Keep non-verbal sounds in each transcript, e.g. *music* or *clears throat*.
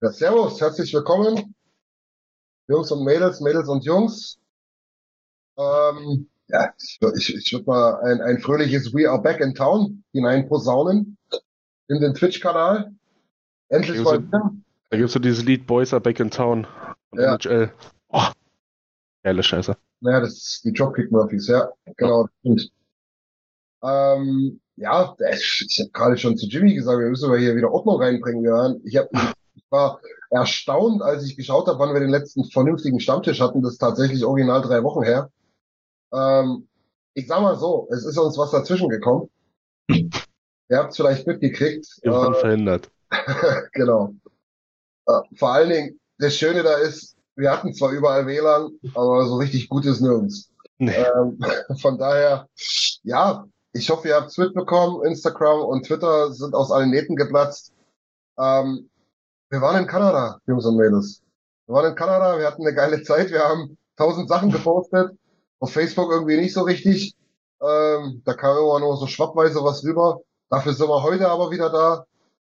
Ja, servus, herzlich willkommen. Jungs und Mädels, Mädels und Jungs. Ähm, ja, ich, ich, ich würde mal ein, ein fröhliches We Are Back in Town hinein posaunen in den Twitch-Kanal. Endlich mal wieder. Da gibt's so dieses Lied Boys Are Back in Town von Ja. NHL. Oh, geile Scheiße. Naja, das ist die Dropkick Murphys, ja, genau, das stimmt. Ähm, ja, ich habe gerade schon zu Jimmy gesagt, wir müssen mal hier wieder Ordnung reinbringen. Ja. Ich, hab, ich war erstaunt, als ich geschaut habe, wann wir den letzten vernünftigen Stammtisch hatten. Das ist tatsächlich original drei Wochen her. Ähm, ich sag mal so, es ist uns was dazwischen gekommen. Ihr habt es vielleicht mitgekriegt. Irgendwann Äh, verhindert. *laughs* genau. Äh, vor allen Dingen, das Schöne da ist, wir hatten zwar überall WLAN, aber so richtig gut ist nirgends. Nee. Ähm, *laughs* von daher, ja, ich hoffe, ihr habt es mitbekommen. Instagram und Twitter sind aus allen Nähten geplatzt. Ähm, wir waren in Kanada, Jungs und Mädels. Wir waren in Kanada, wir hatten eine geile Zeit, wir haben tausend Sachen gepostet. Auf Facebook irgendwie nicht so richtig. Ähm, da kam immer nur so schwappweise was rüber. Dafür sind wir heute aber wieder da.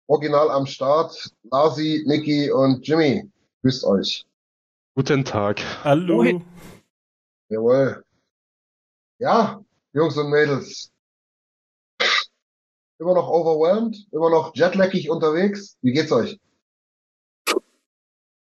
Original am Start. Larsi, Niki und Jimmy. Grüßt euch. Guten Tag. Hallo. Jawohl. Ja, Jungs und Mädels. Immer noch overwhelmed, immer noch jetlaggig unterwegs. Wie geht's euch?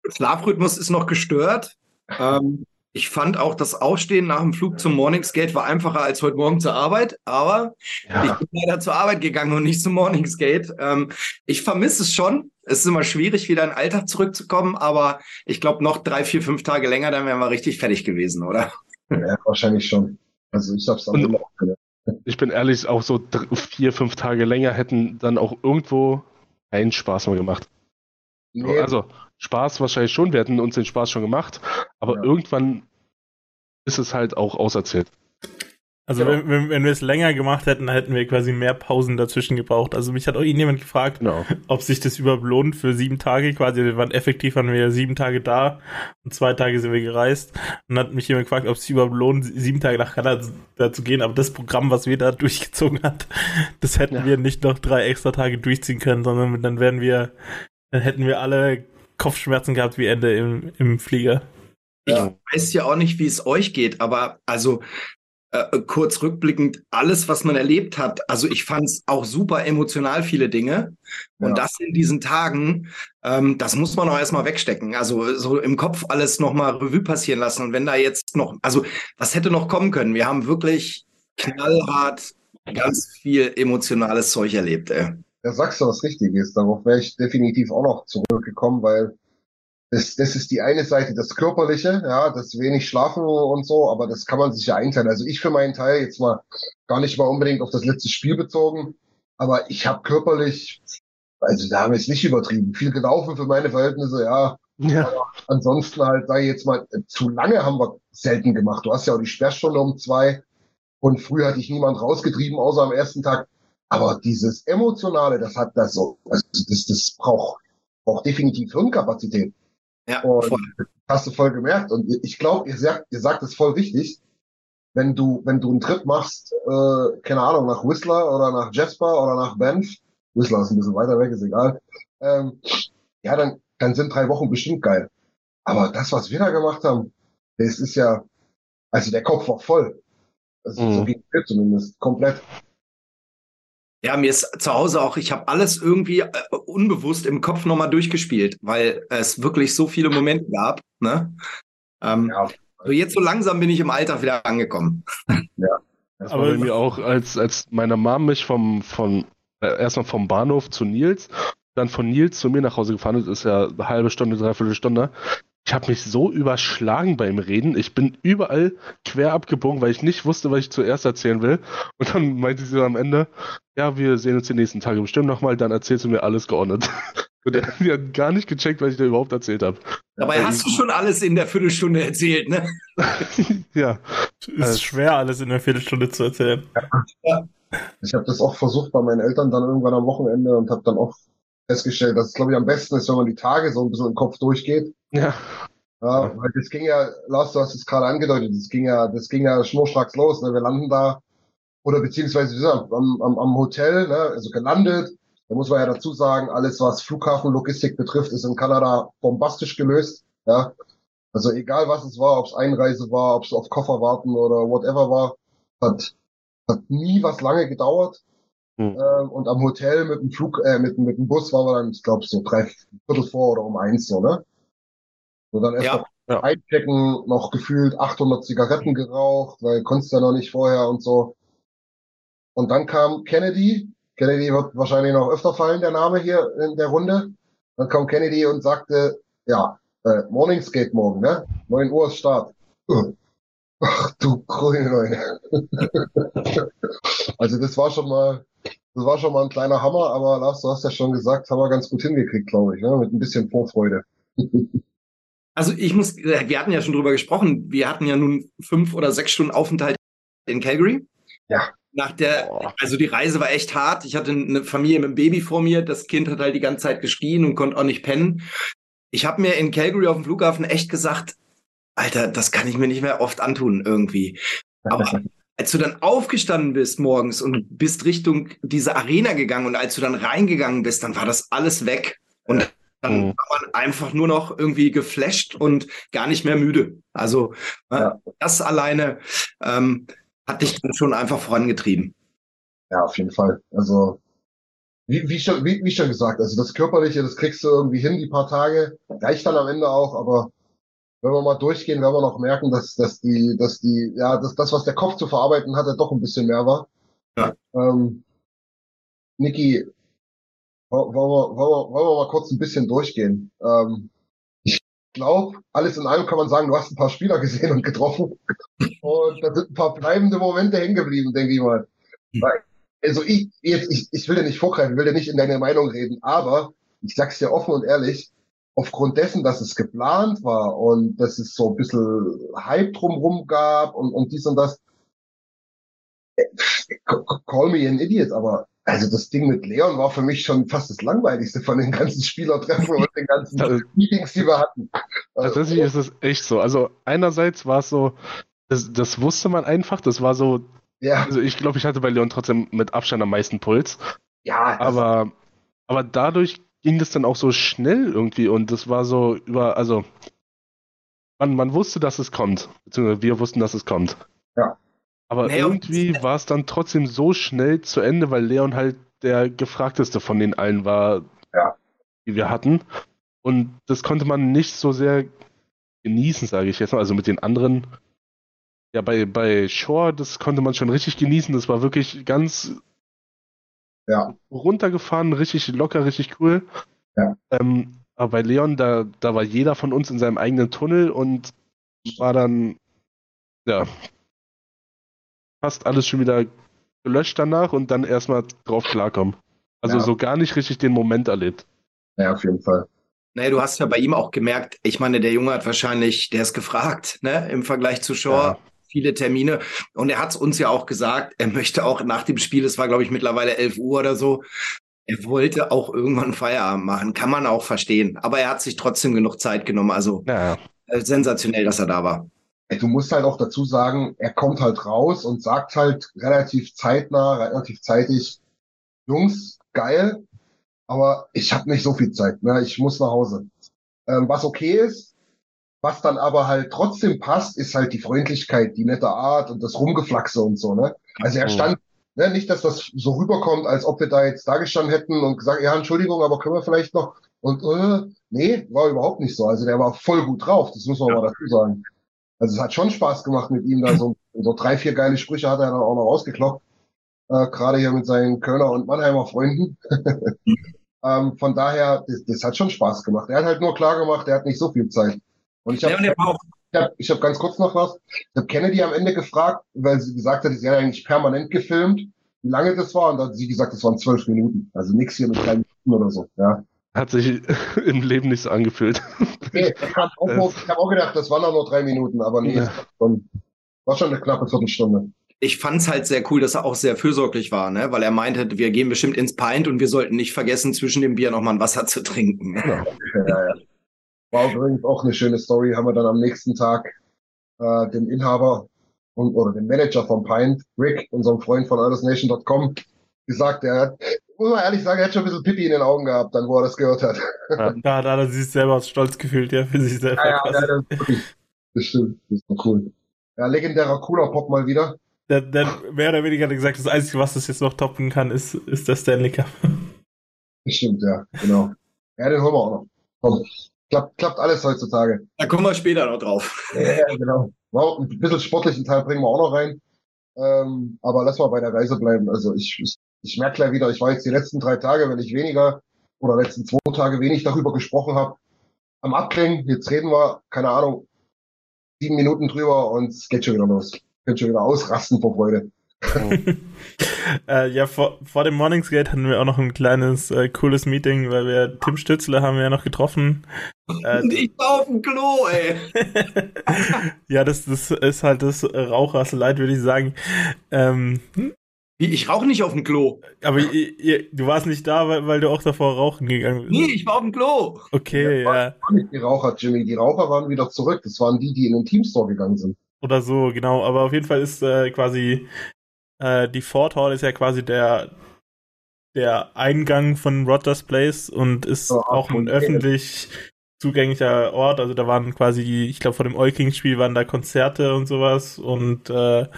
Schlafrhythmus ist noch gestört. Ähm, ich fand auch das Aufstehen nach dem Flug zum Morningsgate war einfacher als heute Morgen zur Arbeit, aber ich Ja, bin leider zur Arbeit gegangen und nicht zum Morningsgate. Ähm, ich vermisse es schon. Es ist immer schwierig, wieder in den Alltag zurückzukommen, aber ich glaube, noch drei, vier, fünf Tage länger, dann wären wir richtig fertig gewesen, oder? Ja, wahrscheinlich schon. Also ich hab's am Und- Ende auch gelernt. Ich bin ehrlich, auch so vier, fünf Tage länger hätten dann auch irgendwo keinen Spaß mehr gemacht. Nee, Also Spaß wahrscheinlich schon, wir hätten uns den Spaß schon gemacht, aber Ja. irgendwann ist es halt auch auserzählt. Also Genau. wenn, wenn, wenn wir es länger gemacht hätten, dann hätten wir quasi mehr Pausen dazwischen gebraucht. Also mich hat auch jemand gefragt, Genau. ob sich das überhaupt lohnt für sieben Tage quasi. Wir waren effektiv waren wir ja sieben Tage da und zwei Tage sind wir gereist. Und dann hat mich jemand gefragt, ob es sich überhaupt lohnt, sieben Tage nach Kanada zu gehen. Aber das Programm, was wir da *laughs* durchgezogen hat, das hätten Ja. wir nicht noch drei extra Tage durchziehen können, sondern dann wären wir, dann hätten wir alle Kopfschmerzen gehabt wie Ende im, im Flieger. Ja. Ich weiß ja auch nicht, wie es euch geht, aber also äh, kurz rückblickend, alles, was man erlebt hat, also ich fand es auch super emotional, viele Dinge. Und Ja. das in diesen Tagen, ähm, das muss man auch erstmal wegstecken. Also so im Kopf alles nochmal Revue passieren lassen. Und wenn da jetzt noch, also was hätte noch kommen können? Wir haben wirklich knallhart ganz viel emotionales Zeug erlebt, ey. Da sagst du was Richtiges. Darauf wäre ich definitiv auch noch zurückgekommen, weil das, das ist die eine Seite, das Körperliche, ja, das wenig Schlafen und so, aber das kann man sich ja einteilen. Also ich für meinen Teil jetzt mal gar nicht mal unbedingt auf das letzte Spiel bezogen, aber ich habe körperlich, also da haben wir es nicht übertrieben, viel gelaufen für meine Verhältnisse, ja, Ja. Ansonsten halt, sage ich jetzt mal, zu lange haben wir selten gemacht. Du hast ja auch die Sperrstunde um zwei und früh hatte ich niemand rausgetrieben, außer am ersten Tag. Aber dieses Emotionale, das hat das so, also das, das braucht, braucht definitiv Hirnkapazität. Ja, Und voll. hast du voll gemerkt. Und ich glaube, ihr sagt, ihr sagt es voll richtig. Wenn du, wenn du einen Trip machst, äh, keine Ahnung, nach Whistler oder nach Jasper oder nach Banff, Whistler ist ein bisschen weiter weg, ist egal. Ähm, ja, dann, dann sind drei Wochen bestimmt geil. Aber das, was wir da gemacht haben, das ist ja, also der Kopf war voll. Also, Mhm. So ging mir zumindest komplett. Ja, mir ist zu Hause auch, ich habe alles irgendwie äh, unbewusst im Kopf nochmal durchgespielt, weil es wirklich so viele Momente gab. Ne? Ähm, Ja, also jetzt so langsam bin ich im Alltag wieder angekommen. Das Aber- war bei mir auch, als, als meine Mom mich vom, von, äh, erstmal vom Bahnhof zu Nils, dann von Nils zu mir nach Hause gefahren ist, ist ja eine halbe Stunde, dreiviertel Stunde. Ich habe mich so überschlagen beim Reden. Ich bin überall quer abgebogen, weil ich nicht wusste, was ich zuerst erzählen will. Und dann meinte sie am Ende, ja, wir sehen uns die nächsten Tage bestimmt nochmal, dann erzählst du mir alles geordnet. *laughs* Und er hat ja gar nicht gecheckt, was ich da überhaupt erzählt habe. Dabei hast du schon alles in der Viertelstunde erzählt, ne? *laughs* ja. Ist Äh, schwer, alles in einer Viertelstunde zu erzählen. Ich habe das auch versucht bei meinen Eltern dann irgendwann am Wochenende und habe dann auch festgestellt, dass es, glaube ich, am besten ist, wenn man die Tage so ein bisschen im Kopf durchgeht. Ja. Ja, weil das ging ja, Lars, du hast es gerade angedeutet, das ging ja, das ging ja schnurstracks los. Ne? Wir landen da, oder beziehungsweise wie gesagt, am, am, am Hotel, ne? also gelandet. Da muss man ja dazu sagen, alles, was Flughafenlogistik betrifft, ist in Kanada bombastisch gelöst. Ja, also egal was es war, ob es Einreise war, ob es auf Koffer warten oder whatever war, hat, hat nie was lange gedauert. Hm. Ähm, und am Hotel mit dem Flug, äh, mit, mit dem Bus waren wir dann, ich glaube, so drei Viertel vor oder um eins so, ne? Und dann erst Ja. noch Ja. einchecken, noch gefühlt 800 Zigaretten geraucht, weil konntest ja noch nicht vorher und so. Und dann kam Kennedy. Kennedy wird wahrscheinlich noch öfter fallen, der Name hier in der Runde. Dann kam Kennedy und sagte, ja, äh, Morningskate morgen, ne? 9 Uhr ist Start. Ach du Grüne. *laughs* also das war schon mal, das war schon mal ein kleiner Hammer, aber Lars, du hast ja schon gesagt, haben wir ganz gut hingekriegt, glaube ich, ne? Mit ein bisschen Vorfreude. *laughs* Also ich muss, äh, wir hatten ja schon drüber gesprochen, wir hatten ja nun fünf oder sechs Stunden Aufenthalt in Calgary. Ja. Nach der, Boah. also die Reise war echt hart. Ich hatte eine Familie mit einem Baby vor mir. Das Kind hat halt die ganze Zeit geschrien und konnte auch nicht pennen. Ich habe mir in Calgary auf dem Flughafen echt gesagt, Alter, das kann ich mir nicht mehr oft antun irgendwie. Aber *laughs* als du dann aufgestanden bist morgens und bist Richtung diese Arena gegangen und als du dann reingegangen bist, dann war das alles weg. Und dann Mhm. war man einfach nur noch irgendwie geflasht und gar nicht mehr müde. Also äh, Ja. das alleine ähm, hat dich dann schon einfach vorangetrieben. Ja, auf jeden Fall. Also, wie, wie, schon, wie, wie schon gesagt, also das Körperliche, das kriegst du irgendwie hin, die paar Tage, reicht dann am Ende auch, aber wenn wir mal durchgehen, werden wir noch merken, dass, dass die, dass die, ja, dass das, was der Kopf zu verarbeiten hatte, doch ein bisschen mehr war. Ja. Ähm, Niki, wollen wir, wollen, wir, wollen wir mal kurz ein bisschen durchgehen? Ähm, ich glaube, alles in allem kann man sagen, du hast ein paar Spieler gesehen und getroffen. Und da sind ein paar bleibende Momente hängen geblieben, denke ich mal. Weil, also ich, jetzt, ich, ich will dir nicht vorgreifen, will dir nicht in deine Meinung reden, aber ich sag's dir offen und ehrlich, aufgrund dessen, dass es geplant war und dass es so ein bisschen Hype drumrum gab und, und dies und das, call me an idiot, aber also das Ding mit Leon war für mich schon fast das langweiligste von den ganzen Spielertreffen und den ganzen *laughs* Meetings, die wir hatten. Also, Tatsächlich ist es echt so. Also einerseits war es so, das, das wusste man einfach, das war so, ja, also ich glaube, ich hatte bei Leon trotzdem mit Abstand am meisten Puls, ja, aber, aber dadurch ging das dann auch so schnell irgendwie und das war so über, also man, man wusste, dass es kommt, beziehungsweise wir wussten, dass es kommt. Ja. Aber Naja, irgendwie war es dann trotzdem so schnell zu Ende, weil Leon halt der gefragteste von den allen war, Ja. die wir hatten. Und das konnte man nicht so sehr genießen, sage ich jetzt mal. Also mit den anderen. Ja, bei, bei Shore, das konnte man schon richtig genießen. Das war wirklich ganz Ja. runtergefahren, richtig locker, richtig cool. Ja. Ähm, aber bei Leon, da, da war jeder von uns in seinem eigenen Tunnel und war dann, ja, fast alles schon wieder gelöscht danach und dann erstmal drauf klarkommen. Also Ja. so gar nicht richtig den Moment erlebt. Ja, auf jeden Fall. Naja, du hast ja bei ihm auch gemerkt, ich meine, der Junge hat wahrscheinlich, der ist gefragt, ne, im Vergleich zu Shaw. Ja. Viele Termine. Und er hat es uns ja auch gesagt, er möchte auch nach dem Spiel, es war, glaube ich, mittlerweile 11 Uhr oder so, er wollte auch irgendwann Feierabend machen. Kann man auch verstehen. Aber er hat sich trotzdem genug Zeit genommen. Also ja. Äh, sensationell, dass er da war. Du musst halt auch dazu sagen, er kommt halt raus und sagt halt relativ zeitnah, relativ zeitig, Jungs, geil, aber ich habe nicht so viel Zeit, ne? ich muss nach Hause. Ähm, was okay ist, was dann aber halt trotzdem passt, ist halt die Freundlichkeit, die nette Art und das Rumgeflaxe und so. Ne? Also er mhm. stand, ne, nicht, dass das so rüberkommt, als ob wir da jetzt da gestanden hätten und gesagt, ja, Entschuldigung, aber können wir vielleicht noch. Und äh, nee, war überhaupt nicht so. Also der war voll gut drauf, das muss man ja. mal dazu sagen. Also es hat schon Spaß gemacht mit ihm da so, so drei, vier geile Sprüche hat er dann auch noch rausgekloppt. Äh, Gerade hier mit seinen Kölner und Mannheimer Freunden. *laughs* ähm, von daher, das, das hat schon Spaß gemacht. Er hat halt nur klar gemacht, er hat nicht so viel Zeit. Und ich habe ich hab, ich hab ganz kurz noch was. Ich habe Kennedy am Ende gefragt, weil sie gesagt hat, sie hat eigentlich permanent gefilmt, wie lange das war. Und dann hat sie gesagt, das waren zwölf Minuten. Also nichts hier mit drei Minuten oder so. Ja. Hat sich *laughs* im Leben nicht so angefühlt. *laughs* Nee, ich habe auch, hab auch gedacht, das waren nur drei Minuten, aber nee, ja. schon, war schon eine knappe Viertelstunde. Ich fand's halt sehr cool, dass er auch sehr fürsorglich war, ne? weil er meinte, wir gehen bestimmt ins Pint und wir sollten nicht vergessen, zwischen dem Bier nochmal ein Wasser zu trinken. Ja, ja, ja. War übrigens auch eine schöne Story, haben wir dann am nächsten Tag äh, den Inhaber und, oder den Manager vom Pint, Rick, unserem Freund von AldersNation.com, gesagt, er hat, muss man ehrlich sagen, er hat schon ein bisschen Pipi in den Augen gehabt, dann wo er das gehört hat. Ja, *laughs* da, hat er sich selber stolz gefühlt, ja, für sich selber. Ja, ja, ja das, das stimmt, das ist doch cool. Ja, legendärer cooler Pop mal wieder. Der, der mehr oder weniger hat er gesagt, das Einzige, was das jetzt noch toppen kann, ist, ist der Stanley Cup. Das stimmt, ja, genau. Ja, den holen wir auch noch. Komm. Klappt, klappt alles heutzutage. Da kommen wir später noch drauf. Ja, genau. Wow, ein bisschen sportlichen Teil bringen wir auch noch rein. Ähm, aber lass mal bei der Reise bleiben. Also ich, ich, ich merke gleich wieder, ich war jetzt die letzten drei Tage, wenn ich weniger oder letzten zwei Tage wenig darüber gesprochen habe, am Abklingen. Jetzt reden wir, keine Ahnung, sieben Minuten drüber und es geht schon wieder los. Geht schon wieder ausrasten vor Freude. *laughs* äh, ja, vor, vor dem Morningsgate hatten wir auch noch ein kleines äh, cooles Meeting, weil wir Tim Stützler haben wir ja noch getroffen. Äh, *laughs* ich war auf dem Klo, ey. *laughs* ja, das, das ist halt das Rauchrasseleid, würde ich sagen. Ähm, wie, ich rauche nicht auf dem Klo. Aber ihr, ihr, du warst nicht da, weil, weil, du auch davor rauchen gegangen bist. Nee, ich war auf dem Klo. Okay, ja. ja. nicht die Raucher, Jimmy. Die Raucher waren wieder zurück. Das waren die, die in den Teamstore gegangen sind. Oder so, genau. Aber auf jeden Fall ist äh, quasi äh, die Fort Hall ist ja quasi der der Eingang von Rogers Place und ist oh, auch ein öffentlich zugänglicher Ort. Also da waren quasi, ich glaube, vor dem Eukings-Spiel waren da Konzerte und sowas und äh,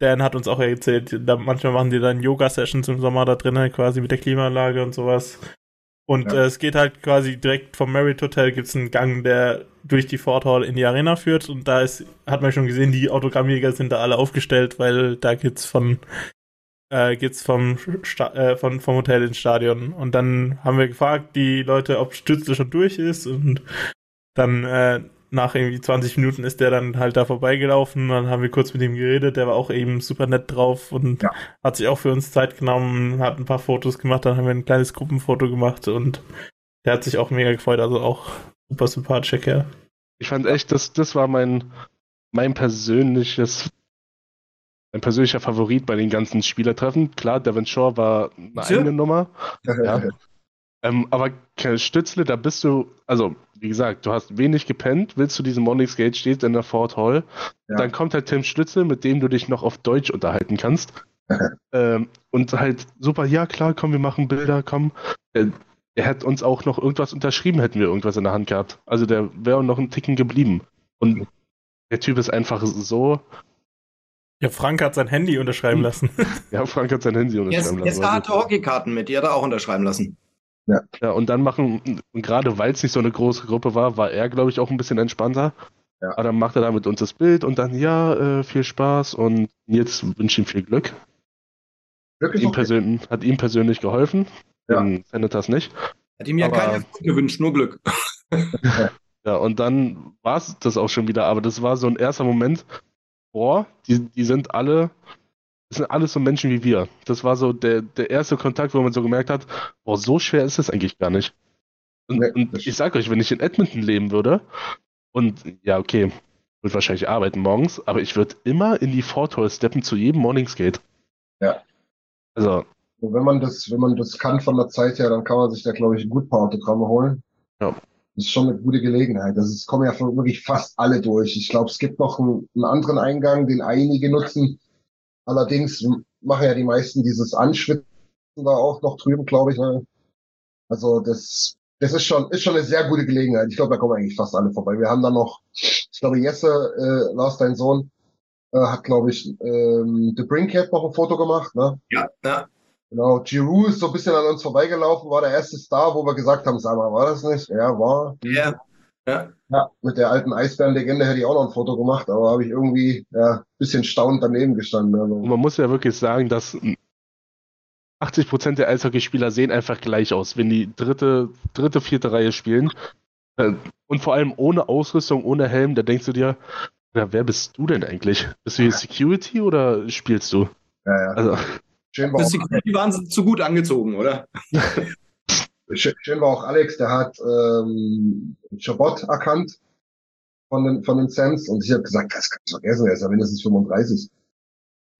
Dan hat uns auch erzählt, da, manchmal machen die dann Yoga-Sessions im Sommer da drinnen, quasi mit der Klimaanlage und sowas. Und ja. äh, es geht halt quasi direkt vom Merit Hotel gibt's einen Gang, der durch die Fort Hall in die Arena führt. Und da ist, hat man schon gesehen, die Autogrammjäger sind da alle aufgestellt, weil da geht's von äh, geht's vom, Sta äh, von, vom Hotel ins Stadion. Und dann haben wir gefragt, die Leute, ob Stütze schon durch ist. Und dann äh, nach irgendwie 20 Minuten ist der dann halt da vorbeigelaufen. Dann haben wir kurz mit ihm geredet. Der war auch eben super nett drauf und ja. hat sich auch für uns Zeit genommen, hat ein paar Fotos gemacht. Dann haben wir ein kleines Gruppenfoto gemacht und der hat sich auch mega gefreut. Also auch super sympathischer Kerl. Ich fand echt, das, das war mein, mein persönliches, mein persönlicher Favorit bei den ganzen Spielertreffen. Klar, Devin Shaw war eine ja. eigene Nummer. *laughs* ja. ähm, aber Stützle, da bist du, also wie gesagt, du hast wenig gepennt, willst du diesen Morning's Gate steht in der Fort Hall. Ja. Dann kommt halt Tim Stützel, mit dem du dich noch auf Deutsch unterhalten kannst. *laughs* ähm, und halt super, ja klar, komm, wir machen Bilder, komm. Er, er hätte uns auch noch irgendwas unterschrieben, hätten wir irgendwas in der Hand gehabt. Also der wäre noch einen Ticken geblieben. Und der Typ ist einfach so. Ja, Frank hat sein Handy unterschreiben lassen. ja, Frank hat sein Handy unterschreiben jetzt, lassen. Jetzt hatte Hockeykarten mit, die hat er auch unterschreiben lassen. Ja. ja, und dann machen, gerade weil es nicht so eine große Gruppe war, war er, glaube ich, auch ein bisschen entspannter. Ja. Aber dann macht er da mit uns das Bild und dann, ja, äh, viel Spaß und jetzt wünsche ihm viel Glück. Glück ihm okay. hat ihm persönlich geholfen, ja. den Senators nicht. Hat ihm ja aber, keine gewünscht, nur Glück. *laughs* ja, und dann war es das auch schon wieder, aber das war so ein erster Moment, boah, die, die sind alle das sind alles so Menschen wie wir. Das war so der, der erste Kontakt, wo man so gemerkt hat, boah, so schwer ist es eigentlich gar nicht. Und, Nee, und ich sag euch, wenn ich in Edmonton leben würde, und ja, okay, würde wahrscheinlich arbeiten morgens, aber ich würde immer in die Fort Hall steppen zu jedem Morningsgate. Ja. Also, wenn man das, wenn man das kann von der Zeit her, dann kann man sich da, glaube ich, gut ein paar Autogramme holen. Ja. Das ist schon eine gute Gelegenheit. Das ist, kommen ja wirklich fast alle durch. Ich glaube, es gibt noch einen, einen anderen Eingang, den einige nutzen. Allerdings machen ja die meisten dieses Anschwitzen da auch noch drüben, glaube ich. Ne? Also das, das ist schon, ist schon eine sehr gute Gelegenheit. Ich glaube, da kommen eigentlich fast alle vorbei. Wir haben dann noch, ich glaube, Jesse, äh, Lars, dein Sohn, äh, hat, glaube ich, ähm, The Brinkhead noch ein Foto gemacht. Ne? Ja, ja. Genau, Giroud ist so ein bisschen an uns vorbeigelaufen, war der erste Star, wo wir gesagt haben, sag mal, war das nicht? Ja, war. Ja. Ja. Ja, mit der alten Eisbärenlegende hätte ich auch noch ein Foto gemacht, aber habe ich irgendwie ja, ein bisschen staunend daneben gestanden. Also, man muss ja wirklich sagen, dass 80% der Eishockeyspieler sehen einfach gleich aus, wenn die dritte, dritte, vierte Reihe spielen. Äh, Und vor allem ohne Ausrüstung, ohne Helm, da denkst du dir, ja, wer bist du denn eigentlich? Bist du hier Security oder spielst du? ja, ja. Also, Schön, Security waren sie zu gut angezogen, oder? *laughs* schön, war auch Alex, der hat ähm, Chabot erkannt von den, von den Sams und ich habe gesagt, das kannst du vergessen, er ist ja mindestens 35.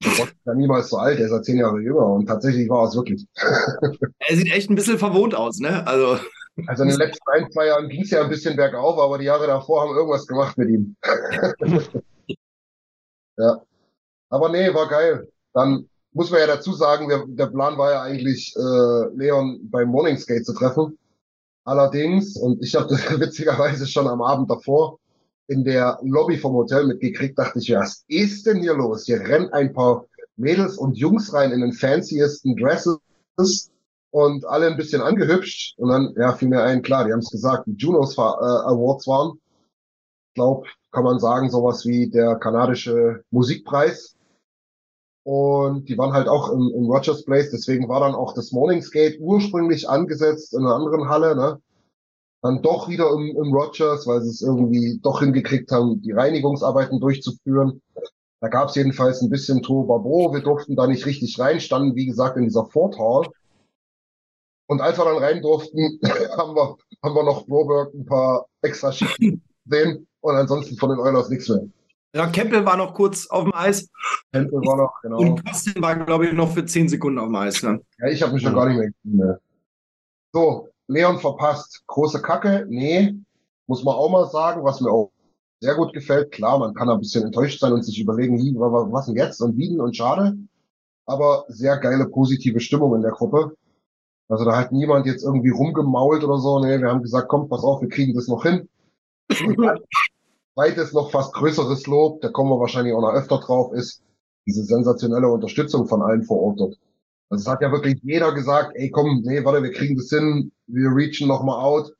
Chabot ist ja niemals so alt, er ist ja zehn Jahre jünger und tatsächlich war es wirklich. *laughs* Er sieht echt ein bisschen verwohnt aus, ne? Also, Also in den letzten ein, zwei Jahren ging es ja ein bisschen bergauf, aber die Jahre davor haben irgendwas gemacht mit ihm. *laughs* ja. Aber nee, war geil. Dann muss man ja dazu sagen, wir, der Plan war ja eigentlich, äh, Leon beim Morningskate zu treffen. Allerdings, und ich habe *laughs* witzigerweise schon am Abend davor in der Lobby vom Hotel mitgekriegt, dachte ich, was ist denn hier los? Hier rennen ein paar Mädels und Jungs rein in den fanciesten Dresses und alle ein bisschen angehübscht. Und dann, ja, fiel mir ein, klar, die haben es gesagt, die Junos äh, Awards waren. Ich glaube, kann man sagen, sowas wie der kanadische Musikpreis. Und die waren halt auch im, im Rogers Place, deswegen war dann auch das Morningsgate ursprünglich angesetzt in einer anderen Halle, ne? Dann doch wieder im, im Rogers, weil sie es irgendwie doch hingekriegt haben, die Reinigungsarbeiten durchzuführen. Da gab es jedenfalls ein bisschen Turbabo. Wir durften da nicht richtig rein, standen, wie gesagt, in dieser Fort Hall. Und als wir dann rein durften, *laughs* haben wir, haben wir noch Broberg ein paar extra Schichten gesehen und ansonsten von den Oilers nichts mehr. Ja, Campbell war noch kurz auf dem Eis Tempel war noch, genau. und Kostin war, glaube ich, noch für 10 Sekunden auf dem Eis. Ne? Ja, ich habe mich schon gar nicht mehr gesehen. Ne. So, Leon verpasst. Große Kacke? Nee. Muss man auch mal sagen, was mir auch sehr gut gefällt. Klar, man kann ein bisschen enttäuscht sein und sich überlegen, was denn jetzt und wie denn und schade. Aber sehr geile, positive Stimmung in der Gruppe. Also da hat niemand jetzt irgendwie rumgemault oder so. Nee, wir haben gesagt, komm, pass auf, wir kriegen das noch hin. *laughs* Zweites, noch fast größeres Lob, da kommen wir wahrscheinlich auch noch öfter drauf, ist diese sensationelle Unterstützung von allen vor Ort dort. Also es hat ja wirklich jeder gesagt, ey komm, nee, warte, wir kriegen das hin, wir reachen nochmal out.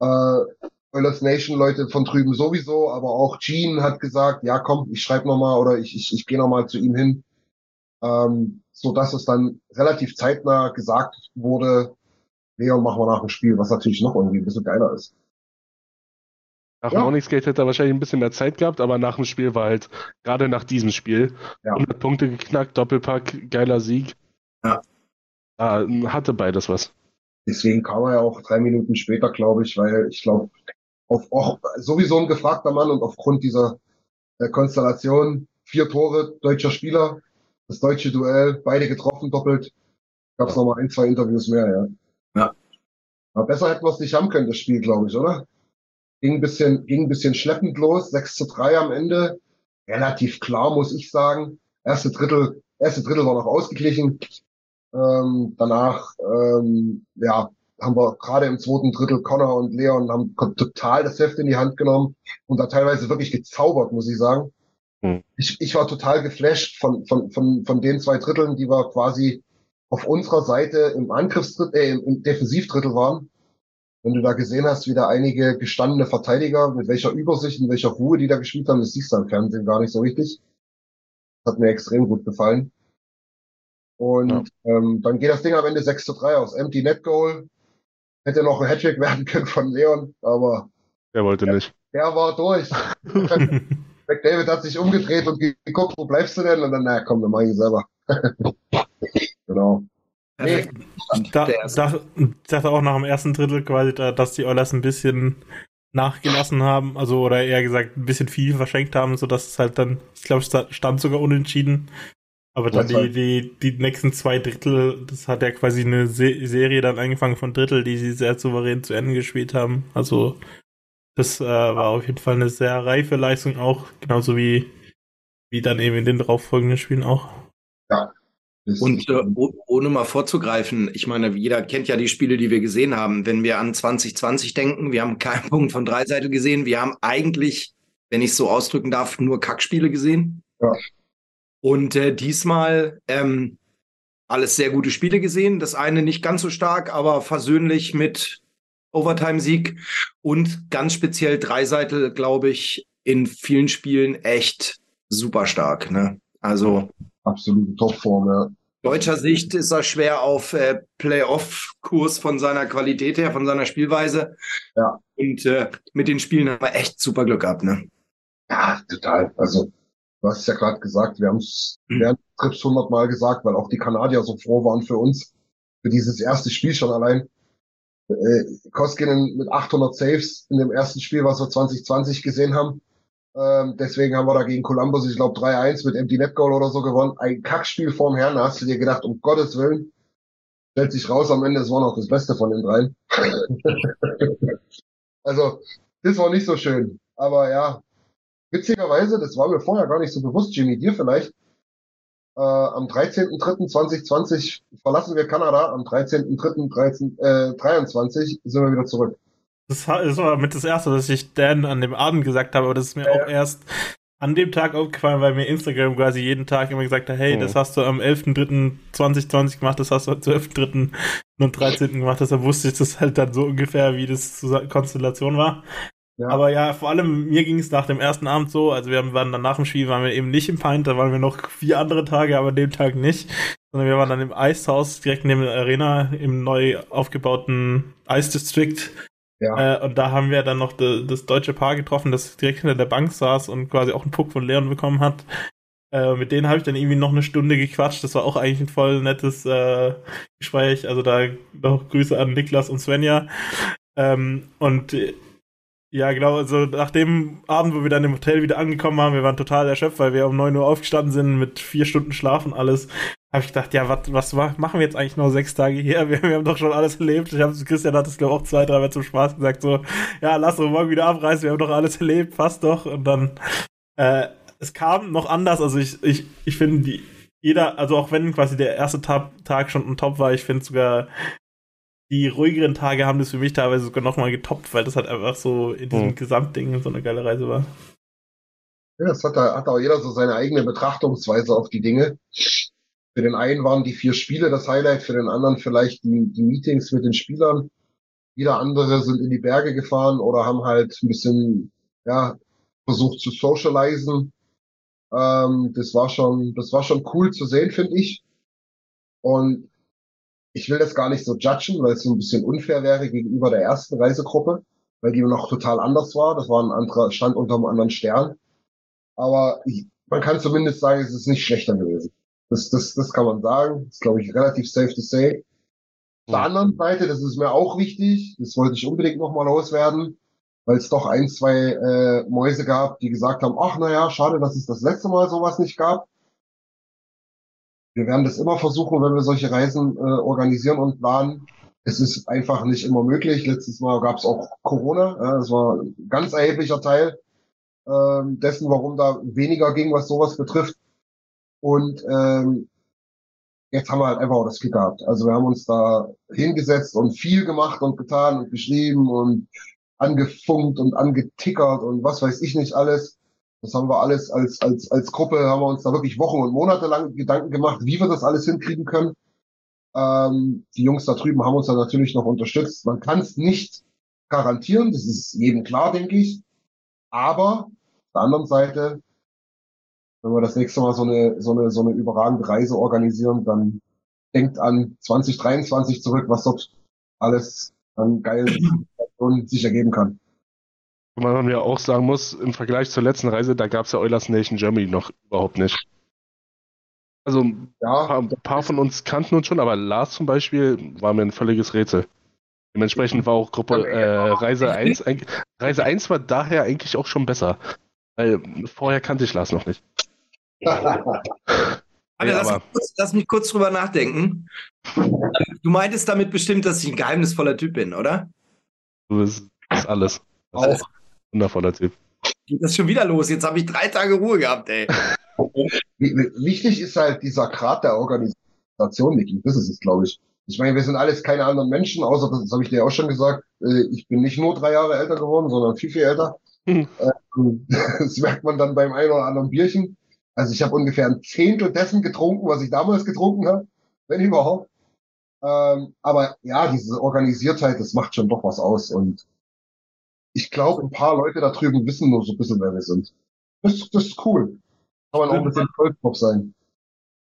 Äh, Oilers Nation Leute von drüben sowieso, aber auch Gene hat gesagt, ja komm, ich schreibe nochmal oder ich, ich, ich gehe nochmal zu ihm hin. Ähm, so dass es dann relativ zeitnah gesagt wurde, Leon, machen wir nach dem Spiel, was natürlich noch irgendwie ein bisschen geiler ist. Nach Ja. Morningsgate hätte er wahrscheinlich ein bisschen mehr Zeit gehabt, aber nach dem Spiel war halt, gerade nach diesem Spiel, Ja. 100 Punkte geknackt, Doppelpack, geiler Sieg. Ja. Ah, hatte beides was. Deswegen kam er ja auch drei Minuten später, glaube ich, weil ich glaube, auf, auch sowieso ein gefragter Mann und aufgrund dieser äh, Konstellation vier Tore deutscher Spieler, das deutsche Duell, beide getroffen, doppelt, gab es noch mal ein, zwei Interviews mehr, ja. Ja. Aber besser hätten wir es nicht haben können, das Spiel, glaube ich, oder? Ging ein bisschen, ging ein bisschen schleppend los, 6 zu 3 am Ende. Relativ klar, muss ich sagen. Erste Drittel, erste Drittel war noch ausgeglichen. Ähm, danach, ähm, ja, haben wir gerade im zweiten Drittel Connor und Leon haben total das Heft in die Hand genommen und da teilweise wirklich gezaubert, muss ich sagen. Hm. Ich, ich war total geflasht von, von, von, von den zwei Dritteln, die wir quasi auf unserer Seite im Angriffsdrittel, äh, im, im Defensivdrittel waren. Wenn du da gesehen hast, wie da einige gestandene Verteidiger, mit welcher Übersicht, in welcher Ruhe die da gespielt haben, das siehst du am Fernsehen gar nicht so richtig. Das hat mir extrem gut gefallen. Und ähm, dann geht das Ding am Ende 6 zu 3 aus. Empty Net Goal. Hätte noch ein Hattrick *laughs* werden können von Leon, aber Der wollte nicht. der war durch. *laughs* McDavid hat sich umgedreht und ge- geguckt, wo bleibst du denn? Und dann, na komm, dann mach ich selber. *laughs* genau. Nee, ich, da, da, dachte auch nach dem ersten Drittel quasi, dass die Oilers ein bisschen nachgelassen haben, also oder eher gesagt ein bisschen viel verschenkt haben, sodass es halt dann, ich glaube, es stand sogar unentschieden. Aber dann die, die, die nächsten zwei Drittel, das hat ja quasi eine Se Serie dann angefangen von Drittel, die sie sehr souverän zu Ende gespielt haben. Also das äh, war auf jeden Fall eine sehr reife Leistung auch, genauso wie, wie dann eben in den darauffolgenden Spielen auch. Ja, und äh, ohne mal vorzugreifen, ich meine, jeder kennt ja die Spiele, die wir gesehen haben. Wenn wir an 2020 denken, wir haben keinen *laughs* Punkt von drei Seiten gesehen. Wir haben eigentlich, wenn ich es so ausdrücken darf, nur Kackspiele gesehen. Ja. Und äh, diesmal ähm, alles sehr gute Spiele gesehen. Das eine nicht ganz so stark, aber versöhnlich mit Overtime-Sieg und ganz speziell Dreiseitel, glaube ich, in vielen Spielen echt super stark. Ne? Also absolute Topform, ja deutscher Sicht ist er schwer auf äh, Playoff-Kurs von seiner Qualität her, von seiner Spielweise. Ja. Und äh, mit den Spielen haben wir echt super Glück gehabt, ne? Ja, total. Also, du hast es ja gerade gesagt, wir haben es mhm. während des Trips hundertmal gesagt, weil auch die Kanadier so froh waren für uns, für dieses erste Spiel schon allein. Äh, Koskinen mit 800 Saves in dem ersten Spiel, was wir 2020 gesehen haben. Ähm, deswegen haben wir da gegen Columbus, ich glaube, 3-1 mit Empty Net Goal oder so gewonnen. Ein Kackspiel vorm Herrn. Da hast du dir gedacht, um Gottes Willen, stellt sich raus, am Ende, es war noch das Beste von den dreien. *laughs* also, das war nicht so schön. Aber ja, witzigerweise, das war mir vorher gar nicht so bewusst, Jimmy, dir vielleicht. Äh, am 13.03.2020 verlassen wir Kanada, am 13.03.2023 sind wir wieder zurück. Das war mit das erste, was ich Dan an dem Abend gesagt habe, aber das ist mir ja, auch erst an dem Tag aufgefallen, weil mir Instagram quasi jeden Tag immer gesagt hat, hey, oh. das hast du am 11.03.2020 gemacht, das hast du am 12.03. und 13. gemacht, deshalb wusste ich das halt dann so ungefähr, wie das Konstellation war. Ja. Aber ja, vor allem mir ging es nach dem ersten Abend so, also wir waren dann nach dem Spiel, waren wir eben nicht im Pint, da waren wir noch vier andere Tage, aber an dem Tag nicht, sondern wir waren dann im Eishaus, direkt neben der Arena, im neu aufgebauten Eisdistrikt ja. Äh, und da haben wir dann noch de, das deutsche Paar getroffen, das direkt hinter der Bank saß und quasi auch einen Puck von Leon bekommen hat. Äh, mit denen habe ich dann irgendwie noch eine Stunde gequatscht. Das war auch eigentlich ein voll nettes äh, Gespräch. Also da noch Grüße an Niklas und Svenja. Ähm, und ja, genau, also nach dem Abend, wo wir dann im Hotel wieder angekommen waren, wir waren total erschöpft, weil wir um 9 Uhr aufgestanden sind mit vier Stunden Schlaf und alles habe ich gedacht, ja, wat, was machen wir jetzt eigentlich noch sechs Tage hier? *laughs* Wir, wir haben doch schon alles erlebt. Ich habe Christian hat das glaube ich auch zwei, drei Mal zum Spaß gesagt, so, ja, lass uns morgen wieder abreisen, wir haben doch alles erlebt, fast doch. Und dann, äh, es kam noch anders. Also ich, ich, ich finde die, jeder, also auch wenn quasi der erste Tag schon ein Top war, ich finde sogar die ruhigeren Tage haben das für mich teilweise sogar nochmal getoppt, weil das halt einfach so in diesem mhm. Gesamtding so eine geile Reise war. Ja, es hat, da, hat auch jeder so seine eigene Betrachtungsweise auf die Dinge. Für den einen waren die vier Spiele das Highlight, für den anderen vielleicht die, die Meetings mit den Spielern. Wieder andere sind in die Berge gefahren oder haben halt ein bisschen, ja, versucht zu socialisen. Ähm, das war schon, das war schon cool zu sehen, finde ich. Und ich will das gar nicht so judgen, weil es so ein bisschen unfair wäre gegenüber der ersten Reisegruppe, weil die noch total anders war. Das war ein anderer, stand unter einem anderen Stern. Aber ich, man kann zumindest sagen, es ist nicht schlechter gewesen. Das, das, das kann man sagen. Das ist, glaube ich, relativ safe to say. Auf der anderen Seite, das ist mir auch wichtig, das wollte ich unbedingt nochmal loswerden, weil es doch ein, zwei äh, Mäuse gab, die gesagt haben, ach naja, schade, dass es das letzte Mal sowas nicht gab. Wir werden das immer versuchen, wenn wir solche Reisen äh, organisieren und planen. Es ist einfach nicht immer möglich. Letztes Mal gab es auch Corona. Ja, das war ein ganz erheblicher Teil äh, dessen, warum da weniger ging, was sowas betrifft. Und ähm, jetzt haben wir halt einfach auch das Glück gehabt. Also wir haben uns da hingesetzt und viel gemacht und getan und geschrieben und angefunkt und angetickert und was weiß ich nicht alles. Das haben wir alles als, als, als Gruppe, haben wir uns da wirklich Wochen und Monate lang Gedanken gemacht, wie wir das alles hinkriegen können. Ähm, die Jungs da drüben haben uns da natürlich noch unterstützt. Man kann es nicht garantieren, das ist jedem klar, denke ich. Aber auf der anderen Seite wenn wir das nächste Mal so eine, so eine, so eine überragende Reise organisieren, dann denkt an 2023 zurück, was dort alles an geilen *clears throat* sich ergeben kann. Man ja auch sagen muss, im Vergleich zur letzten Reise, da gab es ja Eulers Nation Germany noch überhaupt nicht. Also ja. ein, paar, von uns kannten uns schon, aber Lars zum Beispiel war mir ein völliges Rätsel. Dementsprechend war auch Gruppe äh, Reise 1, Reise 1 war daher eigentlich auch schon besser. Weil vorher kannte ich Lars noch nicht. *laughs* Alter, lass, mich kurz, lass, mich kurz drüber nachdenken. Du meintest damit bestimmt, dass ich ein geheimnisvoller Typ bin, oder? Du bist, bist alles. Auch. Wundervoller Typ. Geht das schon wieder los? Jetzt habe ich drei Tage Ruhe gehabt, ey. *laughs* Wichtig ist halt dieser Grad der Organisation, Niki. Das ist es, glaube ich. Ich meine, wir sind alles keine anderen Menschen, außer, das, das habe ich dir auch schon gesagt, äh, ich bin nicht nur drei Jahre älter geworden, sondern viel, viel älter. Hm. Ähm, *laughs* das merkt man dann beim einen oder anderen Bierchen. Also ich habe ungefähr ein Zehntel dessen getrunken, was ich damals getrunken habe, wenn überhaupt. Ähm, aber ja, diese Organisiertheit, das macht schon doch was aus. Und ich glaube, ein paar Leute da drüben wissen nur so ein bisschen, wer wir sind. Das, das ist cool. Kann man auch ein bisschen drauf sein.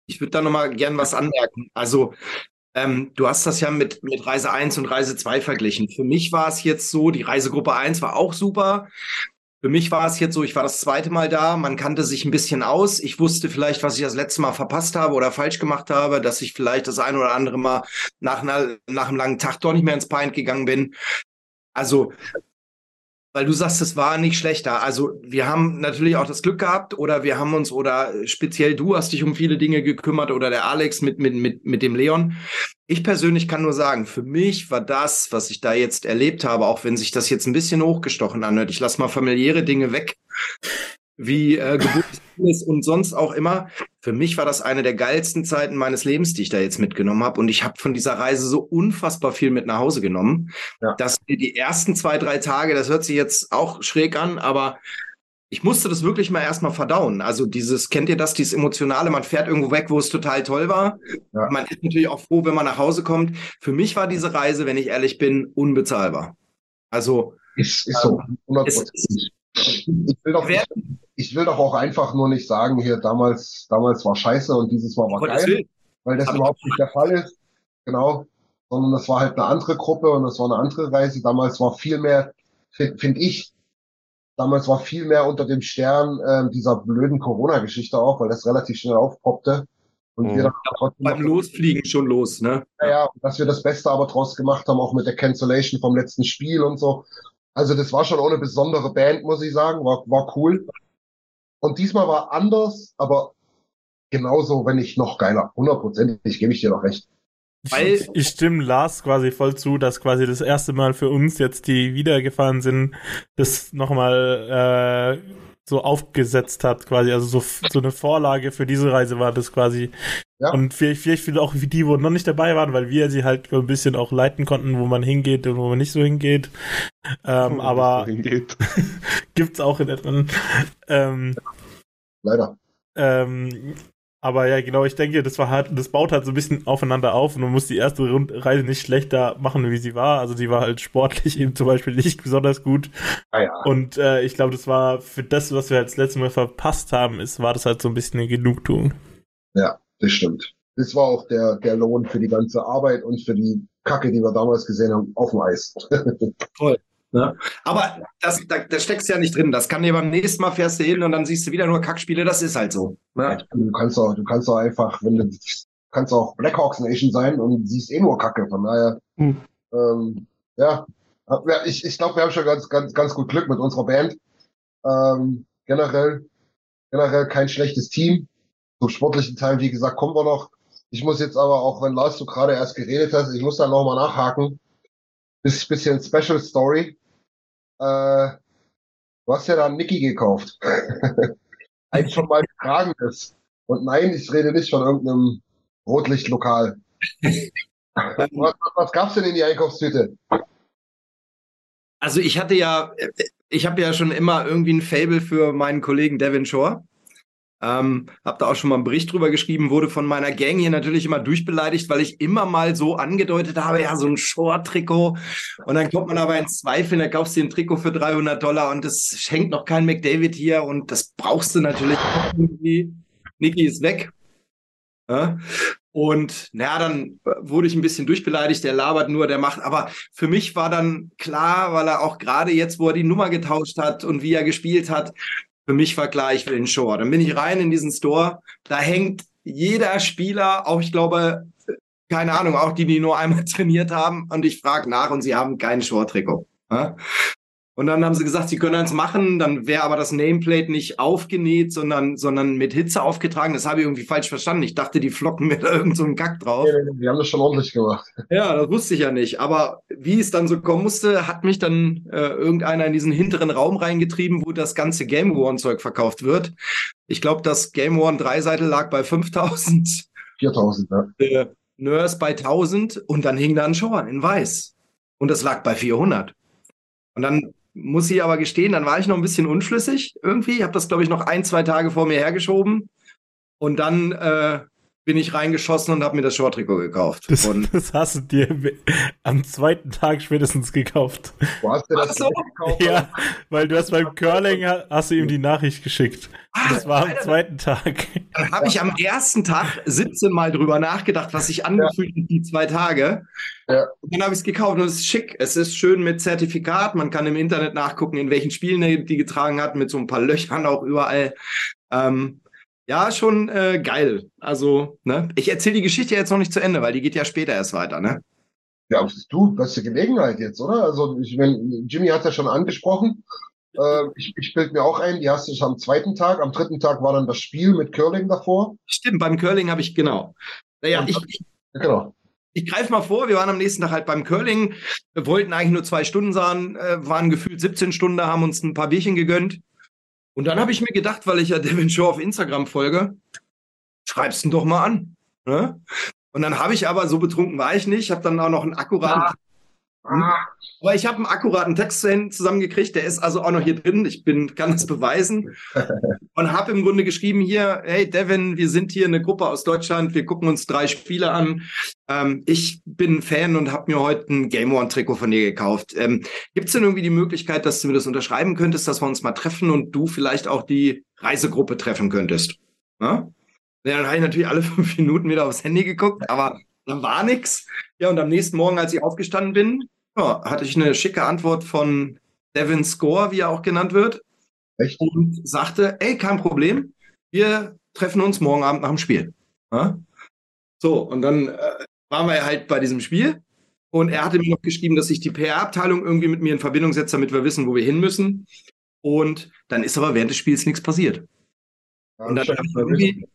Ich würde da nochmal gern was anmerken. Also, ähm, du hast das ja mit, mit Reise 1 und Reise 2 verglichen. Für mich war es jetzt so, die Reisegruppe 1 war auch super. Für mich war es jetzt so, ich war das zweite Mal da, man kannte sich ein bisschen aus. Ich wusste vielleicht, was ich das letzte Mal verpasst habe oder falsch gemacht habe, dass ich vielleicht das ein oder andere Mal nach, einer, nach einem langen Tag doch nicht mehr ins Pint gegangen bin. Also weil du sagst, es war nicht schlechter. Also wir haben natürlich auch das Glück gehabt oder wir haben uns oder speziell du hast dich um viele Dinge gekümmert oder der Alex mit, mit, mit, mit dem Leon. Ich persönlich kann nur sagen, für mich war das, was ich da jetzt erlebt habe, auch wenn sich das jetzt ein bisschen hochgestochen anhört, ich lasse mal familiäre Dinge weg, wie äh, Geburtstags und sonst auch immer. Für mich war das eine der geilsten Zeiten meines Lebens, die ich da jetzt mitgenommen habe. Und ich habe von dieser Reise so unfassbar viel mit nach Hause genommen, ja. dass die ersten zwei, drei Tage, das hört sich jetzt auch schräg an, aber ich musste das wirklich mal erstmal verdauen. Also dieses, kennt ihr das, dieses Emotionale, man fährt irgendwo weg, wo es total toll war. Ja. Man ist natürlich auch froh, wenn man nach Hause kommt. Für mich war diese Reise, wenn ich ehrlich bin, unbezahlbar. Also ist, ist so, 100%. Ähm, ich will, doch, ich, ich will doch auch einfach nur nicht sagen, hier damals, damals war scheiße und dieses Mal war oh, geil, weil das überhaupt nicht der Fall ist. Genau. Sondern das war halt eine andere Gruppe und das war eine andere Reise. Damals war viel mehr, finde find ich, damals war viel mehr unter dem Stern äh, dieser blöden Corona-Geschichte auch, weil das relativ schnell aufpoppte. Und mhm. wir dann trotzdem beim Losfliegen schon los, ne? Ja, ja, dass wir das Beste aber draus gemacht haben, auch mit der Cancellation vom letzten Spiel und so. Also das war schon auch eine besondere Band, muss ich sagen. War, war cool. Und diesmal war anders, aber genauso, wenn nicht noch geiler. Hundertprozentig gebe ich dir noch recht. Weil ich stimme Lars quasi voll zu, dass quasi das erste Mal für uns jetzt, die wiedergefahren sind, das nochmal äh, so aufgesetzt hat, quasi. Also so, so eine Vorlage für diese Reise war das quasi. Ja. Und vielleicht, vielleicht auch wie die, wo noch nicht dabei waren, weil wir sie halt ein bisschen auch leiten konnten, wo man hingeht und wo man nicht so hingeht. Ähm, aber hingeht. *laughs* gibt's auch in etwa. Ähm, Leider. Ähm, aber ja, genau, ich denke, das war halt, das baut halt so ein bisschen aufeinander auf und man muss die erste Reise nicht schlechter machen, wie sie war. Also sie war halt sportlich *laughs* eben zum Beispiel nicht besonders gut. Ah, ja. Und äh, ich glaube, das war für das, was wir halt das letzte Mal verpasst haben, ist, war das halt so ein bisschen eine Genugtuung. Ja, das stimmt. Das war auch der, der Lohn für die ganze Arbeit und für die Kacke, die wir damals gesehen haben, auf dem Eis. *laughs* Toll. Ne? Aber das, da, da steckst ja nicht drin. Das kann dir beim nächsten Mal fährst du hin und dann siehst du wieder nur Kackspiele. Das ist halt so. Ne? Du kannst auch, du kannst auch einfach, wenn du kannst auch Blackhawks Nation sein und siehst eh nur Kacke. Von daher, hm. ähm, ja, ich, ich glaube, wir haben schon ganz, ganz, ganz gut Glück mit unserer Band. Ähm, generell, generell kein schlechtes Team. Zum sportlichen Teil, wie gesagt, kommen wir noch. Ich muss jetzt aber auch, wenn Lars du gerade erst geredet hast, ich muss da nochmal nachhaken. Ist bisschen Special Story. Äh, du hast ja da einen Mickey gekauft. *laughs* Ein schon mal getragenes. Und nein, ich rede nicht von irgendeinem Rotlichtlokal. *laughs* was, was gab's denn in die Einkaufstüte? Also ich hatte ja, ich habe ja schon immer irgendwie ein Fable für meinen Kollegen Devin Shore. Ähm, hab da auch schon mal einen Bericht drüber geschrieben, wurde von meiner Gang hier natürlich immer durchbeleidigt, weil ich immer mal so angedeutet habe, ja, so ein Short-Trikot. Und dann kommt man aber ins Zweifeln, da kaufst du ein Trikot für 300 Dollar und es schenkt noch kein McDavid hier und das brauchst du natürlich irgendwie. Niki ist weg. Ja? Und naja, dann wurde ich ein bisschen durchbeleidigt, der labert nur, der macht. Aber für mich war dann klar, weil er auch gerade jetzt, wo er die Nummer getauscht hat und wie er gespielt hat, für mich war klar, ich will einen Shore. Dann bin ich rein in diesen Store, da hängt jeder Spieler, auch ich glaube, keine Ahnung, auch die, die nur einmal *laughs* trainiert haben, und ich frage nach und sie haben kein Short-Trikot. Ja? Und dann haben sie gesagt, sie können eins machen, dann wäre aber das Nameplate nicht aufgenäht, sondern, sondern mit Hitze aufgetragen. Das habe ich irgendwie falsch verstanden. Ich dachte, die flocken mir da irgend so einen Kack drauf. Nee, die haben das schon ordentlich gemacht. Ja, das wusste ich ja nicht. Aber wie es dann so kommen musste, hat mich dann äh, irgendeiner in diesen hinteren Raum reingetrieben, wo das ganze Game One-Zeug verkauft wird. Ich glaube, das Game One Dreiseitel lag bei 5000. 4000, ja. Äh, Nurse bei 1000 und dann hing da ein Shore in weiß. Und das lag bei 400. Und dann muss ich aber gestehen, dann war ich noch ein bisschen unschlüssig irgendwie. Ich habe das, glaube ich, noch ein, zwei Tage vor mir hergeschoben. Und dann äh, bin ich reingeschossen und habe mir das Short-Trikot gekauft. Das, und *laughs* das hast du dir am zweiten Tag spätestens gekauft. Wo hast du das so. gekauft? Ja, weil du hast beim Curling hast du ihm die Nachricht geschickt. Ah, Das war am Alter. zweiten Tag. Dann habe ich am ersten Tag 17 Mal drüber nachgedacht, was sich angefühlt hat, die zwei Tage. Ja. Und dann habe ich es gekauft und es ist schick. Es ist schön mit Zertifikat. Man kann im Internet nachgucken, in welchen Spielen er die getragen hat, mit so ein paar Löchern auch überall. Ähm, ja, schon äh, geil. Also, ne? Ich erzähle die Geschichte jetzt noch nicht zu Ende, weil die geht ja später erst weiter, ne? Ja, aber du, beste Gelegenheit jetzt, oder? Also, ich mein, Jimmy hat ja schon angesprochen. Äh, ich ich bild mir auch ein, die hast du am zweiten Tag. Am dritten Tag war dann das Spiel mit Curling davor. Stimmt, beim Curling habe ich genau. Naja, ich, ich Genau. Ich greife mal vor, wir waren am nächsten Tag halt beim Curling, wir wollten eigentlich nur zwei Stunden sein, äh, waren gefühlt 17 Stunden, haben uns ein paar Bierchen gegönnt. Und dann habe ich mir gedacht, weil ich ja *laughs* Devin Shaw auf Instagram folge, schreib's ihn doch mal an. Ne? Und dann habe ich aber, so betrunken war ich nicht, habe dann auch noch einen akkuraten, aber ich habe einen akkuraten Text zusammengekriegt, der ist also auch noch hier drin, ich bin, kann das beweisen. Und habe im Grunde geschrieben hier, hey Devin, wir sind hier eine Gruppe aus Deutschland, wir gucken uns drei Spiele an. Ähm, ich bin Fan und habe mir heute ein Game One Trikot von dir gekauft. Ähm, Gibt es denn irgendwie die Möglichkeit, dass du mir das unterschreiben könntest, dass wir uns mal treffen und du vielleicht auch die Reisegruppe treffen könntest? Ja, ja dann habe ich natürlich alle *laughs* fünf Minuten wieder aufs Handy geguckt, aber dann war nix. Ja, und am nächsten Morgen, als ich aufgestanden bin, ja, hatte ich eine schicke Antwort von Devin Score, wie er auch genannt wird Echt? und sagte, ey, kein Problem, wir treffen uns morgen Abend nach dem Spiel. Ja? So, und dann äh, waren wir halt bei diesem Spiel und er hatte mir noch geschrieben, dass sich die PR-Abteilung irgendwie mit mir in Verbindung setzt, damit wir wissen, wo wir hin müssen. Und dann ist aber während des Spiels nichts passiert. Ja, Und dann das hab ich irgendwie-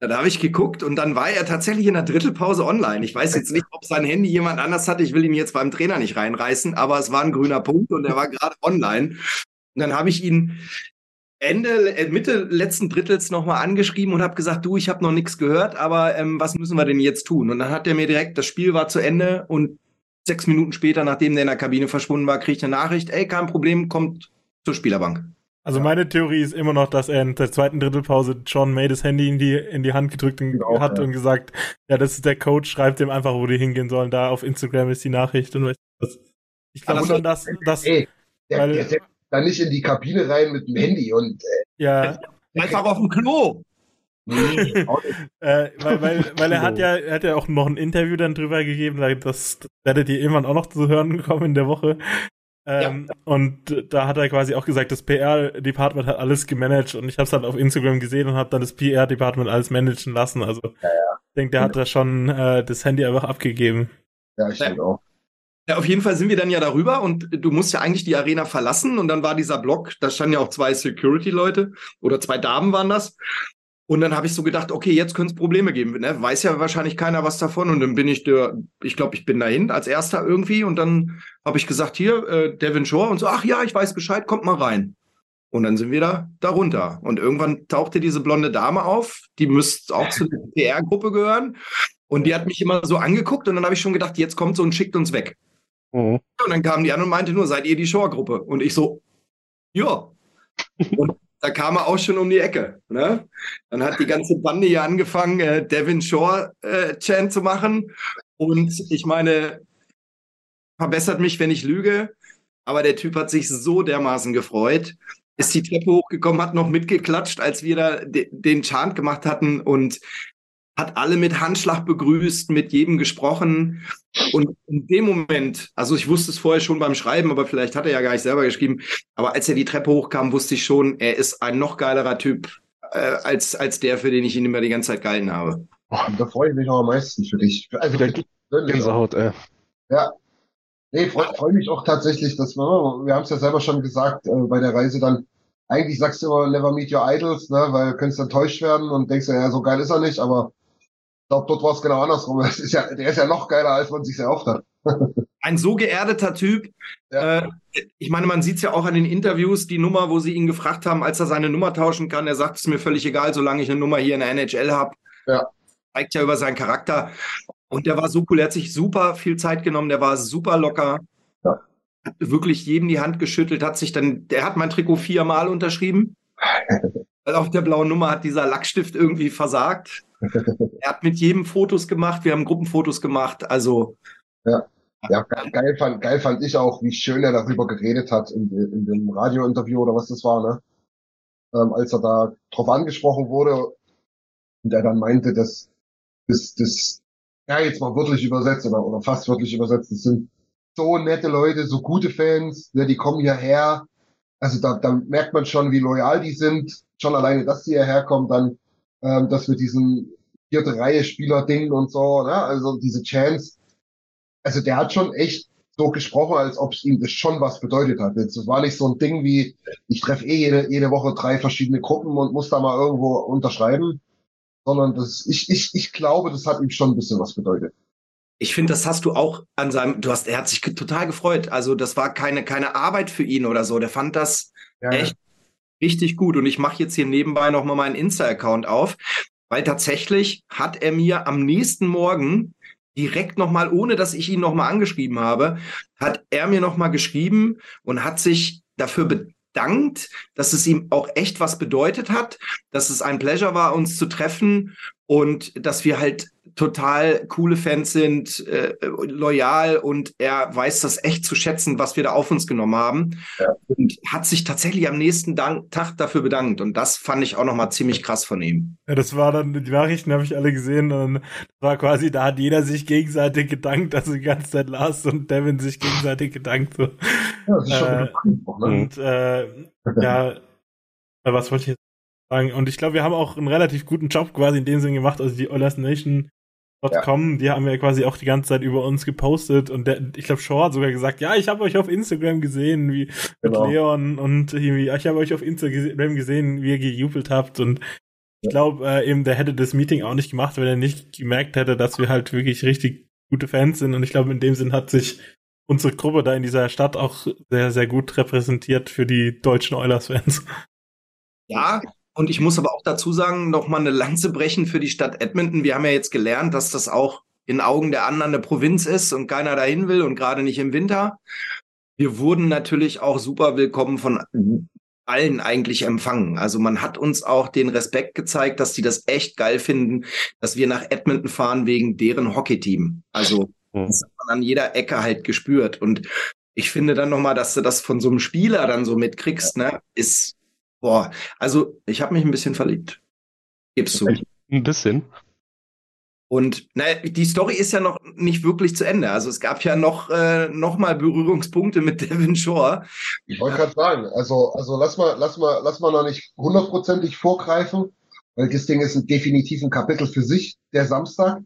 Dann habe ich geguckt und dann war er tatsächlich in der Drittelpause online. Ich weiß jetzt nicht, ob sein Handy jemand anders hatte. Ich will ihn jetzt beim Trainer nicht reinreißen, aber es war ein grüner Punkt und er war gerade online. Und dann habe ich ihn Ende, äh, Mitte letzten Drittels nochmal angeschrieben und habe gesagt, du, ich habe noch nichts gehört, aber ähm, was müssen wir denn jetzt tun? Und dann hat er mir direkt, das Spiel war zu Ende und sechs Minuten später, nachdem der in der Kabine verschwunden war, kriege ich eine Nachricht, ey, kein Problem, kommt zur Spielerbank. Also meine Theorie ist immer noch, dass er in der zweiten Drittelpause John May das Handy in die, in die Hand gedrückt und, Genau, hat ja. und gesagt, ja, das ist der Coach, schreibt ihm einfach, wo die hingehen sollen. Da auf Instagram ist die Nachricht und weißt du was. Ich glaube schon, dass, dass Ey, der, Weil- der da nicht in die Kabine rein mit dem Handy und äh, ja, Einfach auf dem Klo. nee, *laughs* äh, weil, weil, weil er hat ja, er hat ja auch noch ein Interview dann drüber gegeben, das, das werdet ihr irgendwann auch noch zu hören bekommen in der Woche. Ähm, Und da hat er quasi auch gesagt, das PR-Department hat alles gemanagt und ich habe es halt auf Instagram gesehen und habe dann das PR-Department alles managen lassen. Also ich denke, der hat da schon äh, das Handy einfach abgegeben. ja, ich denke auch. Ja, auf jeden Fall sind wir dann ja darüber und du musst ja eigentlich die Arena verlassen und dann war dieser Block, da standen ja auch zwei Security-Leute oder zwei Damen waren das. Und dann habe ich so gedacht, okay, jetzt könnte es Probleme geben. Ne? Weiß ja wahrscheinlich keiner was davon. Und dann bin ich der, ich glaube, ich bin dahin als erster irgendwie. Und dann habe ich gesagt, hier, äh, Devin Shore und so, ach ja, ich weiß Bescheid, kommt mal rein. Und dann sind wir da darunter. Und irgendwann tauchte diese blonde Dame auf, die müsste auch zu der *laughs* PR-Gruppe gehören. Und die hat mich immer so angeguckt und dann habe ich schon gedacht, jetzt kommt so und schickt uns weg. Mhm. Und dann kam die an und meinte nur, seid ihr die Shore-Gruppe? Und ich so, ja. *laughs* Und da kam er auch schon um die Ecke. Ne? Dann hat die ganze Bande hier angefangen, äh, Devin Shore-Chant zu machen. Und ich meine, verbessert mich, wenn ich lüge, aber der Typ hat sich so dermaßen gefreut, ist die Treppe hochgekommen, hat noch mitgeklatscht, als wir da de den Chant gemacht hatten und hat alle mit Handschlag begrüßt, mit jedem gesprochen. Und in dem Moment, also ich wusste es vorher schon beim Schreiben, aber vielleicht hat er ja gar nicht selber geschrieben, aber als er die Treppe hochkam, wusste ich schon, er ist ein noch geilerer Typ, äh, als, als der, für den ich ihn immer die ganze Zeit gehalten habe. Da freue ich mich auch am meisten für dich. Für, also für dich. Gänsehaut, ey. Ja. Nee, freue freu mich auch tatsächlich, dass wir, wir haben es ja selber schon gesagt, äh, bei der Reise dann, eigentlich sagst du immer, never meet your idols, ne, weil du könntest enttäuscht werden und denkst ja, ja, so geil ist er nicht, aber ich glaube, dort war es genau andersrum. Das ist ja, der ist ja noch geiler, als man sich erhofft hat. *laughs* Ein so geerdeter Typ. Ja. Äh, ich meine, man sieht es ja auch an den Interviews, die Nummer, wo sie ihn gefragt haben, als er seine Nummer tauschen kann. Er sagt, es ist mir völlig egal, solange ich eine Nummer hier in der NHL habe. Ja. Zeigt ja über seinen Charakter. Und der war so cool, er hat sich super viel Zeit genommen, der war super locker. Ja. Hat wirklich jedem die Hand geschüttelt, hat sich dann, der hat mein Trikot viermal unterschrieben. *laughs* Weil auf der blauen Nummer hat dieser Lackstift irgendwie versagt. Er hat mit jedem Fotos gemacht, wir haben Gruppenfotos gemacht. Also Ja, ge- geil fand, geil fand ich auch, wie schön er darüber geredet hat in, in dem Radiointerview oder was das war, ne? Ähm, als er da drauf angesprochen wurde und er dann meinte, dass das, das, ja, jetzt mal wörtlich übersetzt oder, oder fast wörtlich übersetzt, das sind so nette Leute, so gute Fans, ne, die kommen hierher. Also da, da merkt man schon, wie loyal die sind. Schon alleine, dass die hierher kommen, dann ähm, das mit diesem vierte Reihe Spieler Ding und so, ne? Also diese Chance. Also der hat schon echt so gesprochen, als ob es ihm das schon was bedeutet hat. Das war nicht so ein Ding wie, ich treffe eh jede, jede Woche drei verschiedene Gruppen und muss da mal irgendwo unterschreiben, sondern das, ich, ich, ich glaube, das hat ihm schon ein bisschen was bedeutet. ich finde, das hast du auch an seinem, du hast, er hat sich total gefreut. Also das war keine, keine Arbeit für ihn oder so. Der fand das Ja, echt richtig gut. Und ich mache jetzt hier nebenbei nochmal meinen Insta-Account auf, weil tatsächlich hat er mir am nächsten Morgen direkt nochmal, ohne dass ich ihn nochmal angeschrieben habe, hat er mir nochmal geschrieben und hat sich dafür bedankt, dass es ihm auch echt was bedeutet hat, dass es ein Pleasure war, uns zu treffen und dass wir halt total coole Fans sind, äh, loyal und er weiß das echt zu schätzen, was wir da auf uns genommen haben und hat sich tatsächlich am nächsten Dank Tag dafür bedankt und das fand ich auch noch mal ziemlich krass von ihm. Ja, das war dann, die Nachrichten habe ich alle gesehen und das war quasi, da hat jeder sich gegenseitig gedankt, also die ganze Zeit Lars und Devin sich gegenseitig gedankt. So. ja, das ist schon äh, auch, ne? Und äh, ja, äh, was wollte ich jetzt sagen? Und ich glaube, wir haben auch einen relativ guten Job quasi in dem Sinn gemacht, also die Oilers Nation Com, die haben ja quasi auch die ganze Zeit über uns gepostet und der, ich glaube, Shaw hat sogar gesagt, ja, ich habe euch auf Instagram gesehen, wie Genau. mit Leon und irgendwie, ich habe euch auf Instagram gesehen, wie ihr gejubelt habt und ich glaube, äh, eben der hätte das Meeting auch nicht gemacht, wenn er nicht gemerkt hätte, dass wir halt wirklich richtig gute Fans sind und ich glaube, in dem Sinn hat sich unsere Gruppe da in dieser Stadt auch sehr, sehr gut repräsentiert für die deutschen Oilers-Fans. Ja, und ich muss aber auch dazu sagen, noch mal eine Lanze brechen für die Stadt Edmonton. Wir haben ja jetzt gelernt, dass das auch in Augen der anderen eine Provinz ist und keiner dahin will und gerade nicht im Winter. Wir wurden natürlich auch super willkommen von allen eigentlich empfangen. Also man hat uns auch den Respekt gezeigt, dass die das echt geil finden, dass wir nach Edmonton fahren wegen deren Hockeyteam. Also das hat man an jeder Ecke halt gespürt. Und ich finde dann nochmal, dass du das von so einem Spieler dann so mitkriegst, ne, ist, boah, also ich habe mich ein bisschen verliebt. Gibst du. Ein bisschen. Und naja, die Story ist ja noch nicht wirklich zu Ende. Also es gab ja noch, äh, noch mal Berührungspunkte mit *laughs* Devin Shore. Ich wollte gerade sagen, also, also lass mal, lass mal, lass mal noch nicht hundertprozentig vorgreifen, weil das Ding ist ein definitiv ein Kapitel für sich, der Samstag.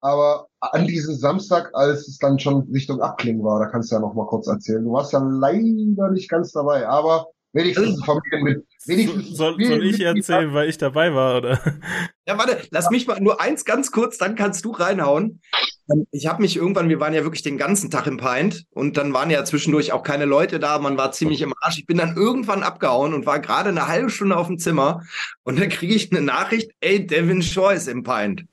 Aber an diesem Samstag, als es dann schon Richtung Abklingen war, da kannst du ja noch mal kurz erzählen. Du warst ja leider nicht ganz dabei, aber wenigstens Familien mit, wenigstens soll, soll ich erzählen, weil ich dabei war, oder? Ja, warte, lass mich mal nur eins ganz kurz, dann kannst du reinhauen. Ähm, Ich habe mich irgendwann, wir waren ja wirklich den ganzen Tag im Pint und dann waren ja zwischendurch auch keine Leute da, man war ziemlich im Arsch. Ich bin dann irgendwann abgehauen und war gerade eine halbe Stunde auf dem Zimmer und dann kriege ich eine Nachricht, ey, Devin Shore ist im Pint.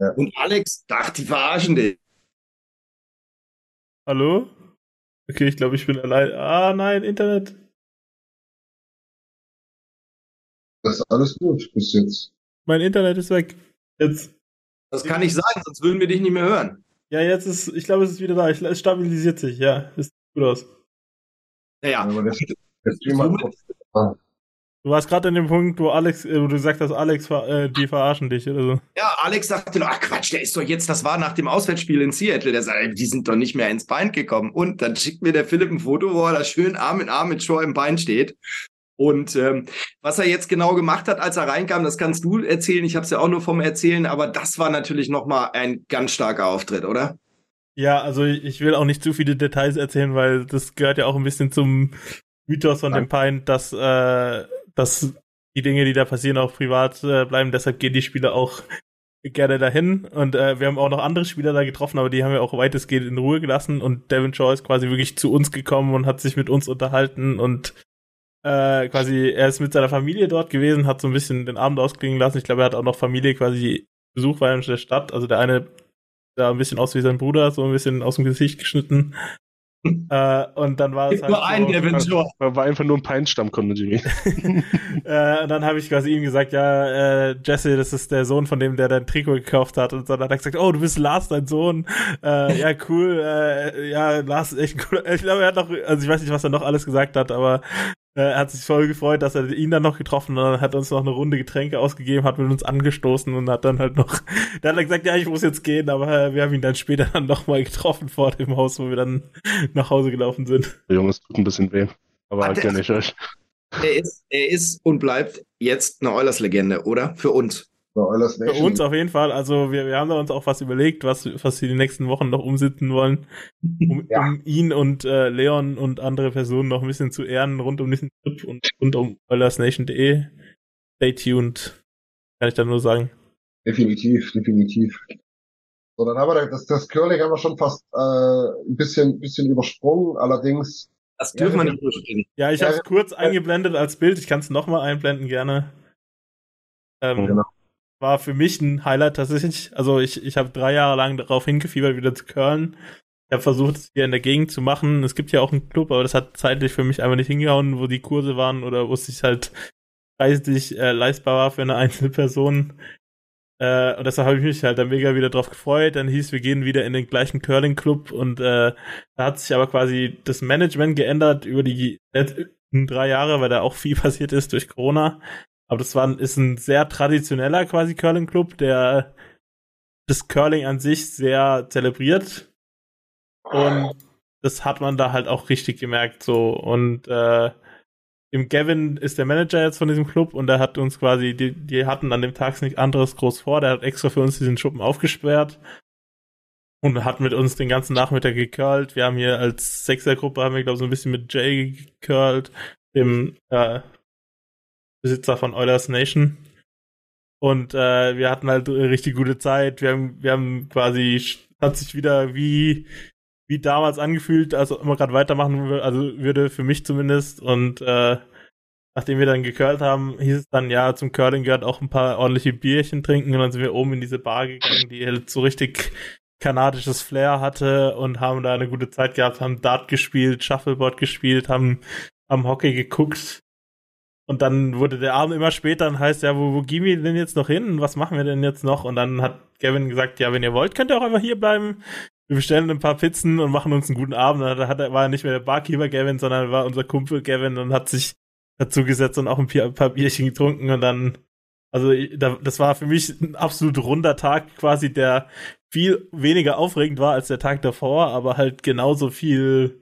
Ja. Und Alex dachte, die verarschen dich. Hallo? Okay, ich glaube, ich bin allein. Ah, nein, Internet. Das ist alles gut bis jetzt. Mein Internet ist weg. Jetzt. Das kann nicht sein, sonst würden wir dich nicht mehr hören. Ja, jetzt ist, ich glaube, es ist wieder da. Ich, es stabilisiert sich. Ja, ist gut aus. Naja, Aber der, der Stream hat Du warst gerade an dem Punkt, wo Alex, äh, wo du gesagt hast, Alex, äh, die verarschen dich oder so. ja, Alex sagte noch, ach Quatsch, der ist doch jetzt, das war nach dem Auswärtsspiel in Seattle, der sagt, die sind doch nicht mehr ins Bein gekommen. Und dann schickt mir der Philipp ein Foto, wo er da schön Arm in Arm mit Shore im Bein steht. Und ähm, was er jetzt genau gemacht hat, als er reinkam, das kannst du erzählen. Ich habe es ja auch nur vom Erzählen, aber das war natürlich nochmal ein ganz starker Auftritt, oder? Ja, also ich will auch nicht zu viele Details erzählen, weil das gehört ja auch ein bisschen zum Mythos von dem Pint, dass, äh, dass die Dinge, die da passieren, auch privat äh, bleiben. Deshalb gehen die Spieler auch gerne dahin. Und äh, wir haben auch noch andere Spieler da getroffen, aber die haben wir auch weitestgehend in Ruhe gelassen. Und Devin Shaw ist quasi wirklich zu uns gekommen und hat sich mit uns unterhalten und äh, quasi, er ist mit seiner Familie dort gewesen, hat so ein bisschen den Abend ausklingen lassen. Ich glaube, er hat auch noch Familie quasi Besuch bei in der Stadt. Also der eine sah ein bisschen aus wie sein Bruder, so ein bisschen aus dem Gesicht geschnitten. *laughs* äh, und dann war es halt nur ein so, Devin Shaw. War, war einfach nur ein Peinstammkunde, Jimmy. *laughs* äh, und dann habe ich quasi ihm gesagt, ja, äh, Jesse, das ist der Sohn von dem, der dein Trikot gekauft hat. Und dann hat er gesagt, oh, du bist Lars, dein Sohn. Äh, ja, cool. Äh, ja, Lars ist echt cool. Ich glaube, er hat noch, also ich weiß nicht, was er noch alles gesagt hat, aber äh, er hat sich voll gefreut, dass er ihn dann noch getroffen hat. Hat uns noch eine Runde Getränke ausgegeben, hat mit uns angestoßen und hat dann halt noch, *laughs* dann hat er gesagt, ja, ich muss jetzt gehen, aber äh, wir haben ihn dann später dann nochmal getroffen vor dem Haus, wo wir dann *laughs* nach Hause gelaufen sind. Der Junge, es tut ein bisschen weh. Aber der- kenne ich euch. Er ist, er ist und bleibt jetzt eine Oilers-Legende, oder? Für uns. Bei Für Nation. uns auf jeden Fall. Also wir, wir haben da uns auch was überlegt, was, was wir die nächsten Wochen noch umsetzen wollen, um, *laughs* Ja. um ihn und äh, Leon und andere Personen noch ein bisschen zu ehren rund um diesen Trip und rund um OilersNation.de. Stay tuned, kann ich da nur sagen. Definitiv, definitiv. So, dann haben wir das, das Curling haben wir schon fast äh, ein bisschen, bisschen übersprungen. Allerdings, Das dürfen wir wir- nicht überspringen. Ja, ich Ja, habe es kurz eingeblendet als Bild. Ich kann es nochmal einblenden gerne. Ähm, Genau. War für mich ein Highlight tatsächlich. Also ich, ich habe drei Jahre lang darauf hingefiebert, wieder zu curlen. Ich habe versucht, es hier in der Gegend zu machen. Es gibt ja auch einen Club, aber das hat zeitlich für mich einfach nicht hingehauen, wo die Kurse waren oder wo es sich halt preislich äh, leistbar war für eine *laughs* einzelne Person. Äh, und deshalb habe ich mich halt dann mega wieder drauf gefreut. Dann hieß, wir gehen wieder in den gleichen Curling-Club und äh, da hat sich aber quasi das Management geändert über die letzten drei Jahre, weil da auch viel *laughs* passiert ist durch Corona. Aber das war, ist ein sehr traditioneller quasi Curling-Club, der das Curling an sich sehr zelebriert. Und das hat man da halt auch richtig gemerkt so. Und äh, im Gavin ist der Manager jetzt von diesem Club und der hat uns quasi, die, die hatten an dem Tag nichts anderes groß vor. Der hat extra für uns diesen Schuppen aufgesperrt und hat mit uns den ganzen Nachmittag gecurlt. Wir haben hier als Sechsergruppe, haben wir, glaube ich, so ein bisschen mit Jay gecurlt, dem äh, Besitzer von Oilers Nation. Und äh, wir hatten halt eine richtig gute Zeit. Wir haben, wir haben quasi, hat sich wieder wie, wie damals angefühlt, als man gerade weitermachen würde, also würde für mich zumindest. Und äh, nachdem wir dann gecurlt haben, hieß es dann, ja, zum Curling gehört auch ein paar ordentliche Bierchen trinken. Und dann sind wir oben in diese Bar gegangen, die halt so richtig kanadisches Flair hatte und haben da eine gute Zeit gehabt, haben Dart gespielt, Shuffleboard gespielt, haben am Hockey geguckt. Und dann wurde der Abend immer später und heißt, ja, wo, wo gehen wir denn jetzt noch hin? Was machen wir denn jetzt noch? Und dann hat Gavin gesagt, ja, wenn ihr wollt, könnt ihr auch einfach hier bleiben. Wir bestellen ein paar Pizzen und machen uns einen guten Abend. Da hat war er nicht mehr der Barkeeper Gavin, sondern war unser Kumpel Gavin und hat sich dazu gesetzt und auch ein paar Bierchen getrunken und dann, also das war für mich ein absolut runder Tag quasi, der viel weniger aufregend war als der Tag davor, aber halt genauso viel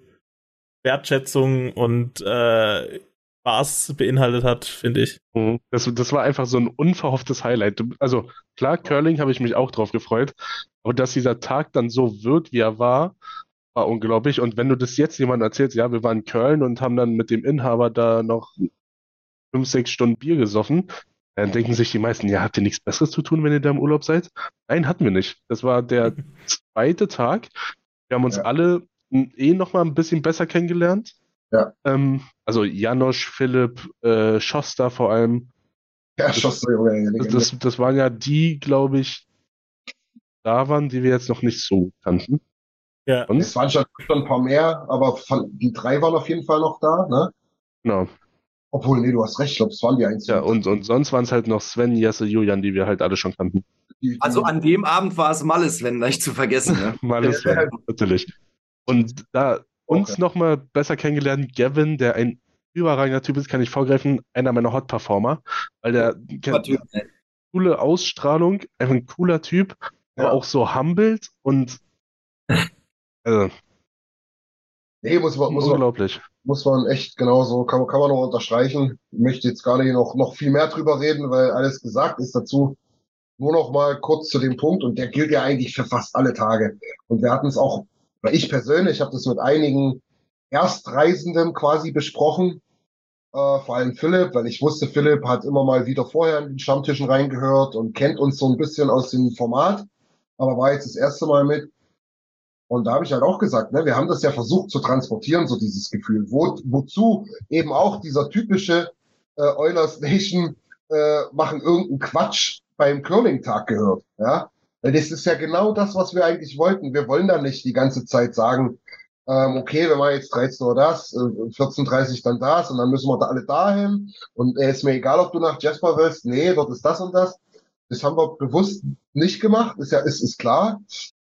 Wertschätzung und äh, Spaß beinhaltet hat, finde ich. Mhm. Das, das war einfach so ein unverhofftes Highlight. Also klar, Curling habe ich mich auch drauf gefreut, aber dass dieser Tag dann so wird, wie er war, war unglaublich. Und wenn du das jetzt jemandem erzählst, ja, wir waren in Köln und haben dann mit dem Inhaber da noch fünf, sechs Stunden Bier gesoffen, dann denken sich die meisten, ja, habt ihr nichts Besseres zu tun, wenn ihr da im Urlaub seid? Nein, hatten wir nicht. Das war der *laughs* zweite Tag. Wir haben uns Ja. alle m, eh noch mal ein bisschen besser kennengelernt. Ja. Ähm, also Janosch, Philipp, äh, Schoster vor allem. Ja, Schoster, Junge, Das, das, das waren ja die, glaube ich, da waren, die wir jetzt noch nicht so kannten. Ja. Und? Es waren schon, ein paar mehr, aber von, die drei waren auf jeden Fall noch da, ne? Genau. Obwohl, nee, du hast recht, ich glaube, es waren die einzigen. Ja, und, und sonst waren es halt noch Sven, Jesse, Julian, die wir halt alle schon kannten. Also an dem Abend war es Malles, wenn nicht zu vergessen. Ne? *laughs* Mal das Ja. Sven, natürlich. Und da uns Okay. noch mal besser kennengelernt, Gavin, der ein überragender Typ ist, kann ich vorgreifen, einer meiner Hot-Performer, weil der kennt Typ, coole Ausstrahlung, einfach ein cooler Typ, Ja. aber auch so humbled und *laughs* also, nee, muss man, muss man, unglaublich. muss man echt genauso, kann, kann man noch unterstreichen. Ich möchte jetzt gar nicht noch, noch viel mehr drüber reden, weil alles gesagt ist dazu. Nur noch mal kurz zu dem Punkt und der gilt ja eigentlich für fast alle Tage. Und wir hatten es auch, weil ich persönlich habe das mit einigen Erstreisenden quasi besprochen, äh, vor allem Philipp, weil ich wusste, Philipp hat immer mal wieder vorher in den Stammtischen reingehört und kennt uns so ein bisschen aus dem Format, aber war jetzt das erste Mal mit. Und da habe ich halt auch gesagt, ne, wir haben das ja versucht zu transportieren, so dieses Gefühl. Wo, wozu eben auch dieser typische äh, Oilers Nation äh, machen irgendeinen Quatsch beim Curling-Tag gehört. Ja? Weil das ist ja genau das, was wir eigentlich wollten. Wir wollen da nicht die ganze Zeit sagen, ähm, okay, wir machen jetzt 13 Uhr das, äh, 14.30 dann das und dann müssen wir da alle dahin. Und äh, ist mir egal, ob du nach Jasper willst. Nee, dort ist das und das. Das haben wir bewusst nicht gemacht, ist ja, ist, ist klar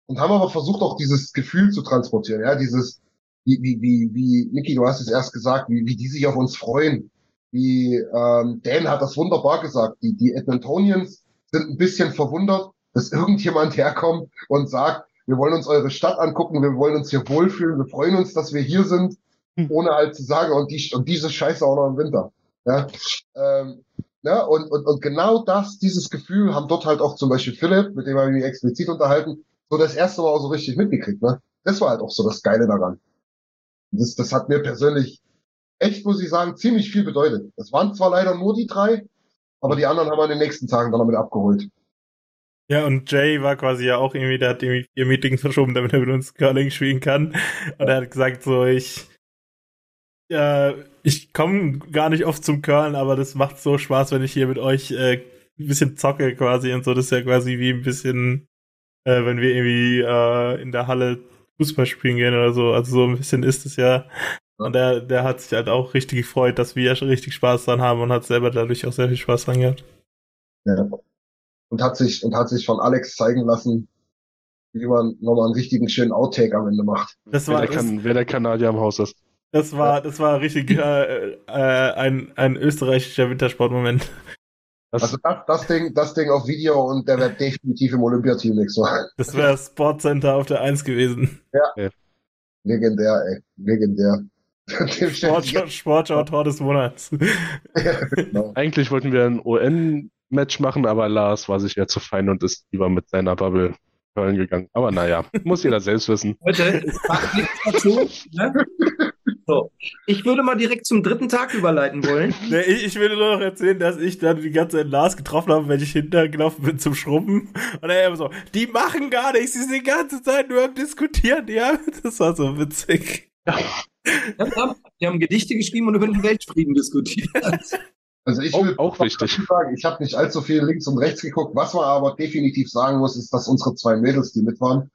und haben aber versucht auch dieses Gefühl zu transportieren, ja, dieses, wie, wie, wie, wie, Niki, du hast es erst gesagt, wie, wie die sich auf uns freuen. Wie ähm, Dan hat das wunderbar gesagt. Die, die Edmontonians sind ein bisschen verwundert, dass irgendjemand herkommt und sagt, wir wollen uns eure Stadt angucken, wir wollen uns hier wohlfühlen, wir freuen uns, dass wir hier sind, hm. ohne halt zu sagen, und, die, und diese Scheiße auch noch im Winter. Ja, ähm, ja und, und, und genau das, dieses Gefühl haben dort halt auch zum Beispiel Philipp, mit dem habe ich mich explizit unterhalten, so das erste Mal auch so richtig mitgekriegt. Ne? Das war halt auch so das Geile daran. Das, das hat mir persönlich echt, muss ich sagen, ziemlich viel bedeutet. Es waren zwar leider nur die drei, aber die anderen haben wir in den nächsten Tagen dann damit abgeholt. Ja, und Jay war quasi ja auch irgendwie, der hat irgendwie vier Meetings verschoben, damit er mit uns Curling spielen kann. Und er hat gesagt, so, ich, ja, ich komme gar nicht oft zum Curlen, aber das macht so Spaß, wenn ich hier mit euch äh, ein bisschen zocke quasi und so. Das ist ja quasi wie ein bisschen äh, wenn wir irgendwie äh, in der Halle Fußball spielen gehen oder so. Also so ein bisschen ist es ja. Und der, der hat sich halt auch richtig gefreut, dass wir ja schon richtig Spaß dran haben und hat selber dadurch auch sehr viel Spaß dran gehabt. Ja. Und hat sich, und hat sich von Alex zeigen lassen, wie man nochmal einen richtigen schönen Outtake am Ende macht. Das war, wer, der, kann, wer der Kanadier am Haus ist. Das war, das war richtig äh, äh, ein, ein österreichischer Wintersportmoment. Das also das, das, Ding, das Ding auf Video und der wird definitiv im Olympiateam nächstes Mal. Das wäre Sportcenter auf der 1 gewesen. Ja. ja. Legendär, ey. Legendär. Sportschau Tor des Monats. *laughs* ja, genau. Eigentlich wollten wir ein ON-Match machen, aber Lars war sich ja zu fein und ist lieber mit seiner Bubble Köln gegangen. Aber naja, muss jeder selbst wissen. Leute, es macht nichts dazu. Ne? So, ich würde mal direkt zum dritten Tag überleiten wollen. *laughs* nee, ich, ich würde nur noch erzählen, dass ich dann die ganze Zeit Lars getroffen habe, wenn ich hintergelaufen bin zum Schrubben. Und er immer so, die machen gar nichts, die sind die ganze Zeit nur am Diskutieren. Ja, das war so witzig. Ja. Ja, die haben Gedichte geschrieben und über den Weltfrieden diskutiert. *laughs* Also ich will auch, auch wichtig. sagen, ich habe nicht allzu viel links und rechts geguckt. Was man aber definitiv sagen muss, ist, dass unsere zwei Mädels, die mit waren,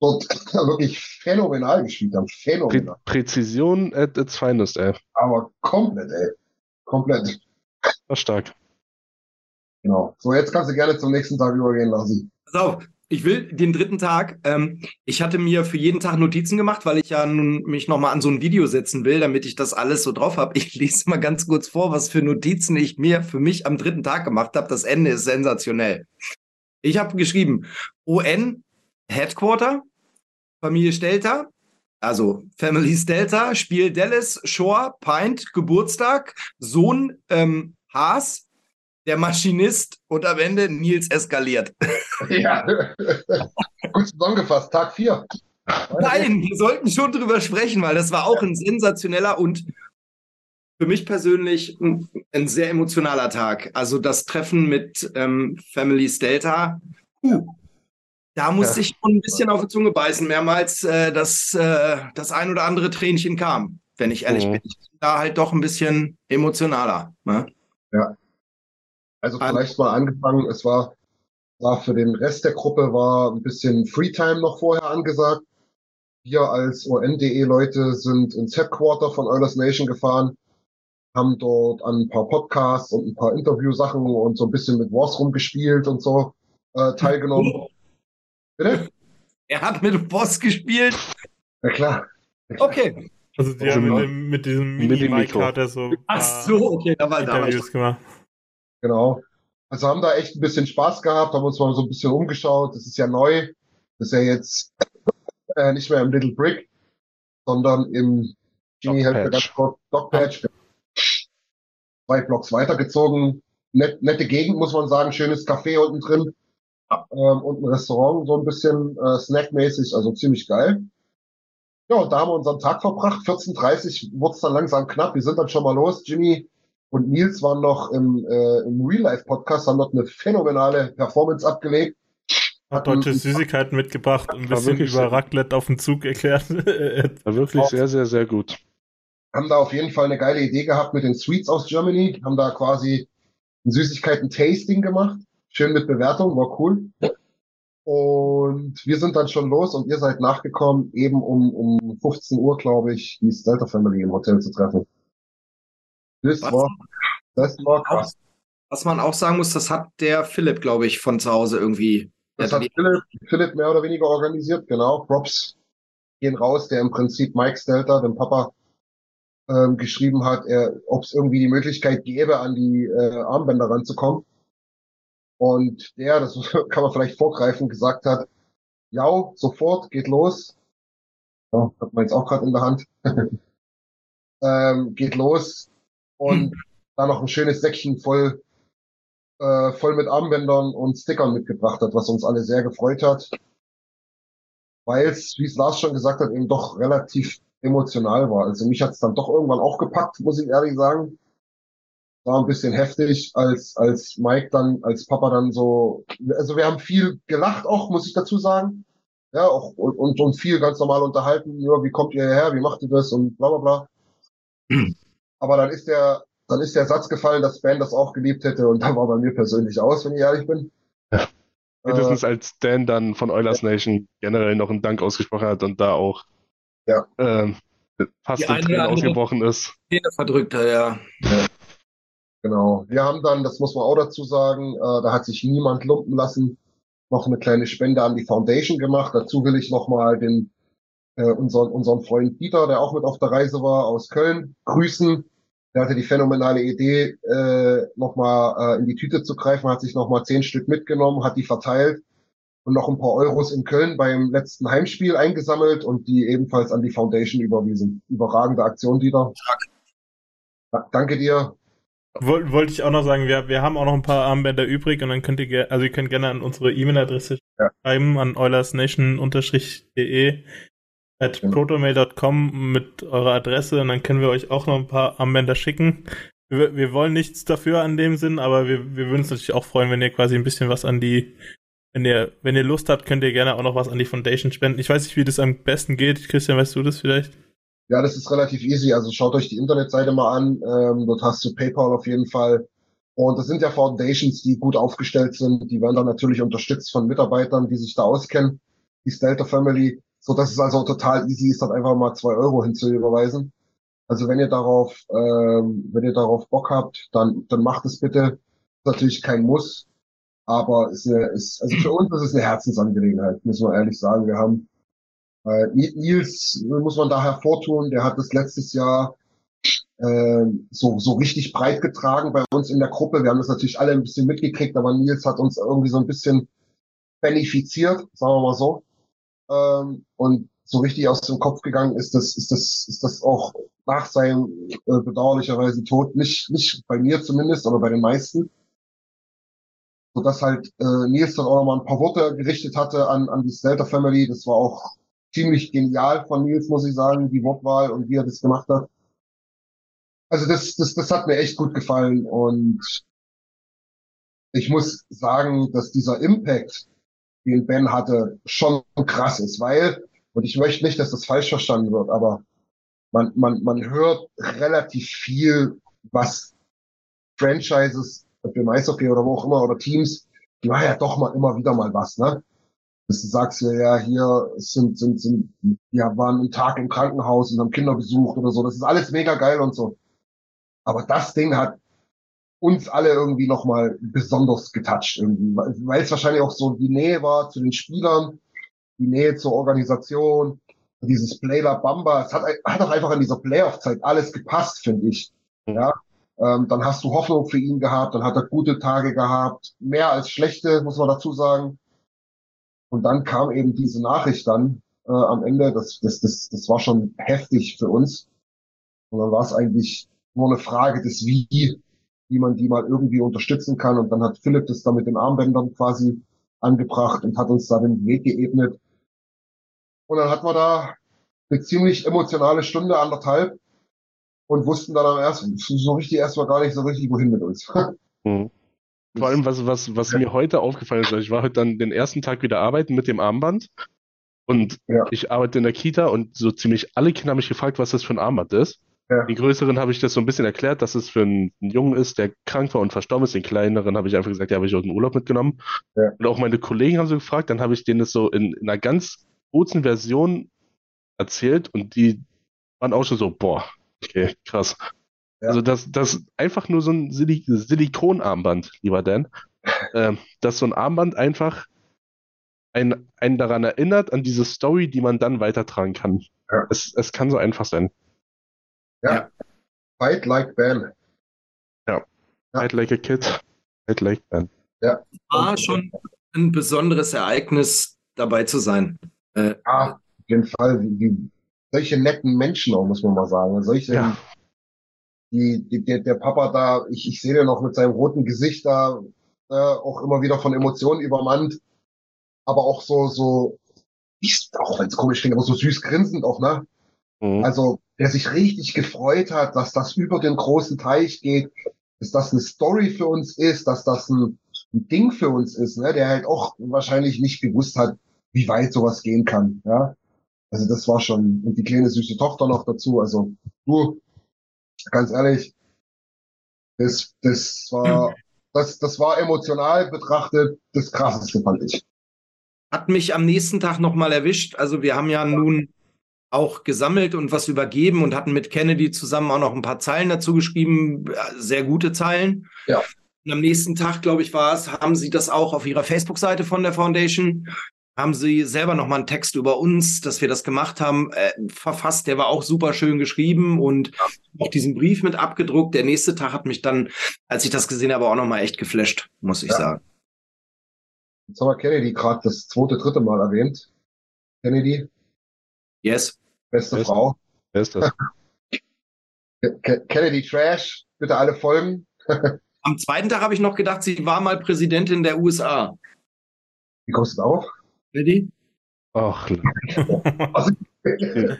dort *laughs* wirklich phänomenal gespielt haben. Phänomenal. Prä Präzision at its finest, ey. Aber komplett, ey. Komplett. War stark. Genau. So, jetzt kannst du gerne zum nächsten Tag übergehen, Lasi. Pass auf, ich will den dritten Tag. Ähm, ich hatte mir für jeden Tag Notizen gemacht, weil ich ja nun mich nochmal an so ein Video setzen will, damit ich das alles so drauf habe. Ich lese mal ganz kurz vor, was für Notizen ich mir für mich am dritten Tag gemacht habe. Das Ende ist sensationell. Ich habe geschrieben, ON Headquarter, Familie Stelter, also Family Stelter, Spiel Dallas, Shore, Pint, Geburtstag, Sohn ähm, Haas, der Maschinist und am Ende Nils eskaliert. Ja, gut zusammengefasst, Tag 4. Nein, wir sollten schon drüber sprechen, weil das war auch ein sensationeller und für mich persönlich ein sehr emotionaler Tag. Also das Treffen mit ähm, Family Stelta, uh, da musste ja. ich schon ein bisschen auf die Zunge beißen, mehrmals, äh, dass äh, das ein oder andere Tränchen kam, wenn ich ehrlich mhm. bin. Ich bin da halt doch ein bisschen emotionaler. Ne? Ja. Also vielleicht mal angefangen, es war, war für den Rest der Gruppe war ein bisschen Freetime noch vorher angesagt. Wir als ONDE-Leute sind ins Headquarter von Eulers Nation gefahren, haben dort an ein paar Podcasts und ein paar Interviewsachen und so ein bisschen mit Wars rumgespielt und so äh, teilgenommen. *laughs* Bitte? Er hat mit Boss gespielt. Ja klar. Okay. Also die haben mit, dem, mit diesem Mini-Mic hat er so Ach so, okay, da war Interviews da gemacht. Genau. Also haben da echt ein bisschen Spaß gehabt, haben uns mal so ein bisschen umgeschaut. Das ist ja neu. Das ist ja jetzt äh, nicht mehr im Little Brick, sondern im ganz kurz. Dog Patch. Zwei Blocks weitergezogen. Net, nette Gegend, muss man sagen. Schönes Café unten drin. Ähm, und ein Restaurant, so ein bisschen äh, snackmäßig, also ziemlich geil. Ja, und da haben wir unseren Tag verbracht. 14.30 wurde es dann langsam knapp. Wir sind dann schon mal los. Jimmy und Nils waren noch im, äh, im Real-Life-Podcast, haben dort eine phänomenale Performance abgelegt. Hat deutsche Süßigkeiten mitgebracht und ein War bisschen wirklich über Raclette auf dem Zug erklärt. *laughs* War wirklich sehr, sehr, sehr gut. haben da auf jeden Fall eine geile Idee gehabt mit den Sweets aus Germany, haben da quasi ein Süßigkeiten-Tasting gemacht. Schön mit Bewertung, war cool. Und wir sind dann schon los und ihr seid nachgekommen, eben um, um 15 Uhr, glaube ich, die Stelter Family im Hotel zu treffen. Das Was? war, das war krass. Was man auch sagen muss, das hat der Philipp, glaube ich, von zu Hause irgendwie. Das hat Philipp, Philipp mehr oder weniger organisiert, genau. Props gehen raus, der im Prinzip Mike Stelter, dem Papa, ähm, geschrieben hat, ob es irgendwie die Möglichkeit gäbe, an die äh, Armbänder ranzukommen. Und der, das *laughs* kann man vielleicht vorgreifen, gesagt hat, ja, sofort, geht los. Ja, hat man jetzt auch gerade in der Hand. *laughs* ähm, geht los. Und da noch ein schönes Säckchen voll äh, voll mit Armbändern und Stickern mitgebracht hat, was uns alle sehr gefreut hat. Weil es, wie es Lars schon gesagt hat, eben doch relativ emotional war. Also mich hat es dann doch irgendwann auch gepackt, muss ich ehrlich sagen. War ein bisschen heftig, als, als Mike dann, als Papa dann so, also wir haben viel gelacht auch, muss ich dazu sagen. Ja, auch, und, und, und viel ganz normal unterhalten, ja, wie kommt ihr hierher, wie macht ihr das und bla, bla, bla. Aber dann ist der, dann ist der Satz gefallen, dass Ben das auch geliebt hätte und da war bei mir persönlich aus, wenn ich ehrlich bin. Ja. Spätestens Äh, als Dan dann von Oilers Nation generell noch einen Dank ausgesprochen hat und da auch Ja. ähm, fast Die in Tränen ausgebrochen ist. Verdrückt hat, ja. Genau. Wir haben dann, das muss man auch dazu sagen, äh, da hat sich niemand lumpen lassen, noch eine kleine Spende an die Foundation gemacht. Dazu will ich nochmal den äh, unseren, unseren Freund Dieter, der auch mit auf der Reise war, aus Köln, grüßen. Der hatte die phänomenale Idee, äh, nochmal äh, in die Tüte zu greifen, hat sich nochmal zehn Stück mitgenommen, hat die verteilt und noch ein paar Euros in Köln beim letzten Heimspiel eingesammelt und die ebenfalls an die Foundation überwiesen. Überragende Aktion, Dieter. Ja, danke dir. Woll- Wollte ich auch noch sagen, wir, wir haben auch noch ein paar Armbänder übrig und dann könnt ihr, also ihr könnt gerne an unsere E-Mail-Adresse Ja. schreiben, an eulersnation-de at protomail.com mit eurer Adresse und dann können wir euch auch noch ein paar Armbänder schicken. Wir, wir wollen nichts dafür an dem Sinn, aber wir, wir würden uns natürlich auch freuen, wenn ihr quasi ein bisschen was an die, wenn ihr, wenn ihr Lust habt, könnt ihr gerne auch noch was an die Foundation spenden. Ich weiß nicht, wie das am besten geht. Christian, weißt du das vielleicht? Ja, das ist relativ easy. Also schaut euch die Internetseite mal an. Ähm, dort hast du PayPal auf jeden Fall. Und das sind ja Foundations, die gut aufgestellt sind. Die werden dann natürlich unterstützt von Mitarbeitern, die sich da auskennen. Die Stelter Family. So, dass es also total easy ist, dann einfach mal zwei Euro hinzuüberweisen. Also wenn ihr darauf, ähm, wenn ihr darauf Bock habt, dann, dann macht es bitte. Ist natürlich kein Muss. Aber ist eine, ist, also für uns ist es eine Herzensangelegenheit, müssen wir ehrlich sagen. Wir haben äh, Ni- Nils muss man da hervortun, der hat das letztes Jahr äh, so, so richtig breit getragen bei uns in der Gruppe. Wir haben das natürlich alle ein bisschen mitgekriegt, aber Nils hat uns irgendwie so ein bisschen benefiziert, sagen wir mal so. Ähm, und so richtig aus dem Kopf gegangen ist das, ist das, ist das auch nach seinem äh, bedauerlicherweise Tod, nicht, nicht bei mir zumindest, aber bei den meisten. So dass halt äh, Nils dann auch nochmal ein paar Worte gerichtet hatte an, an die Stelter Family. Das war auch ziemlich genial von Nils, muss ich sagen, die Wortwahl und wie er das gemacht hat. Also das, das, das hat mir echt gut gefallen und ich muss sagen, dass dieser Impact, den Ben hatte, schon krass ist, weil, und ich möchte nicht, dass das falsch verstanden wird, aber man, man, man hört relativ viel, was Franchises, ob im Eishockey oder wo auch immer, oder Teams, die machen ja doch mal immer wieder mal was, ne? dass du sagst ja, ja, hier sind, sind, sind, ja, waren einen Tag im Krankenhaus und haben Kinder besucht oder so. Das ist alles mega geil und so. Aber das Ding hat uns alle irgendwie nochmal besonders getoucht irgendwie, weil es wahrscheinlich auch so die Nähe war zu den Spielern, die Nähe zur Organisation, dieses Playla Bamba. Es hat, hat auch einfach in dieser Playoff-Zeit alles gepasst, finde ich. Ja. Ähm, dann hast du Hoffnung für ihn gehabt, dann hat er gute Tage gehabt, mehr als schlechte, muss man dazu sagen. Und dann kam eben diese Nachricht dann äh, am Ende, das, das, das, das war schon heftig für uns. Und dann war es eigentlich nur eine Frage des Wie, wie man die mal irgendwie unterstützen kann. Und dann hat Philipp das da mit den Armbändern quasi angebracht und hat uns da den Weg geebnet. Und dann hatten wir da eine ziemlich emotionale Stunde, anderthalb, und wussten dann am ersten, so richtig erstmal gar nicht so richtig, wohin mit uns. *laughs* Mhm. Vor allem, was, was, was mir heute aufgefallen ist, ich war heute dann den ersten Tag wieder arbeiten mit dem Armband und Ja. ich arbeite in der Kita und so ziemlich alle Kinder haben mich gefragt, was das für ein Armband ist. Ja. Den größeren habe ich das so ein bisschen erklärt, dass es für einen, einen Jungen ist, der krank war und verstorben ist. Den kleineren habe ich einfach gesagt, ja, habe ich aus dem Urlaub mitgenommen. Ja. Und auch meine Kollegen haben so gefragt, dann habe ich denen das so in, in einer ganz kurzen Version erzählt und die waren auch schon so, boah, okay, krass. Ja. Also das, das einfach nur so ein Silik Silikonarmband, lieber Dan, *laughs* ähm, dass so ein Armband einfach einen, einen daran erinnert, an diese Story, die man dann weitertragen kann. Ja. Es, es kann so einfach sein. Fight like Ben. Ja. Fight like a kid, fight like man. War schon ein besonderes Ereignis, dabei zu sein. Äh, Ja, auf jeden Fall. Wie, wie, solche netten Menschen auch, muss man mal sagen. Solche, Ja. die, die, der, der Papa da, ich, ich sehe den noch mit seinem roten Gesicht da, äh, auch immer wieder von Emotionen übermannt. Aber auch so, so, ich, auch wenn es komisch klingt, aber so süß grinsend auch, ne? Mhm. Also, der sich richtig gefreut hat, dass das über den großen Teich geht, dass das eine Story für uns ist, dass das ein, ein Ding für uns ist, ne? Der halt auch wahrscheinlich nicht gewusst hat, wie weit sowas gehen kann, ja? Also das war schon, und die kleine süße Tochter noch dazu, also du, ganz ehrlich, das, das war, das, das war emotional betrachtet das krasseste, fand ich. hat mich am nächsten Tag nochmal erwischt. Also wir haben ja nun auch gesammelt und was übergeben und hatten mit Kennedy zusammen auch noch ein paar Zeilen dazu geschrieben, äh, sehr gute Zeilen. Ja. Und am nächsten Tag, glaube ich, war es, haben sie das auch auf ihrer Facebook-Seite von der Foundation, haben sie selber nochmal einen Text über uns, dass wir das gemacht haben, äh, verfasst. Der war auch super schön geschrieben und auch diesen Brief mit abgedruckt. Der nächste Tag hat mich dann, als ich das gesehen habe, auch nochmal echt geflasht, muss ich Ja. sagen. Jetzt haben wir Kennedy gerade das zweite, dritte Mal erwähnt. Kennedy, Yes. Beste Beste. Frau. Wer ist das? Ke- Kennedy Trash, bitte alle folgen. *laughs* Am zweiten Tag habe ich noch gedacht, sie war mal Präsidentin der USA. Wie kommst du darauf? Ready? Ach, *laughs*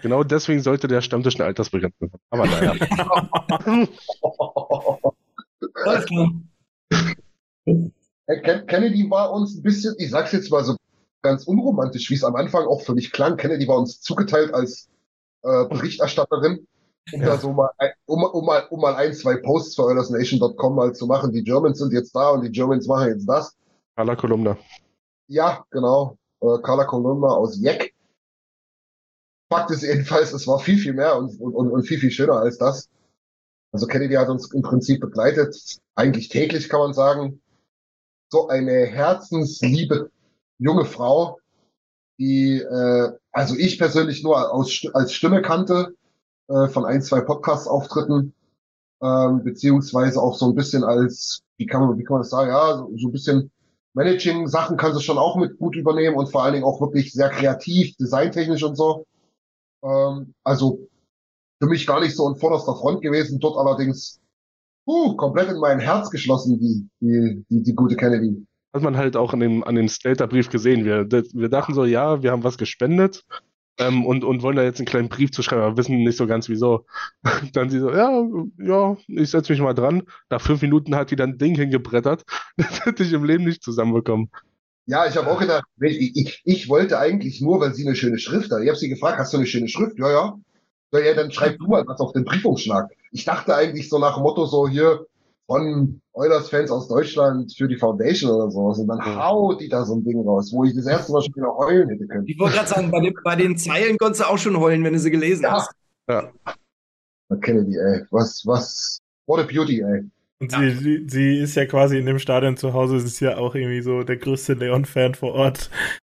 genau deswegen sollte der Stammtisch eine Altersbegrenzung haben. Aber naja. *laughs* Alles klar. Äh, Ken- Kennedy war uns ein bisschen, ich sag's jetzt mal so ganz unromantisch, wie es am Anfang auch für mich klang. Kennedy war uns zugeteilt als äh, Berichterstatterin, um Ja. da so mal, ein- um, um mal, um mal ein, zwei Posts für EulersNation.com mal zu machen. Die Germans sind jetzt da und die Germans machen jetzt das. Carla Kolumna. Ja, genau. Äh, Carla Kolumna aus Jeck. Fakt ist jedenfalls, es war viel, viel mehr und, und und viel, viel schöner als das. Also Kennedy hat uns im Prinzip begleitet, eigentlich täglich kann man sagen. So eine herzensliebe junge Frau, die äh, also ich persönlich nur aus, als Stimme kannte äh, von ein, zwei Podcast-Auftritten, ähm, beziehungsweise auch so ein bisschen als, wie kann man, wie kann man das sagen, ja, so, so ein bisschen Managing-Sachen kann sie schon auch mit gut übernehmen und vor allen Dingen auch wirklich sehr kreativ, designtechnisch und so. Ähm, also für mich gar nicht so in vorderster Front gewesen, dort allerdings uh, komplett in mein Herz geschlossen, die, die, die, die gute Kennedy. Hat man halt auch an dem, an dem Slater-Brief gesehen. Wir, wir dachten so, ja, wir haben was gespendet ähm, und, und wollen da jetzt einen kleinen Brief zu schreiben, aber wissen nicht so ganz wieso. *laughs* Dann sie so, ja, ja, ich setze mich mal dran. Nach fünf Minuten hat die dann ein Ding hingebrettert. *laughs* Das hätte ich im Leben nicht zusammenbekommen. Ja, ich habe auch gedacht, ich, ich, ich wollte eigentlich nur, weil sie eine schöne Schrift hat. Ich habe sie gefragt, hast du eine schöne Schrift? Ja, ja. Ja, ja, dann schreib du mal was auf den Briefumschlag. Ich dachte eigentlich so nach dem Motto so hier von Oilers-Fans aus Deutschland für die Foundation oder sowas. Und dann haut die da so ein Ding raus, wo ich das erste Mal schon wieder heulen hätte können. Ich wollte gerade sagen, bei den, bei den Zeilen konntest du auch schon heulen, wenn du sie gelesen Ja. hast. Ja. Kennedy, ey. Was, was, what a beauty, ey. Und Ja. sie, sie, sie ist ja quasi in dem Stadion zu Hause, sie ist ja auch irgendwie so der größte Leon-Fan vor Ort.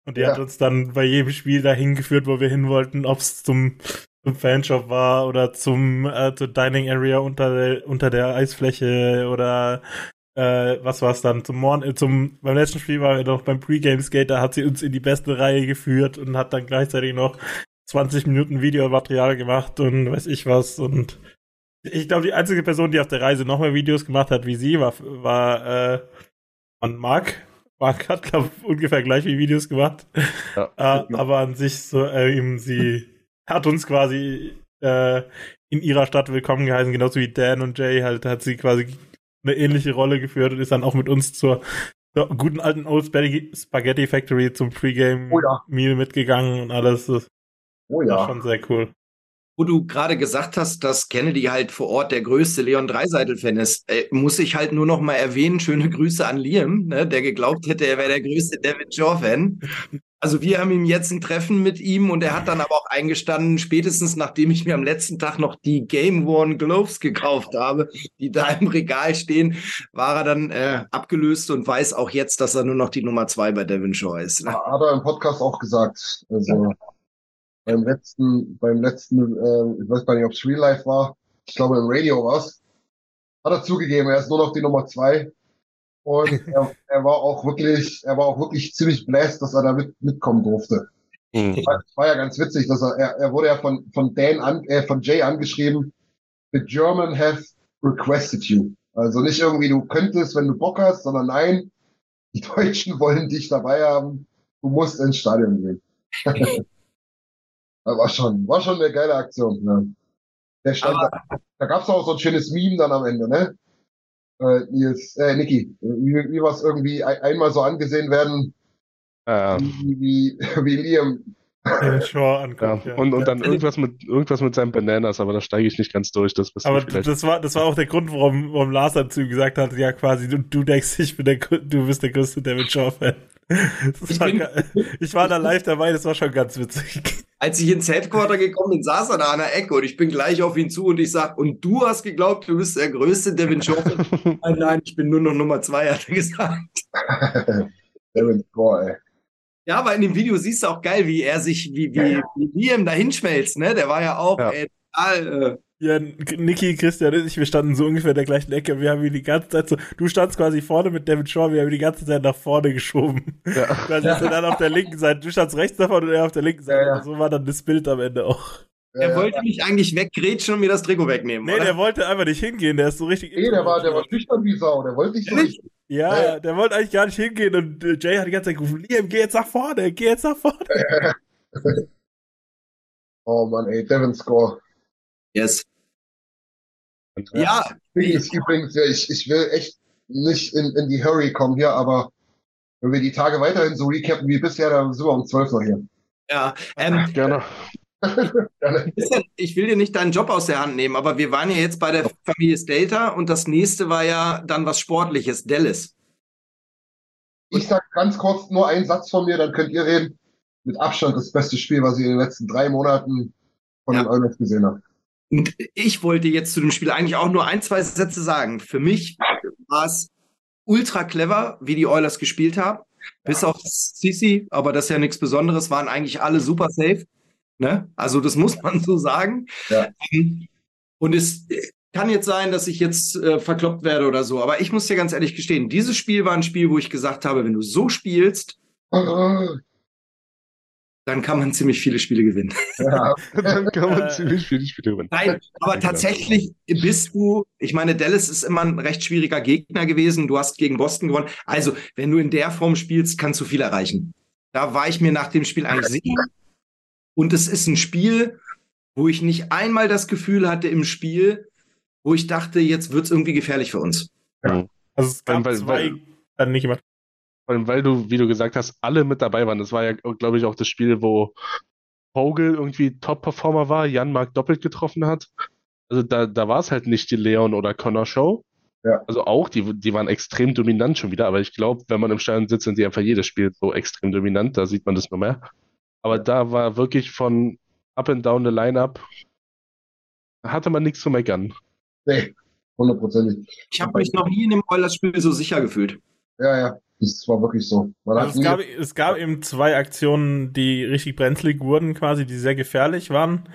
Und die Ja. hat uns dann bei jedem Spiel dahin geführt, wo wir hin wollten, ob es zum, zum Fanshop war oder zum äh, zur Dining Area unter der, unter der Eisfläche oder äh, was war es dann? Zum Morn, äh, zum beim letzten Spiel war wir noch beim Pre-Game Skate, da hat sie uns in die beste Reihe geführt und hat dann gleichzeitig noch 20 Minuten Videomaterial gemacht und weiß ich was und Ich glaube, die einzige Person, die auf der Reise noch mehr Videos gemacht hat wie sie, war, war äh, von Mark. Mark hat, glaube ungefähr gleich wie Videos gemacht. Ja. Äh, aber an sich so, äh, eben, sie hat uns quasi äh, in ihrer Stadt willkommen geheißen, genauso wie Dan und Jay halt, hat sie quasi eine ähnliche Rolle geführt und ist dann auch mit uns zur, zur guten alten Old Spaghetti Factory zum Pre-Game-Meal oh ja. mitgegangen und alles. Das oh ja. War schon sehr cool wo du gerade gesagt hast, dass Kennedy halt vor Ort der größte Leon Dreiseitel-Fan ist, äh, muss ich halt nur noch mal erwähnen, schöne Grüße an Liam, ne, der geglaubt hätte, er wäre der größte David Shaw-Fan. Also wir haben ihm jetzt ein Treffen mit ihm und er hat dann aber auch eingestanden, spätestens nachdem ich mir am letzten Tag noch die Game Worn Gloves gekauft habe, die da im Regal stehen, war er dann äh, abgelöst und weiß auch jetzt, dass er nur noch die Nummer zwei bei Devin Shaw ist. Ne? Hat er im Podcast auch gesagt. Also beim letzten, beim letzten, äh, ich weiß gar nicht, ob es Real Life war, ich glaube im Radio war es, hat er zugegeben, er ist nur noch die Nummer zwei. Und er, er war auch wirklich, er war auch wirklich ziemlich blessed, dass er da mit, mitkommen durfte. Mhm. War, war ja ganz witzig, dass er, er, er wurde ja von, von Dan an, äh, von Jay angeschrieben, the German have requested you. Also nicht irgendwie du könntest, wenn du Bock hast, sondern nein, die *laughs* Deutschen wollen dich dabei haben. Du musst ins Stadion gehen. *laughs* war schon, war schon eine geile Aktion. Ne? Der stand da, da gab es auch so ein schönes Meme dann am Ende, ne? Äh, Nils, äh, Niki, wie, wie was irgendwie ein, einmal so angesehen werden, ähm. wie, wie, wie Liam Shaw *laughs* ankommt, ja. ja. Und, und dann irgendwas mit, irgendwas mit seinen Bananas, aber da steige ich nicht ganz durch. Das aber das war, das war auch der Grund, warum, warum Lars dazu gesagt hat, ja quasi, du, du denkst, ich bin der, du bist der größte David Shaw-Fan. *laughs* Ich, ich, war da live dabei, das war schon ganz witzig. Als ich ins Headquarter gekommen bin, saß er da an der Ecke und ich bin gleich auf ihn zu und ich sag, und du hast geglaubt, du bist der größte Devin Shaw. *laughs* nein, nein, ich bin nur noch Nummer zwei, hat er gesagt. *laughs* Devin ey. Ja, aber in dem Video siehst du auch geil, wie er sich, wie, wie, wie Liam da hinschmelzt, ne? Der war ja auch ja. Ey, total, äh, ja, Niki, Christian und ich, wir standen so ungefähr in der gleichen Ecke. Wir haben ihn die ganze Zeit so, du standst quasi vorne mit David Shaw, wir haben ihn die ganze Zeit nach vorne geschoben. Ja. *laughs* Quasi ja. dann auf der linken Seite, du standst rechts davon und er auf der linken Seite. Ja, ja. So war dann das Bild am Ende auch. Er wollte mich eigentlich weggrätschen und mir das Trikot wegnehmen. Nee, oder? der wollte einfach nicht hingehen, der ist so richtig. Nee, der war, der war schüchtern wie Sau, der wollte nicht so richtig. Ja, ja, der wollte eigentlich gar nicht hingehen und äh, Jay hat die ganze Zeit gerufen, Liam, geh jetzt nach vorne, geh jetzt nach vorne. *laughs* oh Mann, ey, Devin Score. Yes. Ja. Ich, übrigens, ich, ich will echt nicht in, in die Hurry kommen hier, aber wenn wir die Tage weiterhin so recappen wie bisher, dann sind wir um 12 noch hier. Ja, ähm, *laughs* gerne. *laughs* ich will dir nicht deinen Job aus der Hand nehmen, aber wir waren ja jetzt bei der Familie Stelter und das nächste war ja dann was Sportliches, Dallas. Ich sag ganz kurz nur einen Satz von mir, dann könnt ihr reden. Mit Abstand das beste Spiel, was ich in den letzten drei Monaten von ja. den Oilers gesehen habe. Und ich wollte jetzt zu dem Spiel eigentlich auch nur ein, zwei Sätze sagen. Für mich war es ultra clever, wie die Oilers gespielt haben. Bis auf Sisi, aber das ist ja nichts Besonderes, waren eigentlich alle super safe. Ne? Also das muss man so sagen. Ja. Und es kann jetzt sein, dass ich jetzt äh, verkloppt werde oder so, aber ich muss dir ganz ehrlich gestehen, dieses Spiel war ein Spiel, wo ich gesagt habe, wenn du so spielst, dann kann man ziemlich viele Spiele gewinnen. Ja, *laughs* dann kann man ziemlich viele Spiele gewinnen. Nein, aber tatsächlich bist du, ich meine, Dallas ist immer ein recht schwieriger Gegner gewesen. Du hast gegen Boston gewonnen. Also, wenn du in der Form spielst, kannst du viel erreichen. Da war ich mir nach dem Spiel eigentlich sicher. Und es ist ein Spiel, wo ich nicht einmal das Gefühl hatte im Spiel, wo ich dachte, jetzt wird es irgendwie gefährlich für uns. Ja. Also es gab weil, zwei, dann nicht immer. Weil du, wie du gesagt hast, alle mit dabei waren. Das war ja, glaube ich, auch das Spiel, wo Vogel irgendwie Top-Performer war, Jan Mark doppelt getroffen hat. Also da, da war es halt nicht die Leon oder Connor Show. Ja. Also auch, die, die waren extrem dominant schon wieder, aber ich glaube, wenn man im Stadion sitzt, sind die einfach jedes Spiel so extrem dominant, da sieht man das noch mehr. Aber da war wirklich von up and down the lineup, hatte man nichts zu meckern. Nee, hundertprozentig. Ich habe mich noch nie in einem Oilers-Spiel so sicher gefühlt. Ja, ja. Das war wirklich so. Also es, gab, es gab eben zwei Aktionen, die richtig brenzlig wurden, quasi, die sehr gefährlich waren.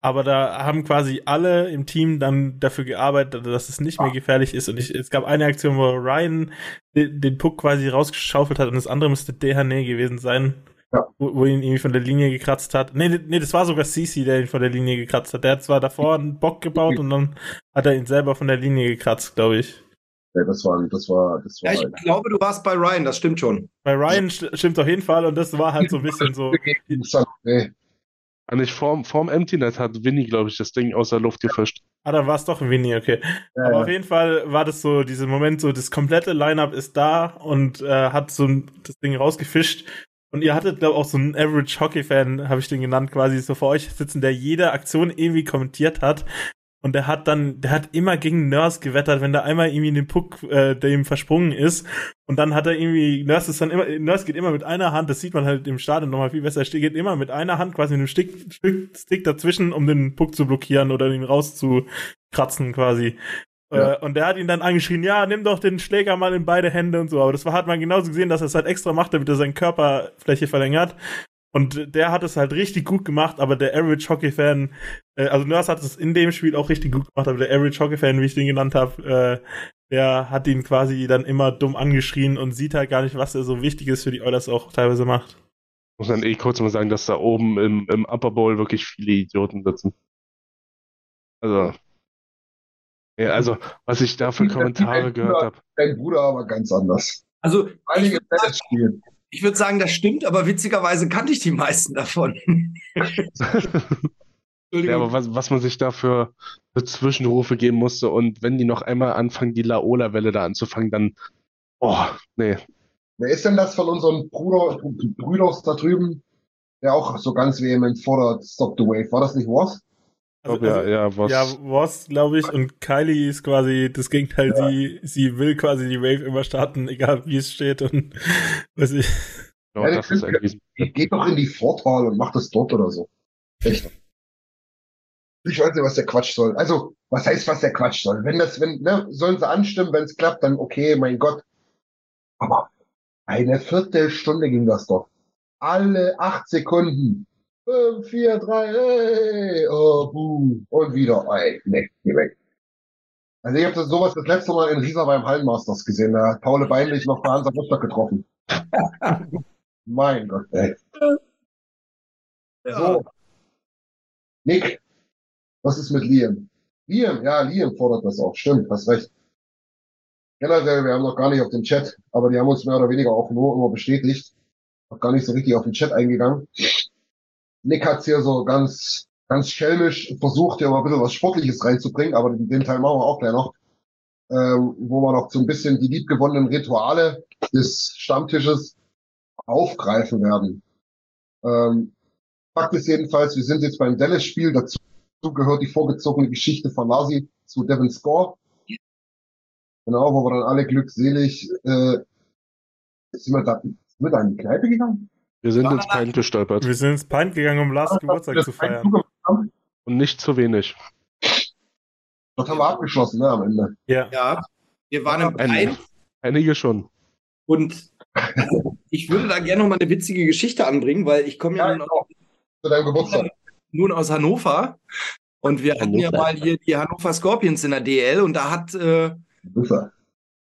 Aber da haben quasi alle im Team dann dafür gearbeitet, dass es nicht mehr gefährlich ist. Und ich, es gab eine Aktion, wo Ryan den, den Puck quasi rausgeschaufelt hat und das andere müsste Dehane gewesen sein Ja. Wo, wo, ihn irgendwie von der Linie gekratzt hat. Nee, nee, das war sogar Sisi, der ihn von der Linie gekratzt hat. Der hat zwar davor einen Bock gebaut *laughs* und dann hat er ihn selber von der Linie gekratzt, glaube ich. Ja, das war, das war, das war. Ja, ich glaube, du warst bei Ryan, das stimmt schon. Bei Ryan stimmt auf jeden Fall und das war halt so ein bisschen so. *laughs* nee. Nicht vorm, vorm Empty Net hat Winnie, glaube ich, das Ding aus der Luft gefischt. Ah, dann war es doch Winnie, okay. Ja, Aber ja. auf jeden Fall war das so, dieser Moment, so das komplette Line-Up ist da und äh, hat so das Ding rausgefischt. Und ihr hattet, glaube ich, auch so einen Average Hockey-Fan, habe ich den genannt, quasi so vor euch sitzen, der jede Aktion irgendwie kommentiert hat. Und der hat dann, der hat immer gegen Nurse gewettert, wenn da einmal irgendwie den Puck, äh, der ihm versprungen ist. Und dann hat er irgendwie, Nurse ist dann immer, Nurse geht immer mit einer Hand, das sieht man halt im Stadion nochmal viel besser, er geht immer mit einer Hand quasi mit einem Stick, Stick, Stick dazwischen, um den Puck zu blockieren oder ihn rauszukratzen quasi. Ja. Äh, und der hat ihn dann angeschrien, ja, nimm doch den Schläger mal in beide Hände und so. Aber das war, hat man genauso gesehen, dass er es halt extra macht, damit er seine Körperfläche verlängert. Und der hat es halt richtig gut gemacht, aber der Average Hockey-Fan, äh, also Nurse hat es in dem Spiel auch richtig gut gemacht, aber der Average Hockey-Fan, wie ich den genannt habe, äh, der hat ihn quasi dann immer dumm angeschrien und sieht halt gar nicht, was er so wichtig ist für die Oilers auch teilweise macht. Muss dann eh kurz mal sagen, dass da oben im, im Upper Bowl wirklich viele Idioten sitzen. Also, ja, also, was ich da für Kommentare gehört habe. Dein Bruder aber ganz anders. Also, einige Tennis spielen. Ich würde sagen, das stimmt, aber witzigerweise kannte ich die meisten davon. ja, aber was, was man sich da für, für, Zwischenrufe geben musste und wenn die noch einmal anfangen, die Laola-Welle da anzufangen, dann, oh, nee. Wer ist denn das von unseren Bruder, Brüders da drüben, der auch so ganz vehement fordert, Stop the Wave? War das nicht Was? Also, ja, also, ja, was. Ja, was, glaube ich, und Kylie ist quasi das Gegenteil. Ja. Sie, sie will quasi die Wave immer starten, egal wie es steht und weiß ich. Ja, das ist eigentlich... Geht doch in die Vorwahl und macht das dort oder so. Echt. Ich weiß nicht, was der Quatsch soll. Also, was heißt, was der Quatsch soll? Wenn das, wenn, ne, sollen sie anstimmen, wenn es klappt, dann okay, mein Gott. Aber eine Viertelstunde ging das doch. Alle acht Sekunden 5, 4, 3, hey, oh, buh. Und wieder, ey, ne, geh weg. Also ich habe sowas das letzte Mal in Riesa beim Hallenmasters gesehen. Da hat Paul Beinlich noch bei Hansa Rostock getroffen. *laughs* mein Gott, ey. Ja. So. Nick, was ist mit Liam? Liam, ja, Liam fordert das auch. Stimmt, hast recht. Generell, wir haben noch gar nicht auf den Chat, aber die haben uns mehr oder weniger auch nur immer bestätigt. Noch gar nicht so richtig auf den Chat eingegangen. Nick hat's hier so ganz, ganz schelmisch versucht, hier mal ein bisschen was Sportliches reinzubringen, aber den Teil machen wir auch gleich noch, ähm, wo wir noch so ein bisschen die liebgewonnenen Rituale des Stammtisches aufgreifen werden. Ähm, Fakt ist jedenfalls, wir sind jetzt beim Dallas-Spiel, dazu gehört die vorgezogene Geschichte von Lasi zu Devin Score. Genau, wo wir dann alle glückselig, äh, sind wir da, sind wir da in die Kneipe gegangen? Wir sind ins Pint gestolpert. Wir sind ins Pint gegangen, um Lars Geburtstag zu feiern. Und nicht zu wenig. Das haben wir abgeschlossen, ne, am Ende. Ja. Ja, wir waren im Pint. Einige schon. Und ich würde da gerne noch mal eine witzige Geschichte anbringen, weil ich komme ja, ja nun, aus, zu deinem Geburtstag. nun aus Hannover. Und wir hatten ja mal hier die Hannover Scorpions in der DL und da hat äh,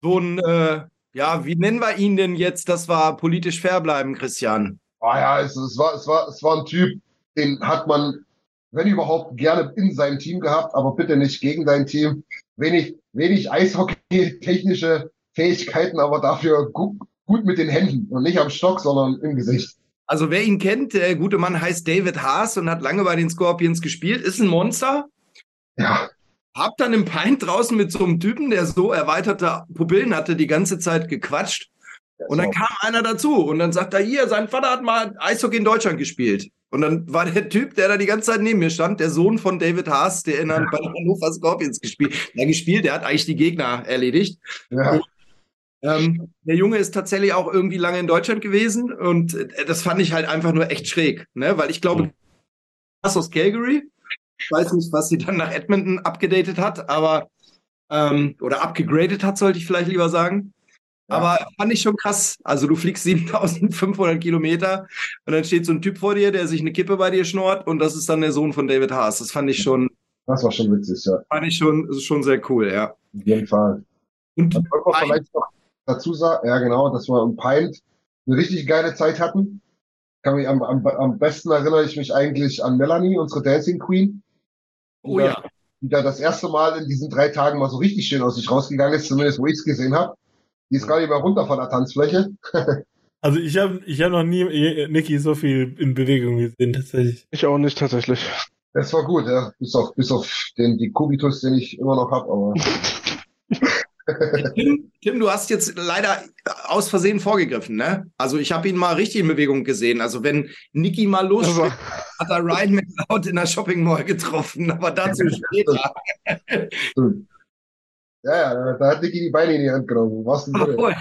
so ein, äh, ja, wie nennen wir ihn denn jetzt, dass wir politisch fair bleiben, Christian? Ah ja, es, es, war, es, war, es war ein Typ, den hat man, wenn überhaupt, gerne in seinem Team gehabt, aber bitte nicht gegen dein Team. Wenig, wenig Eishockey-technische Fähigkeiten, aber dafür gut, gut mit den Händen und nicht am Stock, sondern im Gesicht. Also wer ihn kennt, der gute Mann heißt David Haas und hat lange bei den Scorpions gespielt, ist ein Monster. Ja. Hab dann im Pint draußen mit so einem Typen, der so erweiterte Pupillen hatte, die ganze Zeit gequatscht. Und dann kam einer dazu und dann sagt er, hier, sein Vater hat mal Eishockey in Deutschland gespielt. Und dann war der Typ, der da die ganze Zeit neben mir stand, der Sohn von David Haas, der in ja. bei den Hannover Scorpions gespielt, der gespielt, der hat eigentlich die Gegner erledigt. Ja. Und, ähm, der Junge ist tatsächlich auch irgendwie lange in Deutschland gewesen und äh, das fand ich halt einfach nur echt schräg, ne? weil ich glaube, mhm. aus Calgary, ich weiß nicht, was sie dann nach Edmonton abgedatet hat, aber ähm, oder abgegradet hat, sollte ich vielleicht lieber sagen. Aber fand ich schon krass. Also du fliegst 7500 Kilometer und dann steht so ein Typ vor dir, der sich eine Kippe bei dir schnurrt und das ist dann der Sohn von David Haas. Das fand ich schon. Das war schon witzig, ja. Fand ich schon, schon sehr cool, ja. Auf jeden Fall. Und wollen wir vielleicht noch dazu sagen, ja genau, dass wir im Pint eine richtig geile Zeit hatten. kann mich am, am, am besten erinnere ich mich eigentlich an Melanie, unsere Dancing Queen. Oh die ja. Da, die da das erste Mal in diesen drei Tagen mal so richtig schön aus sich rausgegangen ist, zumindest wo ich es gesehen habe. Die ist gar nicht mehr runter von der Tanzfläche. *laughs* Also ich habe ich hab noch nie Niki so viel in Bewegung gesehen, tatsächlich. Ich auch nicht tatsächlich. Das war gut, ja. Bis auf, bis auf den, die Kubitus, den ich immer noch hab, aber. Tim, Tim, du hast jetzt leider aus Versehen vorgegriffen, ne? Also ich habe ihn mal richtig in Bewegung gesehen. Also wenn Niki mal los Also, hat er Ryan McLeod in der Shopping Mall getroffen, aber dazu *laughs* später. Ja, ja, da hat Niki die Beine in die Hand genommen. Was denn? Jawohl.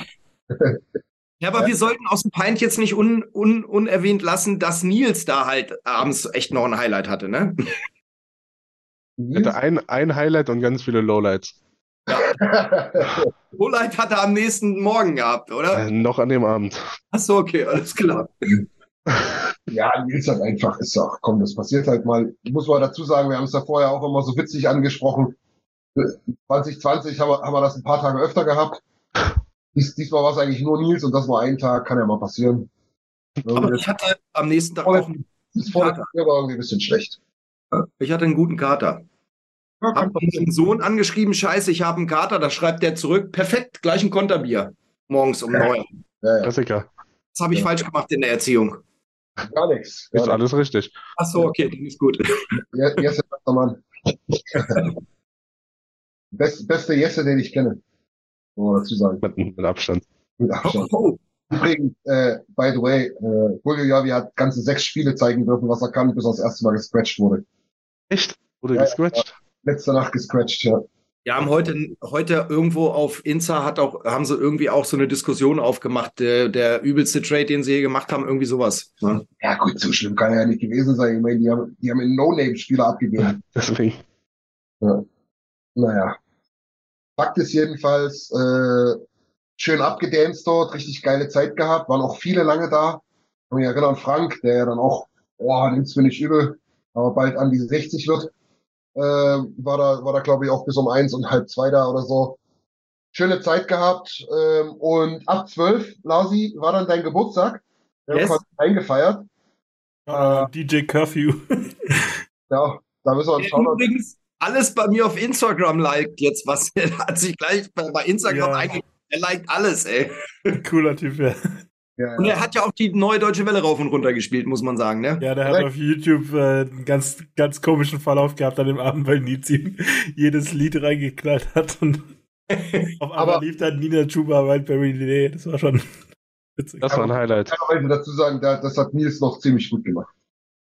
Ja, aber wir sollten aus dem Pint jetzt nicht un, un, unerwähnt lassen, dass Nils da halt abends echt noch ein Highlight hatte, ne? ich hatte ein, ein Highlight und ganz viele Lowlights. Lowlight hat er am nächsten Morgen gehabt, oder? Äh, noch an dem Abend. Achso, okay, alles klar. Ja, Nils hat einfach, ist doch, komm, das passiert halt mal. Ich muss mal dazu sagen, wir haben es ja vorher auch immer so witzig angesprochen. 2020 haben wir, haben wir das ein paar Tage öfter gehabt. Dies, diesmal war es eigentlich nur Nils und das war ein Tag, kann ja mal passieren. Aber ich hatte am nächsten Tag auch Das vorletzte Jahr war irgendwie ein bisschen schlecht. ich hatte einen guten Kater. Ja, Hab meinen Sohn angeschrieben, scheiße, ich habe einen Kater, da schreibt der zurück, perfekt, gleich ein Konterbier. Morgens um neun. Ja, ja. Klassiker. Was habe ich Ja. falsch gemacht in der Erziehung? Gar nichts. Ist Gar alles richtig. Achso, okay, dann ist gut. Jesse, bester Mann. *laughs* Best, beste Jesse, den ich kenne. Muss man dazu sagen. Mit, mit Abstand. Mit Oh, Abstand. oh. Übrigens, äh, by the way, äh, Julio Javi hat ganze sechs Spiele zeigen dürfen, was er kann, bis er das erste Mal gescratcht wurde. Echt? Wurde Ja, gescratcht? Letzte Nacht gescratcht, ja. Wir haben heute, heute irgendwo auf Insta hat auch, haben sie irgendwie auch so eine Diskussion aufgemacht, der, der übelste Trade, den sie je gemacht haben, irgendwie sowas. Ne? Ja gut, so schlimm kann er ja nicht gewesen sein. Ich meine, die haben, die haben einen No-Name-Spieler abgegeben. *laughs* Deswegen. Naja. Fakt ist jedenfalls, äh, schön abgedanced dort, richtig geile Zeit gehabt, waren auch viele lange da. Ich kann mich erinnern, Frank, der ja dann auch, oh, nimmt's mir nicht übel, aber bald an die 60 wird, äh, war da, war da glaube ich auch bis um eins und halb zwei da oder so. Schöne Zeit gehabt, ähm, und ab zwölf, Lasi, war dann dein Geburtstag. Wir Yes. haben eingefeiert. Ah, DJ Curfew. Ja, da müssen wir uns schauen. Übrigens, alles bei mir auf Instagram liked jetzt, was er *laughs* hat sich gleich bei, bei Instagram Ja. einge... Er liked alles, ey. *laughs* Cooler Typ, ja. Ja, Und ja. er hat ja auch die neue Deutsche Welle rauf und runter gespielt, muss man sagen, ne? Ja, der hat Korrekt. auf YouTube äh, einen ganz, ganz komischen Verlauf gehabt an dem Abend, weil Nils *laughs* ihm jedes Lied reingeknallt hat und auf einmal Aber- lief dann Nina Chuba Wildberry Delay. Das war schon witzig. Das war ein Highlight. fairerweise dazu sagen, da, das hat Nils noch ziemlich gut gemacht.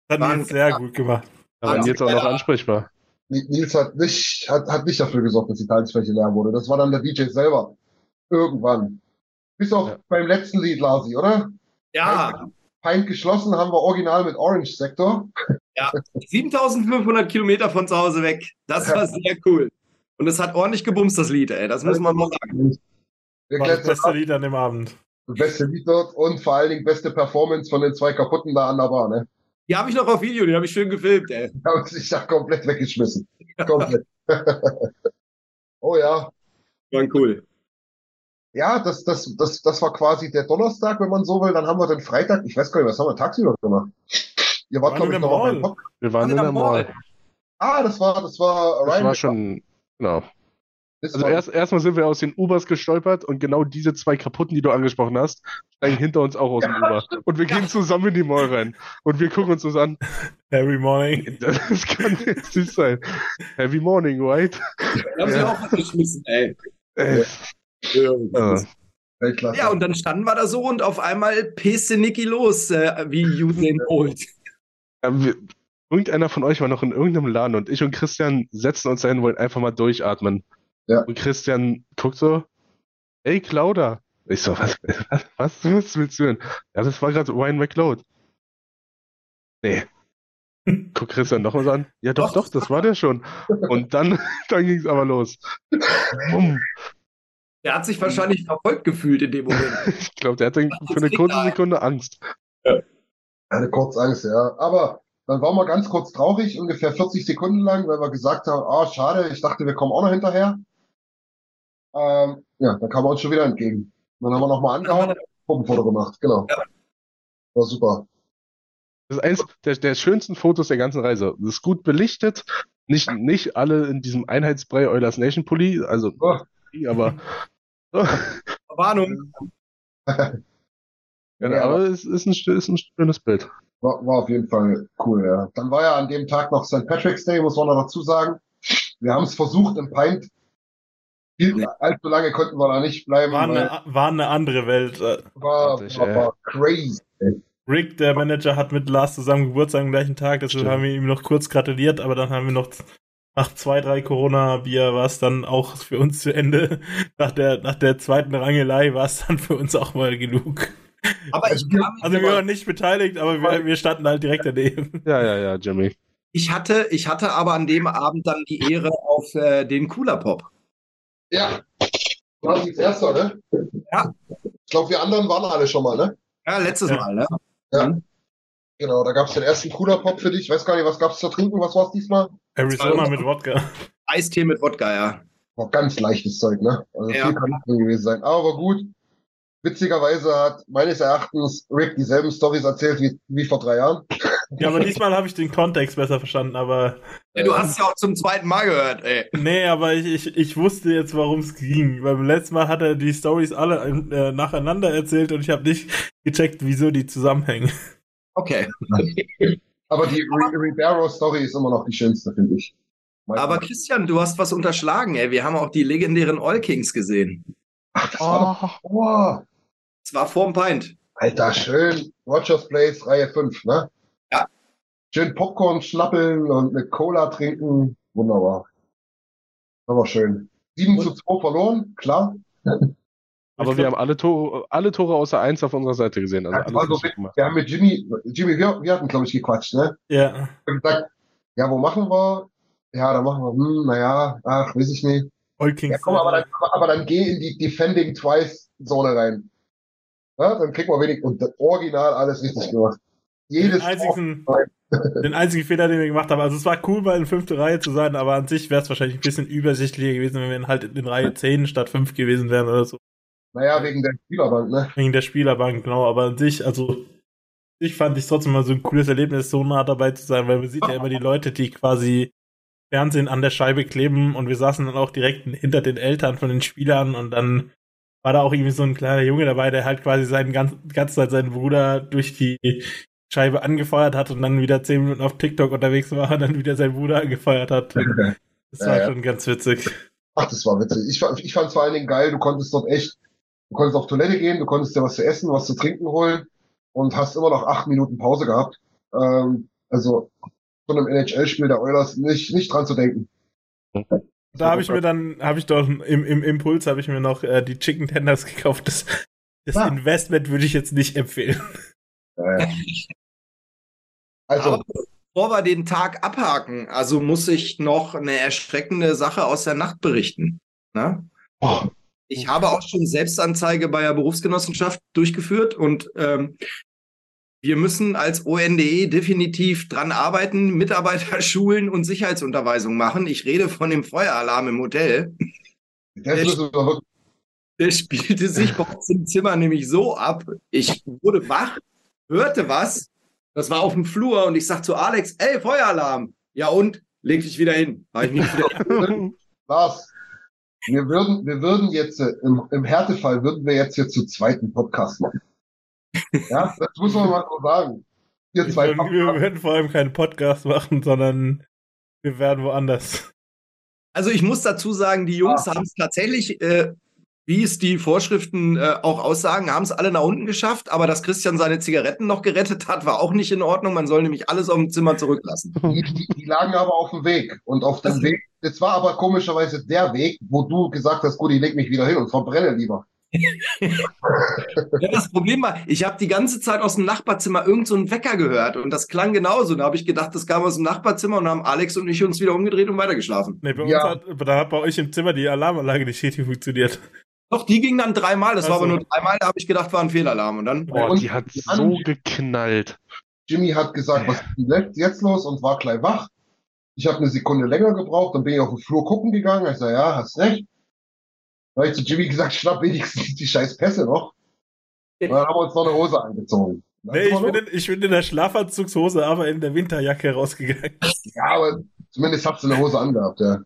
Das hat Nils sehr gut gemacht. Aber jetzt auch noch ansprechbar. Nils hat nicht, hat, hat nicht dafür gesorgt, dass die Tanzfläche leer wurde. Das war dann der DJ selber. Irgendwann. Bis auf Ja. beim letzten Lied, Lasi, oder? Ja, Feind geschlossen haben wir original mit Orange Sektor. 7500 Kilometer von zu Hause weg. Das war sehr cool. Und es hat ordentlich gebumst, das Lied, ey. Das muss man mal sagen. Der War das beste Lied an dem Abend. beste Lied dort und vor allen Dingen beste Performance von den zwei kaputten da an der Bar, ne? Die habe ich noch auf Video, die habe ich schön gefilmt, ey. Die haben sich da komplett weggeschmissen. Komplett. *laughs* oh ja. War cool. Ja, das, das, das, das war quasi der Donnerstag, wenn man so will. Dann haben wir den Freitag, ich weiß gar nicht, was haben wir tagsüber gemacht? Ihr wart, Waren glaube ich, noch auf Mall. meinem Bock. Wir waren in der Mall. Ah, das war, das war Das Ryan. war schon, genau. Also erst erstmal sind wir aus den Ubers gestolpert und genau diese zwei kaputten, die du angesprochen hast, steigen hinter uns auch aus dem Uber. Und wir gehen zusammen in die Mall rein. Und wir gucken uns das an. Every morning. *laughs* Das kann jetzt nicht sein. Heavy morning, right? Die haben sie auch weggeschmissen, ey. Äh. Ja, und dann standen wir da so und auf einmal peste Niki los, äh, wie Usain Bolt. Ja, wir, irgendeiner von euch war noch in irgendeinem Laden und ich und Christian setzen uns dahin, wollen einfach mal durchatmen. Ja. Und Christian guckt so, ey Claudia. Ich so, was, was, was, was willst du denn? Ja, das war gerade Ryan McLeod. Nee. Guck Christian nochmal so an. Ja, doch, Doch, das war der schon. Und dann, *laughs* dann ging es aber los. Bumm. Der hat sich wahrscheinlich verfolgt gefühlt in dem Moment. *laughs* Ich glaube, der hatte für eine kurze Sekunde Angst. Eine Kurzangst, ja. Aber dann waren wir ganz kurz traurig, ungefähr 40 Sekunden lang, weil wir gesagt haben, ah, schade, ich dachte, wir kommen auch noch hinterher. Ähm, ja, dann kam er uns schon wieder entgegen. Dann haben wir nochmal angehauen, Puppenfoto gemacht, genau. Ja. War super. Das ist eins der, der schönsten Fotos der ganzen Reise. Das ist gut belichtet. Nicht, nicht alle in diesem Einheitsbrei Eulers Nation Pulli, also, Oh. aber, so. Warnung. *laughs* ja, Ja, aber es ist ein, ist ein schönes Bild. War, war auf jeden Fall cool, ja. Dann war ja an dem Tag noch St. Patrick's Day, muss man noch dazu sagen. Wir haben es versucht im Pint. Allzu lange konnten wir da nicht bleiben, War eine, war eine andere Welt. Äh, war, Wahnsinn, war, war crazy. Rick, der Manager, hat mit Lars zusammen Geburtstag am gleichen Tag, deshalb Stimmt. haben wir ihm noch kurz gratuliert, aber dann haben wir noch nach zwei, drei Corona-Bier war es dann auch für uns zu Ende. Nach der, nach der zweiten Rangelei war es dann für uns auch mal genug. Aber ich, kam, Also wir waren nicht beteiligt, aber wir, wir standen halt direkt daneben. *laughs* Ja, ja, ja, Jimmy. ich hatte, ich hatte aber an dem Abend dann die Ehre auf äh, den Cooler Pop. Ja. Du warst jetzt Erster, ne? Ja. Ich glaube, wir anderen waren alle schon mal, ne? Ja, letztes Ja. Mal, ne? Ja. Genau, da gab es den ersten Cooler Pop für dich. Ich weiß gar nicht, was gab es zu trinken? Was war es diesmal? Arizona mit Wodka. Eistee mit Wodka, ja. War ganz leichtes Zeug, ne? Also Ja. viel kann nicht drin gewesen sein. Aber gut. Witzigerweise hat meines Erachtens Rick dieselben Stories erzählt wie, wie vor drei Jahren. Ja, aber diesmal habe ich den Kontext besser verstanden, aber ja du hast es ja auch zum zweiten Mal gehört, ey. nee, aber ich, ich, ich wusste jetzt, worum es ging. Beim letzten Mal hat er die Stories alle äh, nacheinander erzählt und ich habe nicht gecheckt, wieso die zusammenhängen. Okay. *laughs* Aber die Ri- Ribeiro-Story ist immer noch die schönste, finde ich. Aber Christian, du hast was unterschlagen, ey. Wir haben auch die legendären All Kings gesehen. Ach, das war doch, oh, Es war vorm Pint. Alter, schön. Rogers Place, Reihe 5, ne? Schön Popcorn schnappeln und eine Cola trinken. Wunderbar. Das war schön. 7 zu 2 verloren, klar. Aber wir haben alle Tore, alle Tore außer eins auf unserer Seite gesehen. Also Ja, das alles war so richtig gemacht. Wir haben mit Jimmy, Jimmy, wir, wir hatten, glaube ich, gequatscht, ne? Ja. Wir haben gesagt, ja, wo machen wir? Ja, da machen wir, hm, naja, ach, weiß ich nicht. All Ja, Kings. komm, aber dann, aber dann geh in die Defending Twice Zone rein. Ja, dann kriegt man wenig, und Original alles richtig gemacht. den Jedes einzigen, Tor- den einzigen Fehler, den wir gemacht haben. Also es war cool, mal in fünfte Reihe zu sein, aber an sich wäre es wahrscheinlich ein bisschen übersichtlicher gewesen, wenn wir halt in Reihe 10 statt 5 gewesen wären oder so. Naja, wegen der Spielerbank, ne? Wegen der Spielerbank, genau. Aber an sich, also ich fand es trotzdem mal so ein cooles Erlebnis, so nah dabei zu sein, weil man sieht ja immer die Leute, die quasi Fernsehen an der Scheibe kleben und wir saßen dann auch direkt hinter den Eltern von den Spielern und dann war da auch irgendwie so ein kleiner Junge dabei, der halt quasi seinen ganzen, ganze Zeit seinen Bruder durch die Scheibe angefeuert hat und dann wieder zehn Minuten auf TikTok unterwegs war und dann wieder seinen Bruder angefeuert hat. *laughs* Das Ja, war ja. schon ganz witzig. Ach, das war witzig. Ich, ich fand es vor allen Dingen geil, du konntest dort echt, du konntest auf Toilette gehen, du konntest dir was zu essen, was zu trinken holen und hast immer noch acht Minuten Pause gehabt. Ähm, also von einem NHL-Spiel der Oilers nicht, nicht dran zu denken. Da habe ich mir dann, habe ich doch im, im Impuls habe ich mir noch äh, die Chicken Tenders gekauft. Das, das Ah. Investment würde ich jetzt nicht empfehlen. Äh, also, Aber bevor wir den Tag abhaken, also muss ich noch eine erschreckende Sache aus der Nacht berichten. Ne? oh, Ich habe auch schon Selbstanzeige bei der Berufsgenossenschaft durchgeführt und ähm, wir müssen als ONDE definitiv dran arbeiten, *laughs* Mitarbeiter schulen und Sicherheitsunterweisung machen. Ich rede von dem Feueralarm im Hotel. wirklich *laughs* Der spielte sich bei uns im Zimmer nämlich so ab. Ich wurde wach, hörte was. Das war auf dem Flur und ich sag zu Alex, ey, Feueralarm. Ja und? Leg dich wieder hin. War ich nicht wieder *laughs* Lars, wir würden, wir würden jetzt, äh, im, im Härtefall würden wir jetzt hier zu zweiten Podcast machen. Ja, das muss man mal so sagen. Ihr Wir zwei werden, wir werden vor allem keinen Podcast machen, sondern wir werden woanders. Also ich muss dazu sagen, die Jungs Ah. haben es tatsächlich, äh, wie es die Vorschriften äh, auch aussagen, haben es alle nach unten geschafft, aber dass Christian seine Zigaretten noch gerettet hat, war auch nicht in Ordnung. Man soll nämlich alles auf dem Zimmer zurücklassen. *laughs* Die, die, die lagen aber auf dem Weg. Und auf dem Das- Weg, das war aber komischerweise der Weg, wo du gesagt hast, gut, ich leg mich wieder hin und verbrenne lieber. Ja, das Problem war, ich habe die ganze Zeit aus dem Nachbarzimmer irgend so einen Wecker gehört und das klang genauso. Da habe ich gedacht, das kam aus dem Nachbarzimmer und haben Alex und ich uns wieder umgedreht und weitergeschlafen. Nee, bei Ja. uns hat, da hat bei euch im Zimmer die Alarmanlage nicht richtig funktioniert. Doch, die ging dann dreimal. Das war Ach so. aber nur dreimal. Da habe ich gedacht, war ein Fehlalarm. Und dann Boah, Und die hat so geknallt. Jimmy hat gesagt, was ist jetzt los und war gleich wach. Ich habe eine Sekunde länger gebraucht, dann bin ich auf den Flur gucken gegangen. Ich sage, ja, hast recht. Da habe ich zu Jimmy gesagt, schnapp wenigstens die scheiß Pässe noch. Und dann haben wir uns noch eine Hose angezogen. Nee, ich bin, in, ich bin in der Schlafanzugshose, aber in der Winterjacke rausgegangen. Ja, aber zumindest hast du eine Hose angehabt, ja.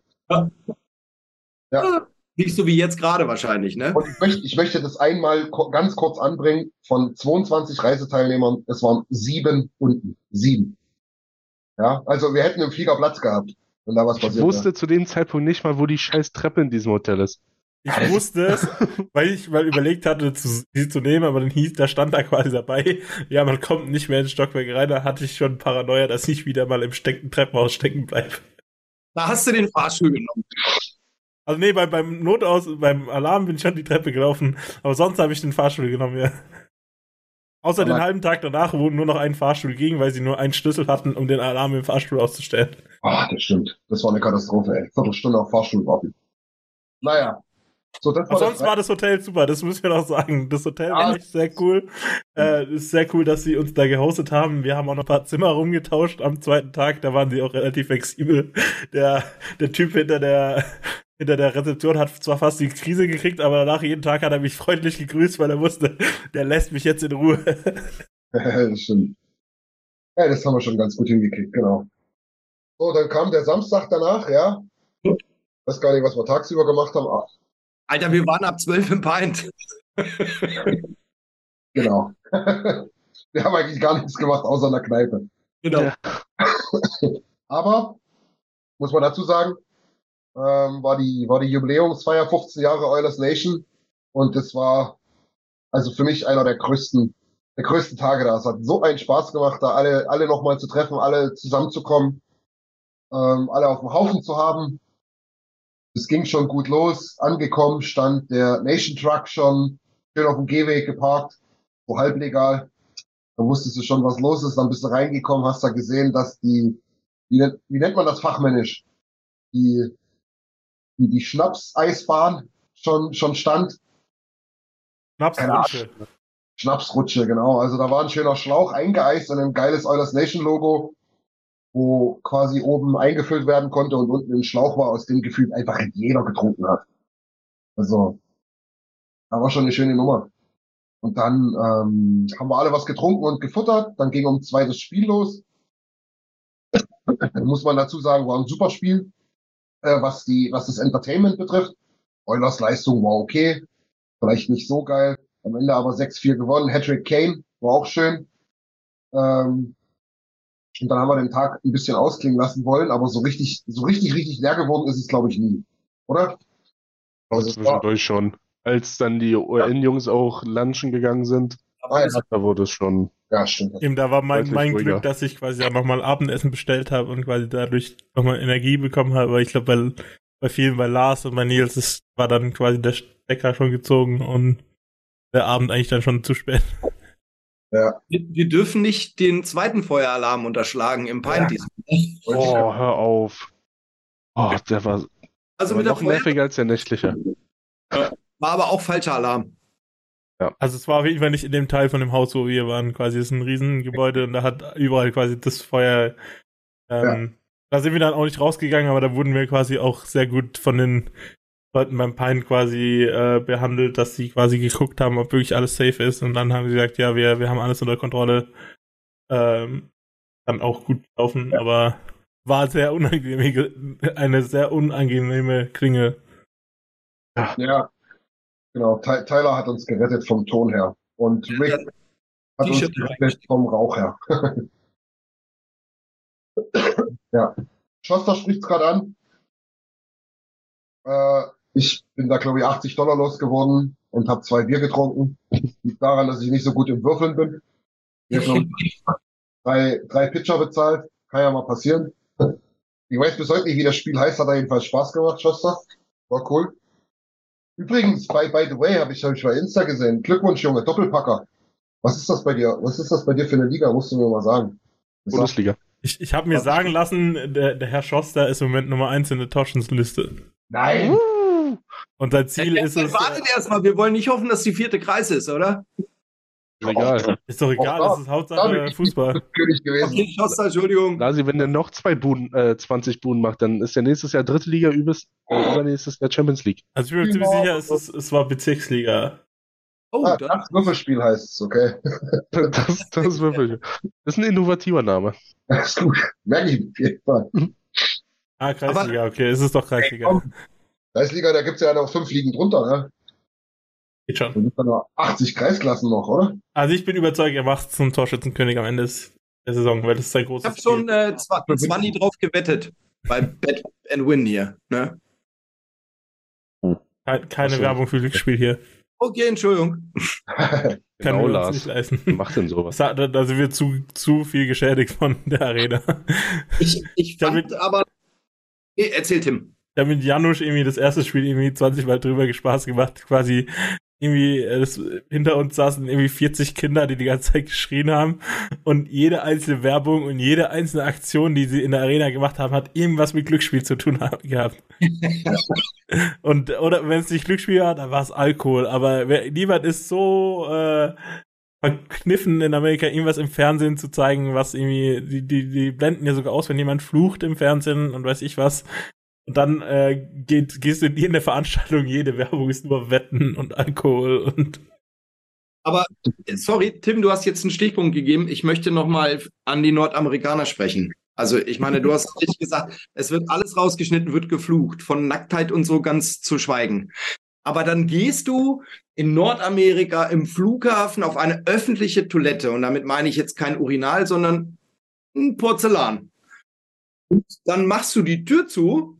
Ja. Nicht so wie jetzt gerade wahrscheinlich, ne? Und ich möchte, ich möchte das einmal ko- ganz kurz anbringen. Von 22 Reiseteilnehmern, es waren sieben unten. Sieben. Ja, also wir hätten im Flieger Platz gehabt, wenn da was Ich passiert wusste zu dem Zeitpunkt nicht mal, wo die scheiß Treppe in diesem Hotel ist. Ich wusste es, weil ich mal überlegt hatte, zu, sie zu nehmen, aber dann hieß, da stand da quasi dabei, ja, man kommt nicht mehr ins Stockwerk rein, da hatte ich schon Paranoia, dass ich wieder mal im steckten Treppenhaus stecken bleibe. Da hast du den Fahrstuhl genommen. Also nee, bei, beim Notaus, beim Alarm bin ich schon die Treppe gelaufen, aber sonst habe ich den Fahrstuhl genommen, ja. Außer Aber- den halben Tag danach, wo nur noch ein Fahrstuhl ging, weil sie nur einen Schlüssel hatten, um den Alarm im Fahrstuhl auszustellen. Ach, das stimmt. Das war eine Katastrophe, ey. Viertelstunde auf Fahrstuhl warten. Naja. So, das Aber war sonst das war das Hotel super, das müssen wir noch sagen. Das Hotel Ja. war echt sehr cool. Äh, es ist sehr cool, dass sie uns da gehostet haben. Wir haben auch noch ein paar Zimmer rumgetauscht am zweiten Tag. Da waren sie auch relativ flexibel. Der, der Typ hinter der, hinter der Rezeption hat zwar fast die Krise gekriegt, aber danach jeden Tag hat er mich freundlich gegrüßt, weil er wusste, *laughs* der lässt mich jetzt in Ruhe. *laughs* das stimmt. Ja, das haben wir schon ganz gut hingekriegt, genau. So, dann kam der Samstag danach, ja. Weiß gar nicht, was wir tagsüber gemacht haben. Ach, Alter, wir waren ab 12 im Pint. *laughs* genau. wir haben eigentlich gar nichts gemacht, außer in der Kneipe. Genau. Ja. Aber, muss man dazu sagen, ähm, war die, war die Jubiläumsfeier 15 Jahre Oilers Nation. Und das war, also für mich einer der größten, der größten Tage da. Es hat so einen Spaß gemacht, da alle, alle nochmal zu treffen, alle zusammenzukommen, ähm, alle auf dem Haufen zu haben. Es ging schon gut los. Angekommen stand der Nation Truck schon schön auf dem Gehweg geparkt, so halblegal. Da wusstest du schon, was los ist. Dann bist du reingekommen, hast da gesehen, dass die, wie, wie nennt man das fachmännisch? Die, die, die Schnapseisbahn schon, schon stand. Schnapsrutsche. Schnapsrutsche, genau. Also da war ein schöner Schlauch eingeeist und ein geiles Oilers Nation Logo, wo quasi oben eingefüllt werden konnte und unten ein Schlauch war, aus dem gefühlt einfach jeder getrunken hat. Also, da war schon eine schöne Nummer. Und dann ähm, haben wir alle was getrunken und gefuttert. Dann ging um zweites Spiel los. *laughs* Muss man dazu sagen, war ein super Spiel, äh, was die, was das Entertainment betrifft. Eulers Leistung war okay, vielleicht nicht so geil. Am Ende aber 6-4 gewonnen. Hattrick Kane war auch schön. Ähm, und dann haben wir den Tag ein bisschen ausklingen lassen wollen, aber so richtig, so richtig, richtig leer geworden ist es, glaube ich, nie. Oder? Also es war, Zwischendurch schon. Als dann die UN-Jungs auch lunchen gegangen sind, ah, da wurde es schon. Ja, stimmt. Eben, da war mein, Deutlich mein ruhiger. Glück, dass ich quasi auch nochmal Abendessen bestellt habe und quasi dadurch nochmal Energie bekommen habe. Aber ich glaube, bei, bei vielen, bei Lars und bei Nils, ist, war dann quasi der Stecker schon gezogen und der Abend eigentlich dann schon zu spät. Wir, wir dürfen nicht den zweiten Feueralarm unterschlagen im Pint. diesmal. Oh, hör auf. Oh, der war, Also war mit der noch Feuer nerviger als der nächtliche. war aber auch falscher Alarm. Also es war auf jeden Fall nicht in dem Teil von dem Haus, wo wir waren. Quasi es ist ein Riesengebäude und da hat überall quasi das Feuer. Ähm, Da sind wir dann auch nicht rausgegangen, aber da wurden wir quasi auch sehr gut von den Leuten beim Pine quasi äh, behandelt, dass sie quasi geguckt haben, ob wirklich alles safe ist und dann haben sie gesagt, ja, wir, wir haben alles unter Kontrolle. Ähm, dann auch gut laufen, aber war sehr unangenehm, eine sehr unangenehme Klinge. Ja, genau. Ty Tyler hat uns gerettet vom Ton her. Und Rick hat uns gerettet vom Rauch her. *laughs* ja. Schoster spricht's gerade an. Äh, ich bin da, glaube ich, 80 Dollar losgeworden und habe zwei Bier getrunken. Liegt daran, dass ich nicht so gut im Würfeln bin. Ich habe noch *laughs* drei, drei Pitcher bezahlt. Kann ja mal passieren. Ich weiß bis heute nicht, wie das Spiel heißt. Hat er jedenfalls Spaß gemacht, Schoster. War cool. Übrigens, by, by the way, habe ich, hab ich bei Insta gesehen. Glückwunsch, Junge, Doppelpacker. Was ist das bei dir? Was ist das bei dir für eine Liga? Musst du mir mal sagen. Das Bundesliga. Ich, ich habe mir sagen lassen, der, der Herr Schoster ist im Moment Nummer eins in der Torschensliste. Nein! Und sein Ziel ist es, Wartet erstmal, wir wollen nicht hoffen, dass die vierte Kreis ist, oder? Egal. ist doch egal, es ist Hauptsache da- Fußball. König gewesen. Okay, Schoster, Entschuldigung. Lasi, wenn der noch zwei Buden, äh, 20 Buden macht, dann ist der nächstes Jahr dritte Liga, übers, äh, übernächstes Jahr Champions League. Also ich bin mir ziemlich sicher, es, ist, es war Bezirksliga. Oh, Ah, das, das Würfelspiel heißt es, okay. *laughs* Das, das ist wirklich. Das ist ein innovativer Name. Das ist gut. Merke ich auf jeden Fall. Ah, Kreisliga, okay, es ist doch Kreisliga. komm. Kreisliga, da gibt es ja noch fünf Ligen drunter, ne? Geht schon. Da gibt es nur 80 Kreisklassen noch, oder? Also ich bin überzeugt, er macht zum Torschützenkönig am Ende der Saison, weil das ist sein ich großes habe schon äh, Zwa- 20 drauf gewettet. Bei Bet and Win hier. Ne? Kein- Keine so. Werbung für Glücksspiel hier. Okay, Entschuldigung. *laughs* Können Genau, uns Lars. nicht leisten. Macht denn sowas? Da, da, sind wir zu, zu viel geschädigt von der Arena. Ich, ich *laughs* Damit- fand aber. Nee, erzähl Tim. Da mit Janusz irgendwie das erste Spiel irgendwie 20 Mal drüber Spaß gemacht. Quasi irgendwie, äh, das, hinter uns saßen irgendwie 40 Kinder, die die ganze Zeit geschrien haben. Und jede einzelne Werbung und jede einzelne Aktion, die sie in der Arena gemacht haben, hat irgendwas mit Glücksspiel zu tun ha- gehabt. *laughs* und, oder wenn es nicht Glücksspiel war, dann war es Alkohol. Aber wer, niemand ist so, äh, verkniffen in Amerika, irgendwas im Fernsehen zu zeigen, was irgendwie, die, die, die blenden ja sogar aus, wenn jemand flucht im Fernsehen und weiß ich was. Und dann äh, geht, gehst du in irgendeine Veranstaltung, jede Werbung ist nur Wetten und Alkohol und Aber sorry, Tim, du hast jetzt einen Stichpunkt gegeben. Ich möchte nochmal an die Nordamerikaner sprechen. Also ich meine, du hast richtig gesagt, es wird alles rausgeschnitten, wird geflucht, von Nacktheit und so ganz zu schweigen. Aber dann gehst du in Nordamerika im Flughafen auf eine öffentliche Toilette und damit meine ich jetzt kein Urinal, sondern ein Porzellan. Und dann machst du die Tür zu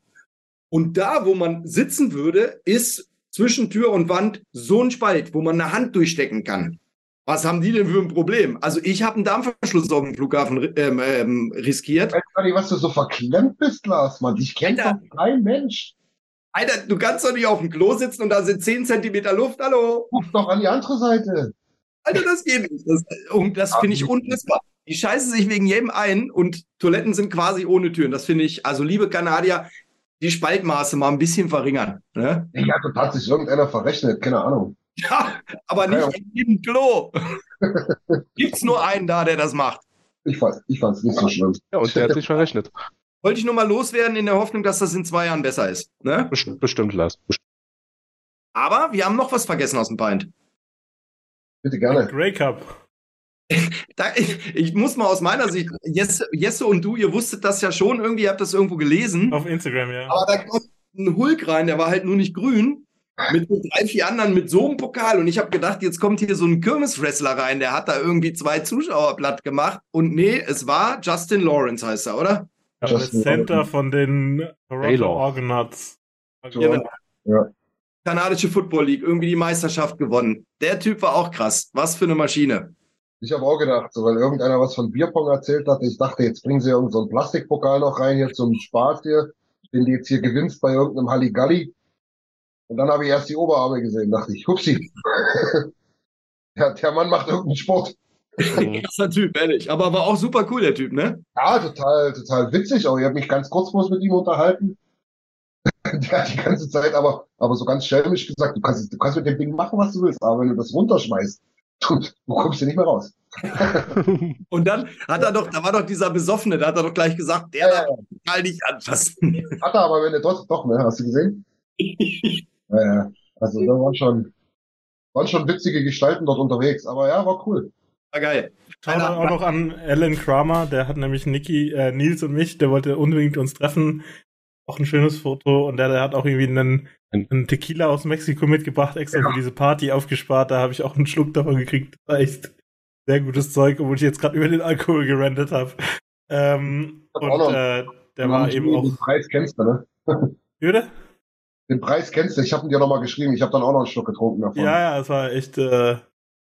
und da, wo man sitzen würde, ist zwischen Tür und Wand so ein Spalt, wo man eine Hand durchstecken kann. Was haben die denn für ein Problem? Also ich habe einen Darmverschluss auf dem Flughafen ähm, ähm, riskiert. Ich weiß nicht, was du so verklemmt bist, Lars, Mann. Ich kenne doch kein Mensch. Alter, du kannst doch nicht auf dem Klo sitzen und da sind 10 Zentimeter Luft. Hallo? Guck doch an die andere Seite. Alter, das geht nicht. Das, und das finde ich unfassbar. Die scheißen sich wegen jedem ein und Toiletten sind quasi ohne Türen. Das finde ich, also liebe Kanadier, die Spaltmaße mal ein bisschen verringern. Ne? Ja, dort hat sich irgendeiner verrechnet, keine Ahnung. Ja, aber nicht Ja. in jedem Klo. *laughs* Gibt's nur einen da, der das macht. Ich fand ich fand's nicht so schlimm. Ja, und der hat sich verrechnet. Wollte ich nur mal loswerden in der Hoffnung, dass das in zwei Jahren besser ist. Ne? Bestimmt, bestimmt Lars. Aber wir haben noch was vergessen aus dem Pint. Bitte gerne. Grey Cup. *laughs* Da, ich, ich muss mal aus meiner Sicht, Jesse, Jesse und du, ihr wusstet das ja schon, irgendwie habt das irgendwo gelesen. Auf Instagram, ja. Aber da kommt ein Hulk rein, der war halt nur nicht grün. Mit so drei, vier anderen mit so einem Pokal. Und ich habe gedacht, jetzt kommt hier so ein Kirmeswrestler rein, der hat da irgendwie zwei Zuschauer platt gemacht. Und nee, es war Justin Lawrence, heißt er, oder? Ja, der Justin Center von den Toronto. Argonauts. Genau. Ja. Kanadische Football League, irgendwie die Meisterschaft gewonnen. Der Typ war auch krass. Was für eine Maschine. Ich habe auch gedacht, so, weil irgendeiner was von Bierpong erzählt hat. Ich dachte, jetzt bringen sie irgendeinen so einen Plastikpokal noch rein hier zum Spaß hier, den du jetzt hier gewinnst bei irgendeinem Halligalli. Und dann habe ich erst die Oberarme gesehen, dachte ich, hupsi. *laughs* der, der Mann macht irgendeinen Sport. *laughs* Krasser Typ, ehrlich. Aber war auch super cool, der Typ, ne? Ja, total, total witzig. Auch ich habe mich ganz kurz bloß mit ihm unterhalten. *laughs* Der hat die ganze Zeit aber, aber so ganz schelmisch gesagt, du kannst, du kannst mit dem Ding machen, was du willst, aber wenn du das runterschmeißt, du, *laughs* du kommst hier nicht mehr raus. *laughs* Und dann hat er doch, da war doch dieser Besoffene, da hat er doch gleich gesagt, der Ja, ja, darf total nicht anfassen. *laughs* Hat er aber, wenn er doch, doch, ne, hast du gesehen? Ja, ja. Also da waren schon, waren schon witzige Gestalten dort unterwegs, aber ja, war cool. War geil. Schau auch noch an Alan Kramer, der hat nämlich Niki, äh, Nils und mich, der wollte unbedingt uns treffen. Auch ein schönes Foto und der, der hat auch irgendwie einen, einen Tequila aus Mexiko mitgebracht, extra für diese Party aufgespart. Da habe ich auch einen Schluck davon gekriegt. Das war echt sehr gutes Zeug, obwohl ich jetzt gerade über den Alkohol gerandet habe. Ähm, Auch und äh, der war eben Den auch. Preis kennst du, ne? Würde? Den Preis kennst du. Ich habe ihn dir nochmal geschrieben. Ich habe dann auch noch einen Schluck getrunken davon. Ja, ja, es war echt äh,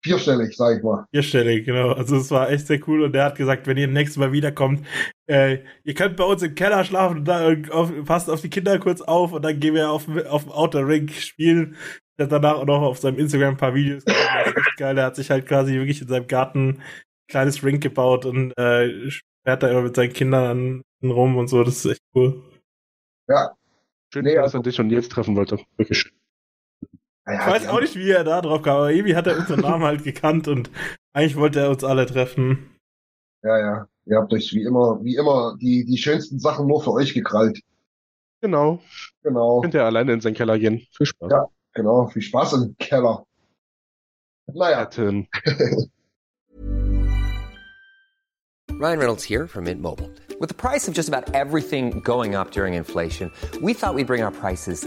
Vierstellig, sag ich mal. vierstellig, genau. Also es war echt sehr cool und der hat gesagt, wenn ihr nächstes Mal wiederkommt, äh, ihr könnt bei uns im Keller schlafen und da auf, passt auf die Kinder kurz auf und dann gehen wir auf, auf dem Outer Ring spielen. Der hat danach auch noch auf seinem Instagram ein paar Videos gemacht. Das ist echt geil. Der hat sich halt quasi wirklich in seinem Garten ein kleines Ring gebaut und äh, fährt da immer mit seinen Kindern rum und so. Das ist echt cool. Schön, Nee, dass also- er dich und Nils treffen wollte. Wirklich. Naja, Ich weiß auch nicht, wie er da drauf kam, aber irgendwie hat er unseren Namen halt gekannt und eigentlich wollte er uns alle treffen. Ja, ja. Ihr habt euch wie immer, wie immer die, die schönsten Sachen nur für euch gekrallt. Genau. Genau. Könnt ihr alleine in seinen Keller gehen. Viel Spaß. Ja. Genau. Viel Spaß im Keller. Naja. *laughs* Ryan Reynolds here from Mint Mobile. With the price of just about everything going up during inflation, we thought we'd bring our prices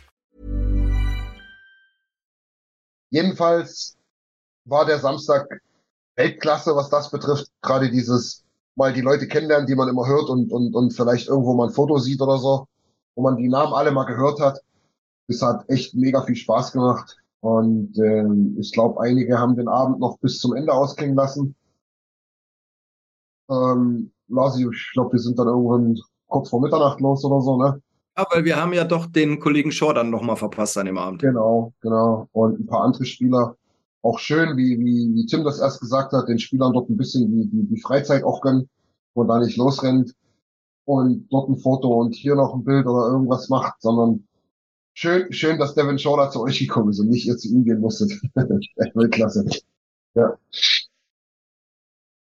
Jedenfalls war der Samstag Weltklasse, was das betrifft. Gerade dieses mal die Leute kennenlernen, die man immer hört und, und, und vielleicht irgendwo mal ein Foto sieht oder so, wo man die Namen alle mal gehört hat. Das hat echt mega viel Spaß gemacht. Und ähm, ich glaube, einige haben den Abend noch bis zum Ende ausklingen lassen. Ähm, Lasi, ich glaube, wir sind dann irgendwann kurz vor Mitternacht los oder so, ne? Ja, weil wir haben ja doch den Kollegen Shaw dann nochmal verpasst an dem Abend. Genau, genau. Und ein paar andere Spieler. Auch schön, wie, wie, wie Tim das erst gesagt hat, den Spielern dort ein bisschen die, die, die Freizeit auch gönnen, wo man da nicht losrennt und dort ein Foto und hier noch ein Bild oder irgendwas macht, sondern schön, schön, dass Devin Shaw da zu euch gekommen ist und nicht ihr zu ihm gehen musstet. Echt *laughs* Weltklasse. Ja.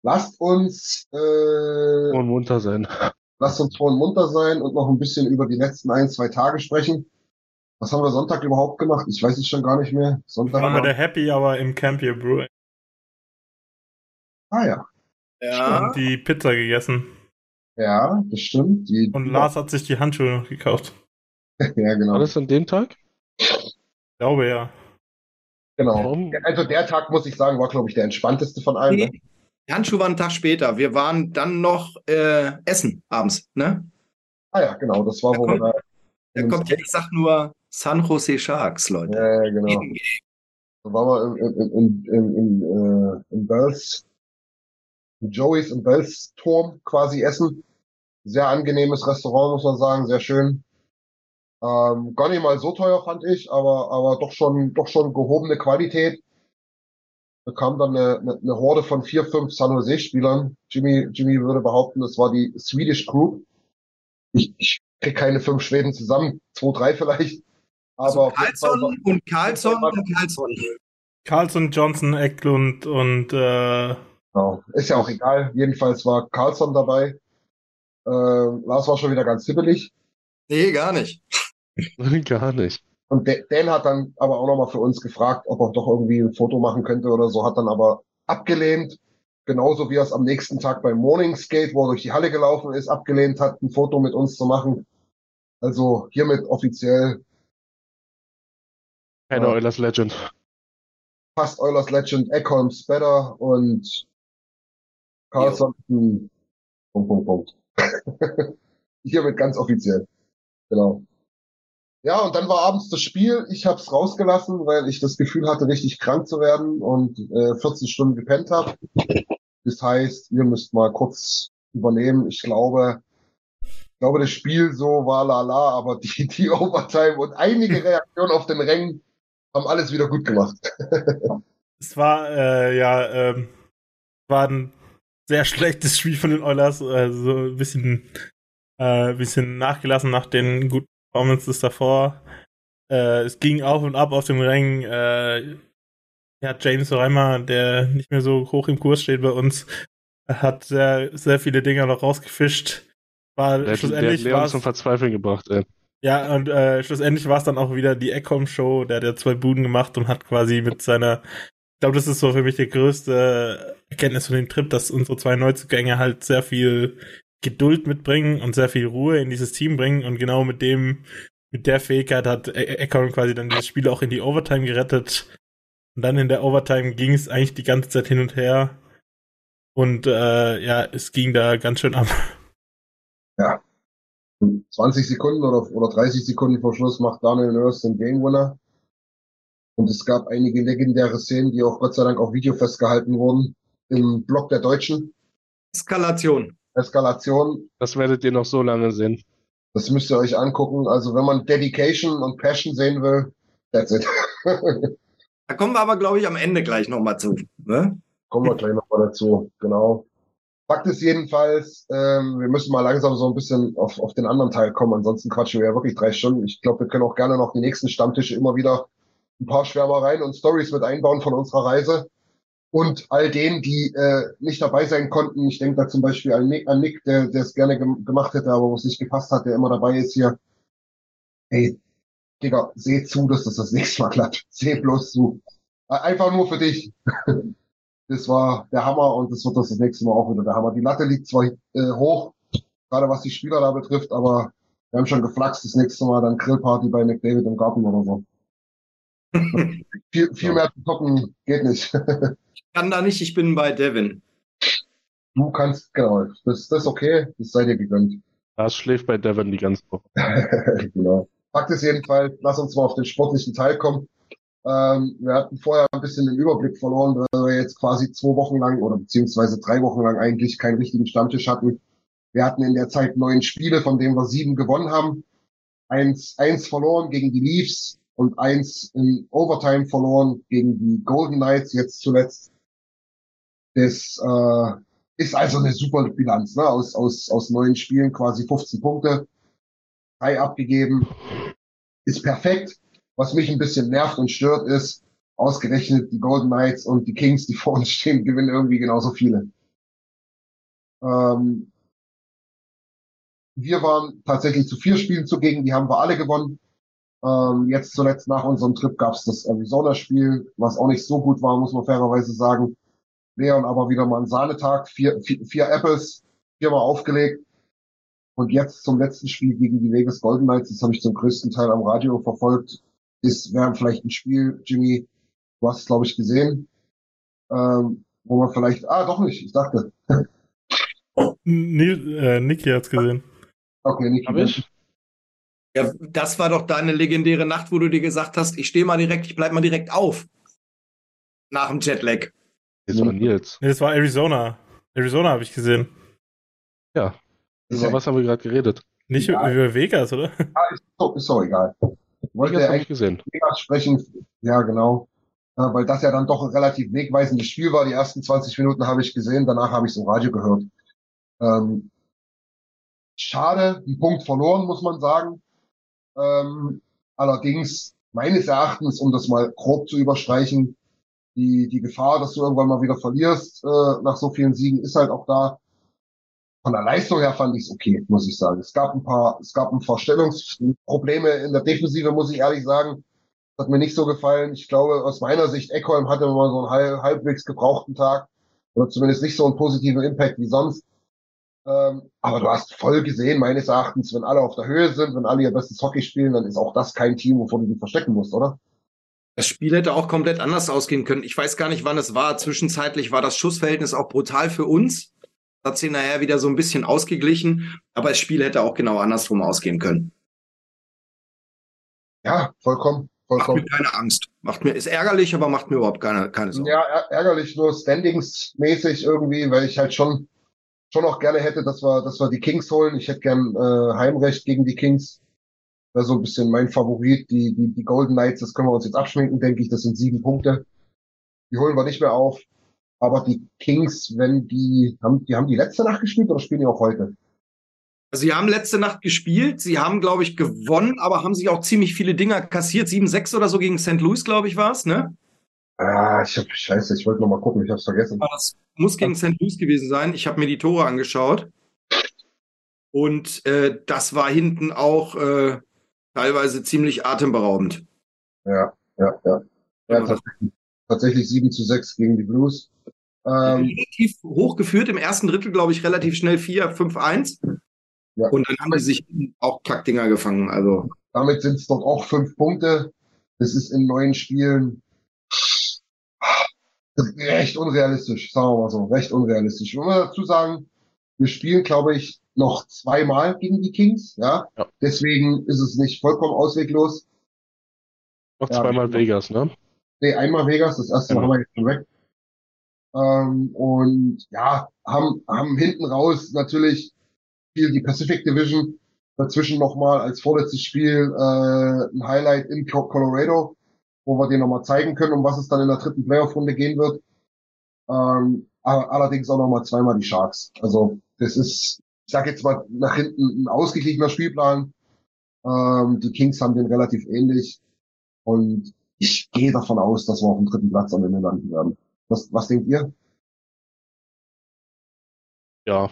Lasst uns, äh, Und munter sein. Lasst uns froh und munter sein und noch ein bisschen über die letzten ein, zwei Tage sprechen. Was haben wir Sonntag überhaupt gemacht? Ich weiß es schon gar nicht mehr. Sonntag Waren wir war, der Happy Hour im Camp hier, Bro. ah ja. Ja. Und die Pizza gegessen. Ja, das stimmt. Die, Und Lars hat sich die Handschuhe noch gekauft. *laughs* ja, genau. Alles an dem Tag? Ich glaube ja. genau. Warum? Also der Tag, muss ich sagen, war, glaube ich, der entspannteste von allen. Ne? Die Handschuhe waren einen Tag später. Wir waren dann noch äh, essen abends, ne? Ah ja, genau. Das war, Da wo wir kommt- da. Da kommt ja, ich sag nur San Jose Sharks, Leute. Ja, genau. Da waren wir im, im, im, im, äh, im Bells, im Joey's im Bells Turm quasi essen. Sehr angenehmes Restaurant, muss man sagen, sehr schön. Ähm, gar nicht mal so teuer, fand ich, aber, aber doch schon, doch schon gehobene Qualität. Da kam dann eine, eine, eine Horde von vier, fünf San Jose-Spielern. Jimmy, Jimmy würde behaupten, das war die Swedish Group. Ich, ich krieg keine fünf Schweden zusammen, zwei, drei vielleicht. Aber Also Carlson und Carlson und Carlson. Carlson, Johnson, Eklund und äh, Genau. Ist ja auch egal. Jedenfalls war Carlson dabei. Ähm, Lars war schon wieder ganz hibbelig. Nee, gar nicht. *laughs* Gar nicht. Und Da- Dan hat dann aber auch nochmal für uns gefragt, ob er doch irgendwie ein Foto machen könnte oder so, hat dann aber abgelehnt. Genauso wie er es am nächsten Tag beim Morning Skate, wo er durch die Halle gelaufen ist, abgelehnt hat, ein Foto mit uns zu machen. Also hiermit offiziell Keine Ja. Oilers Legend. fast Oilers Legend, Eckholm's better und Carlson, Punkt, Punkt, Punkt. *laughs* hiermit ganz offiziell. Genau. Ja, und dann war abends das Spiel. Ich habe es rausgelassen, weil ich das Gefühl hatte, richtig krank zu werden und äh, 14 Stunden gepennt habe. Das heißt, ihr müsst mal kurz übernehmen. Ich glaube, ich glaube, das Spiel so war lala, aber die, *laughs* die Overtime und einige Reaktionen auf den Rängen haben alles wieder gut gemacht. *laughs* es war äh, ja ähm, war ein sehr schlechtes Spiel von den Oilers, also so ein bisschen äh, bisschen nachgelassen nach den guten Performances davor. Äh, es ging auf und ab auf dem Rängen. Äh, ja, James Reimer, der nicht mehr so hoch im Kurs steht bei uns, hat sehr, sehr viele Dinger noch rausgefischt. war Der, der schlussendlich hat Leon zum Verzweifeln gebracht, ey. Ja, und äh, schlussendlich war es dann auch wieder die Ecom-Show. Der hat ja zwei Buden gemacht und hat quasi mit seiner. Ich glaube, das ist so für mich die größte Erkenntnis von dem Trip, dass unsere zwei Neuzugänge halt sehr viel Geduld mitbringen und sehr viel Ruhe in dieses Team bringen. Und genau mit dem, mit der Fähigkeit hat E- Ecom quasi dann dieses Spiel auch in die Overtime gerettet. Und dann in der Overtime ging es eigentlich die ganze Zeit hin und her. Und äh, ja, es ging da ganz schön ab. 20 Sekunden oder, oder 30 Sekunden vor Schluss macht Daniel Nurse den Game Winner. Und es gab einige legendäre Szenen, die auch Gott sei Dank auf Video festgehalten wurden. Im Blog der Deutschen. Eskalation. Eskalation. Das werdet ihr noch so lange sehen. Das müsst ihr euch angucken. Also wenn man Dedication und Passion sehen will, that's it. Da kommen wir aber, glaube ich, am Ende gleich nochmal zu. Ne? Kommen wir gleich nochmal dazu. Genau. Fakt ist jedenfalls, ähm, wir müssen mal langsam so ein bisschen auf, auf den anderen Teil kommen. Ansonsten quatschen wir ja wirklich drei Stunden. Ich glaube, wir können auch gerne noch die nächsten Stammtische immer wieder ein paar Schwärmereien und Stories mit einbauen von unserer Reise. Und all denen, die äh, nicht dabei sein konnten, ich denke da zum Beispiel an Nick, an Nick der es gerne gem gemacht hätte, aber wo es nicht gepasst hat, der immer dabei ist hier. Hey, Digga, seh zu, dass das das nächste Mal klappt. *laughs* Seh bloß zu. Äh, Einfach nur für dich. *laughs* Das war der Hammer und das wird das, das nächste Mal auch wieder der Hammer. Die Latte liegt zwar äh, hoch, gerade was die Spieler da betrifft, aber wir haben schon geflaxt. Das nächste Mal dann Grillparty bei McDavid im Garten oder so. *laughs* viel, viel mehr zu toppen geht nicht. *laughs* Kann da nicht, ich bin bei Devin. Du kannst, genau, das, das ist okay, das sei dir gegönnt. Das schläft bei Devin die ganze Woche. *laughs* genau. Fakt ist jedenfalls, lass uns mal auf den sportlichen Teil kommen. Ähm, wir hatten vorher ein bisschen den Überblick verloren, weil wir jetzt quasi zwei Wochen lang oder beziehungsweise drei Wochen lang eigentlich keinen richtigen Stammtisch hatten. Wir hatten in der Zeit neun Spiele, von denen wir sieben gewonnen haben. Eins, eins verloren gegen die Leafs und eins in Overtime verloren gegen die Golden Knights jetzt zuletzt. Das äh, ist also eine super Bilanz, ne? Aus, aus, aus neun Spielen quasi 15 Punkte, drei abgegeben. Ist perfekt. Was mich ein bisschen nervt und stört, ist, ausgerechnet die Golden Knights und die Kings, die *laughs* vor uns stehen, gewinnen irgendwie genauso viele. Ähm, wir waren tatsächlich zu vier Spielen zugegen, die haben wir alle gewonnen. Ähm, jetzt zuletzt nach unserem Trip gab es das Arizona-Spiel, was auch nicht so gut war, muss man fairerweise sagen. Leon aber wieder mal einen Sahnetag, vier, vier, vier Apples, viermal aufgelegt. Und jetzt zum letzten Spiel gegen die Vegas Golden Knights, das habe ich zum größten Teil am Radio verfolgt, ist, wäre vielleicht ein Spiel, Jimmy, du hast es, glaube ich, gesehen, ähm, wo man vielleicht, ah, doch nicht, ich dachte. Nil, äh, Niki hat's gesehen. Okay, Niki. Hab ich? Ja, das war doch deine legendäre Nacht, wo du dir gesagt hast, ich stehe mal direkt, ich bleib mal direkt auf. Nach dem Jetlag. Das war Nils. Nee, das war Arizona. Arizona habe ich gesehen. Ja. Über was haben wir gerade geredet? Nicht Ja. über Vegas, oder? Ah, ist, so, ist so egal. Ich wollte Das ja eigentlich gesehen. Vegas sprechen, ja genau, äh, weil das ja dann doch ein relativ wegweisendes Spiel war. Die ersten 20 Minuten habe ich gesehen, danach habe ich es im Radio gehört. Ähm, schade, einen Punkt verloren, muss man sagen. Ähm, allerdings, meines Erachtens, um das mal grob zu überstreichen, die, die Gefahr, dass du irgendwann mal wieder verlierst äh, nach so vielen Siegen, ist halt auch da. Von der Leistung her fand ich es okay, muss ich sagen. Es gab ein paar, es gab ein paar Stellungsprobleme in der Defensive, muss ich ehrlich sagen. Das hat mir nicht so gefallen. Ich glaube, aus meiner Sicht, Eckholm hatte mal so einen halb, halbwegs gebrauchten Tag. Oder zumindest nicht so einen positiven Impact wie sonst. Ähm, aber du hast voll gesehen, meines Erachtens, wenn alle auf der Höhe sind, wenn alle ihr bestes Hockey spielen, dann ist auch das kein Team, wovon du dich verstecken musst, oder? Das Spiel hätte auch komplett anders ausgehen können. Ich weiß gar nicht, wann es war. Zwischenzeitlich war das Schussverhältnis auch brutal für uns. Hat sich nachher wieder so ein bisschen ausgeglichen. Aber das Spiel hätte auch genau andersrum ausgehen können. Ja, vollkommen, Macht vollkommen. mir keine Angst. Macht mir, ist ärgerlich, aber macht mir überhaupt keine, keine Sorgen. Ja, är- ärgerlich nur standingsmäßig irgendwie, weil ich halt schon schon auch gerne hätte, dass wir, dass wir die Kings holen. Ich hätte gern äh, Heimrecht gegen die Kings. Wäre so ein bisschen mein Favorit. Die, die, die Golden Knights, das können wir uns jetzt abschminken, denke ich. Das sind sieben Punkte. Die holen wir nicht mehr auf. Aber die Kings, wenn die, haben, die haben die letzte Nacht gespielt oder spielen die auch heute? Sie haben letzte Nacht gespielt. Sie haben, glaube ich, gewonnen, aber haben sich auch ziemlich viele Dinger kassiert. 7-6 oder so gegen St. Louis, glaube ich, war es, ne? Ah, ich hab, scheiße, ich wollte noch mal gucken, ich hab's vergessen. Das muss gegen St. Louis gewesen sein. Ich habe mir die Tore angeschaut. Und äh, das war hinten auch äh, teilweise ziemlich atemberaubend. Ja, ja, ja. ja tatsächlich, tatsächlich 7 zu 6 gegen die Blues. Ähm, relativ hoch geführt, im ersten Drittel, glaube ich, relativ schnell 4, 5, 1. Ja. Und dann haben die sich auch Kackdinger gefangen. Also. Damit sind es dort auch fünf Punkte. Das ist in neun Spielen recht unrealistisch, sagen wir mal so, recht unrealistisch. Ich muss dazu sagen, wir spielen, glaube ich, noch zweimal gegen die Kings, ja. ja. Deswegen ist es nicht vollkommen ausweglos. Noch ja, zweimal Vegas, ne? Nee, einmal Vegas, das erste ja. Mal haben wir jetzt schon weg. Ähm, und ja, haben, haben hinten raus natürlich viel die Pacific Division, dazwischen nochmal als vorletztes Spiel äh, ein Highlight in Colorado, wo wir dir nochmal zeigen können, um was es dann in der dritten Playoff-Runde gehen wird. Ähm, allerdings auch nochmal zweimal die Sharks. Also das ist, ich sage jetzt mal, nach hinten ein ausgeglichener Spielplan. Ähm, die Kings haben den relativ ähnlich. Und ich gehe davon aus, dass wir auf dem dritten Platz am Ende landen werden. Was, was denkt ihr? Ja.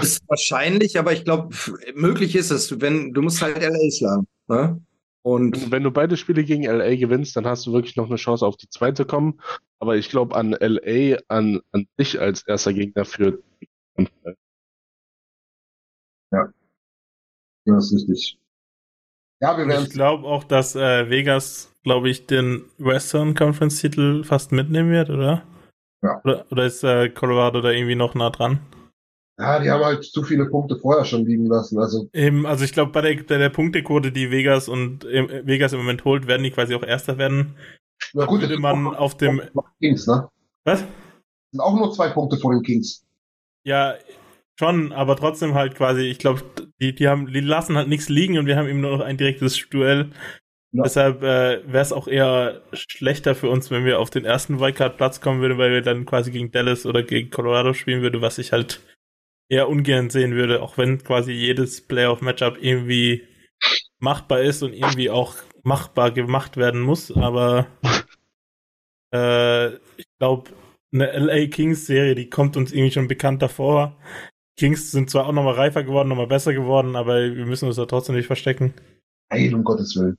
Ist wahrscheinlich, aber ich glaube, möglich ist es, wenn du musst halt LA schlagen. Ne? Und wenn du beide Spiele gegen LA gewinnst, dann hast du wirklich noch eine Chance auf die zweite kommen. Aber ich glaube an LA, an, an dich als erster Gegner für. Ja. Ja, ist richtig. Ja, wir werden. Ich glaube auch, dass äh, Vegas, glaube ich, den Western Conference Titel fast mitnehmen wird, oder? Ja. Oder, oder ist äh, Colorado da irgendwie noch nah dran? Ja, die haben halt zu viele Punkte vorher schon liegen lassen. Also, Eben, also ich glaube, bei der, der, der Punktequote, die Vegas und äh, Vegas im Moment holt, werden die quasi auch Erster werden. Na gut, würde man auf dem Kings, ne? Was? sind auch nur zwei Punkte vor den Kings. Ja, schon, aber trotzdem halt quasi, ich glaube, die, die haben, die lassen halt nichts liegen und wir haben eben nur noch ein direktes Duell. Ja. Deshalb äh, wäre es auch eher schlechter für uns, wenn wir auf den ersten Wildcard-Platz kommen würden, weil wir dann quasi gegen Dallas oder gegen Colorado spielen würden, was ich halt eher ungern sehen würde, auch wenn quasi jedes Playoff-Matchup irgendwie machbar ist und irgendwie auch machbar gemacht werden muss, aber *laughs* äh, ich glaube, eine LA Kings-Serie, die kommt uns irgendwie schon bekannt davor. Kings sind zwar auch nochmal reifer geworden, nochmal besser geworden, aber wir müssen uns da trotzdem nicht verstecken. Nein, um Gottes Willen.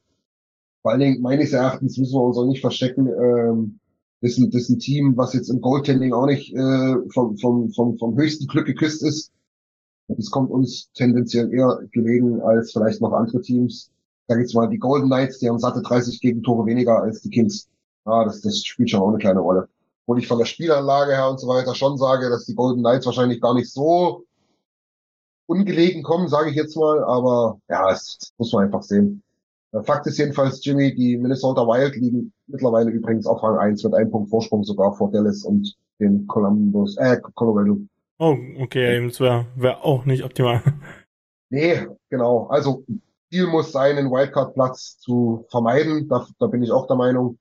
Vor allen Dingen, meines Erachtens müssen wir uns auch nicht verstecken. Ähm, das ist, ein, das ist ein Team, was jetzt im Goaltending auch nicht äh, vom, vom, vom, vom höchsten Glück geküsst ist. Das kommt uns tendenziell eher gelegen als vielleicht noch andere Teams. Da jetzt mal die Golden Knights, die haben satte 30 Gegentore weniger als die Kings. Ja, das, das spielt schon auch eine kleine Rolle. Wo ich von der Spielanlage her und so weiter schon sage, dass die Golden Knights wahrscheinlich gar nicht so ungelegen kommen, sage ich jetzt mal. Aber ja, das muss man einfach sehen. Fakt ist jedenfalls, Jimmy, die Minnesota Wild liegen mittlerweile übrigens auf Rang 1 mit einem Punkt Vorsprung sogar vor Dallas und den Columbus, äh, Colorado. Oh, okay, das wäre wär auch nicht optimal. Nee, genau. Also, Ziel muss sein, den Wildcard-Platz zu vermeiden. Da, da bin ich auch der Meinung.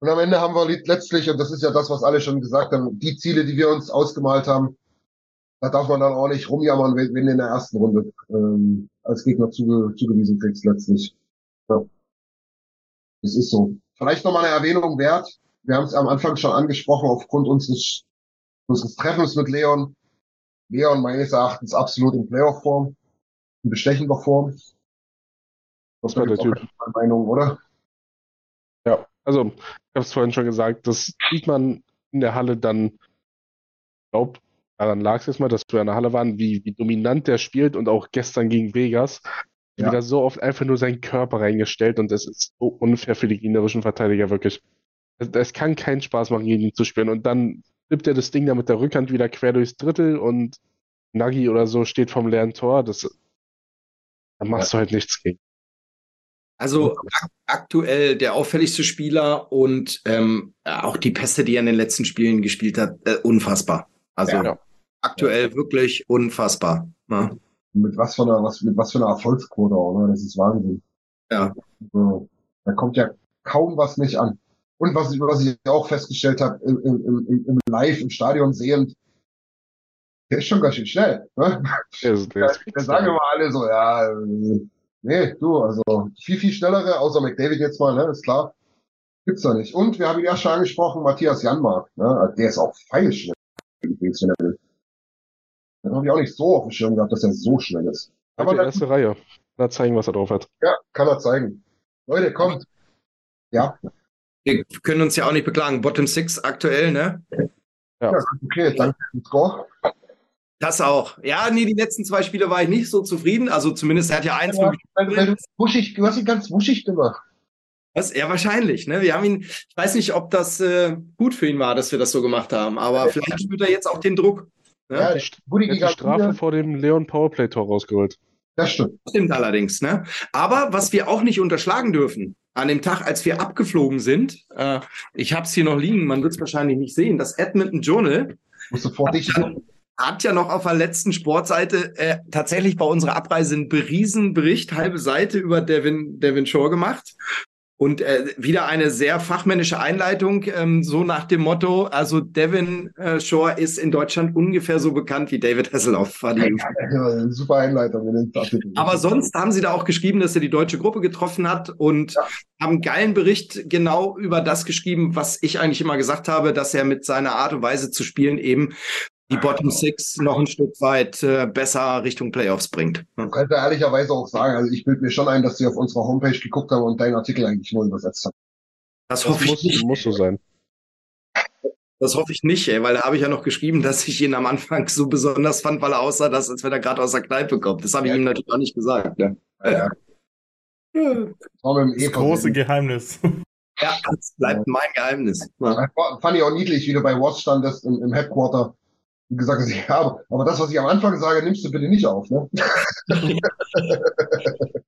Und am Ende haben wir letztlich, und das ist ja das, was alle schon gesagt haben, die Ziele, die wir uns ausgemalt haben, da darf man dann auch nicht rumjammern, wenn, wenn du in der ersten Runde ähm, als Gegner zuge zugewiesen kriegst letztlich. Ja. Das ist so. Vielleicht nochmal eine Erwähnung wert. Wir haben es am Anfang schon angesprochen, aufgrund unseres, unseres Treffens mit Leon. Leon meines Erachtens absolut in Playoff-Form, in bestechender Form. Das war der Typ. Meinung, oder? Ja, also ich habe es vorhin schon gesagt, das sieht man in der Halle dann, ich glaube, daran lag es jetzt mal, dass wir in der Halle waren, wie, wie dominant der spielt und auch gestern gegen Vegas ja. wieder so oft einfach nur seinen Körper reingestellt und das ist so unfair für die gegnerischen Verteidiger wirklich. Es kann keinen Spaß machen, gegen ihn zu spielen. Und dann flippt er das Ding da mit der Rückhand wieder quer durchs Drittel und Nagi oder so steht vom leeren Tor. Das, da machst ja. du halt nichts gegen. Also ak aktuell der auffälligste Spieler und ähm, auch die Pässe, die er in den letzten Spielen gespielt hat, äh, unfassbar. Also ja. aktuell wirklich unfassbar. Ne? Mit was für einer, was, mit was für einer Erfolgsquote auch, ne? Das ist Wahnsinn. Ja. Also, da kommt ja kaum was nicht an. Und was ich, was ich auch festgestellt habe, im, im, im, im Live, im Stadion sehend, der ist schon ganz schön schnell. Ne? Der, ist, der, ist da sagen immer alle so, ja, nee, du, also viel, viel schnellere, außer McDavid jetzt mal, ne, ist klar. Gibt's da nicht. Und wir haben ihn ja schon angesprochen, Matthias Janmark, ne? Der ist auch feilschnell, übrigens, wenn er will. Den habe ich auch nicht so auf dem Schirm gehabt, dass er so schnell ist. Aber die erste Reihe. Mal zeigen, was er drauf hat. Ja, kann er zeigen. Leute, kommt. Ja. Wir können uns ja auch nicht beklagen. Bottom Six aktuell, ne? Ja, okay, danke für den Score. Das auch. Ja, nee, die letzten zwei Spiele war ich nicht so zufrieden. Also zumindest er hat ja eins. Ja, du, wuschig, du hast ihn ganz wuschig gemacht. Was? Ja, wahrscheinlich. Ne? Wir haben ihn, ich weiß nicht, ob das äh, gut für ihn war, dass wir das so gemacht haben, aber vielleicht spürt er jetzt auch den Druck. Ne? Ja, die, die, die Strafe vor dem Leon Powerplay-Tor rausgeholt. Das stimmt. Das stimmt allerdings. Ne? Aber was wir auch nicht unterschlagen dürfen, an dem Tag, als wir abgeflogen sind, äh, ich habe es hier noch liegen, man wird es wahrscheinlich nicht sehen, das Edmonton Journal hat ja, hat ja noch auf der letzten Sportseite äh, tatsächlich bei unserer Abreise einen beriesen Bericht, halbe Seite über Devin, Devin Shore gemacht. Und äh, wieder eine sehr fachmännische Einleitung, ähm, so nach dem Motto, also Devin äh, Shore ist in Deutschland ungefähr so bekannt wie David Hasselhoff. War die ja, super Einleitung in den Artikel. Aber sonst haben sie da auch geschrieben, dass er die deutsche Gruppe getroffen hat und ja. haben einen geilen Bericht genau über das geschrieben, was ich eigentlich immer gesagt habe, dass er mit seiner Art und Weise zu spielen eben die Bottom Six noch ein Stück weit äh, besser Richtung Playoffs bringt. Man könnte ehrlicherweise auch sagen, also ich bilde mir schon ein, dass sie auf unserer Homepage geguckt haben und deinen Artikel eigentlich nur übersetzt haben. Das, das hoffe muss, ich nicht. Muss so sein. Das hoffe ich nicht, ey, weil da habe ich ja noch geschrieben, dass ich ihn am Anfang so besonders fand, weil er aussah, dass, als wenn er gerade aus der Kneipe kommt. Das habe ich ja. ihm natürlich auch nicht gesagt. Ne? Ja. Dem das große Geheimnis. Ja, das bleibt mein Geheimnis. Ja. Fand ich auch niedlich, wie du bei Watch standest im, im Headquarter gesagt hast, *laughs* ja, aber das, was ich am Anfang sage, nimmst du bitte nicht auf. Ne? *laughs* und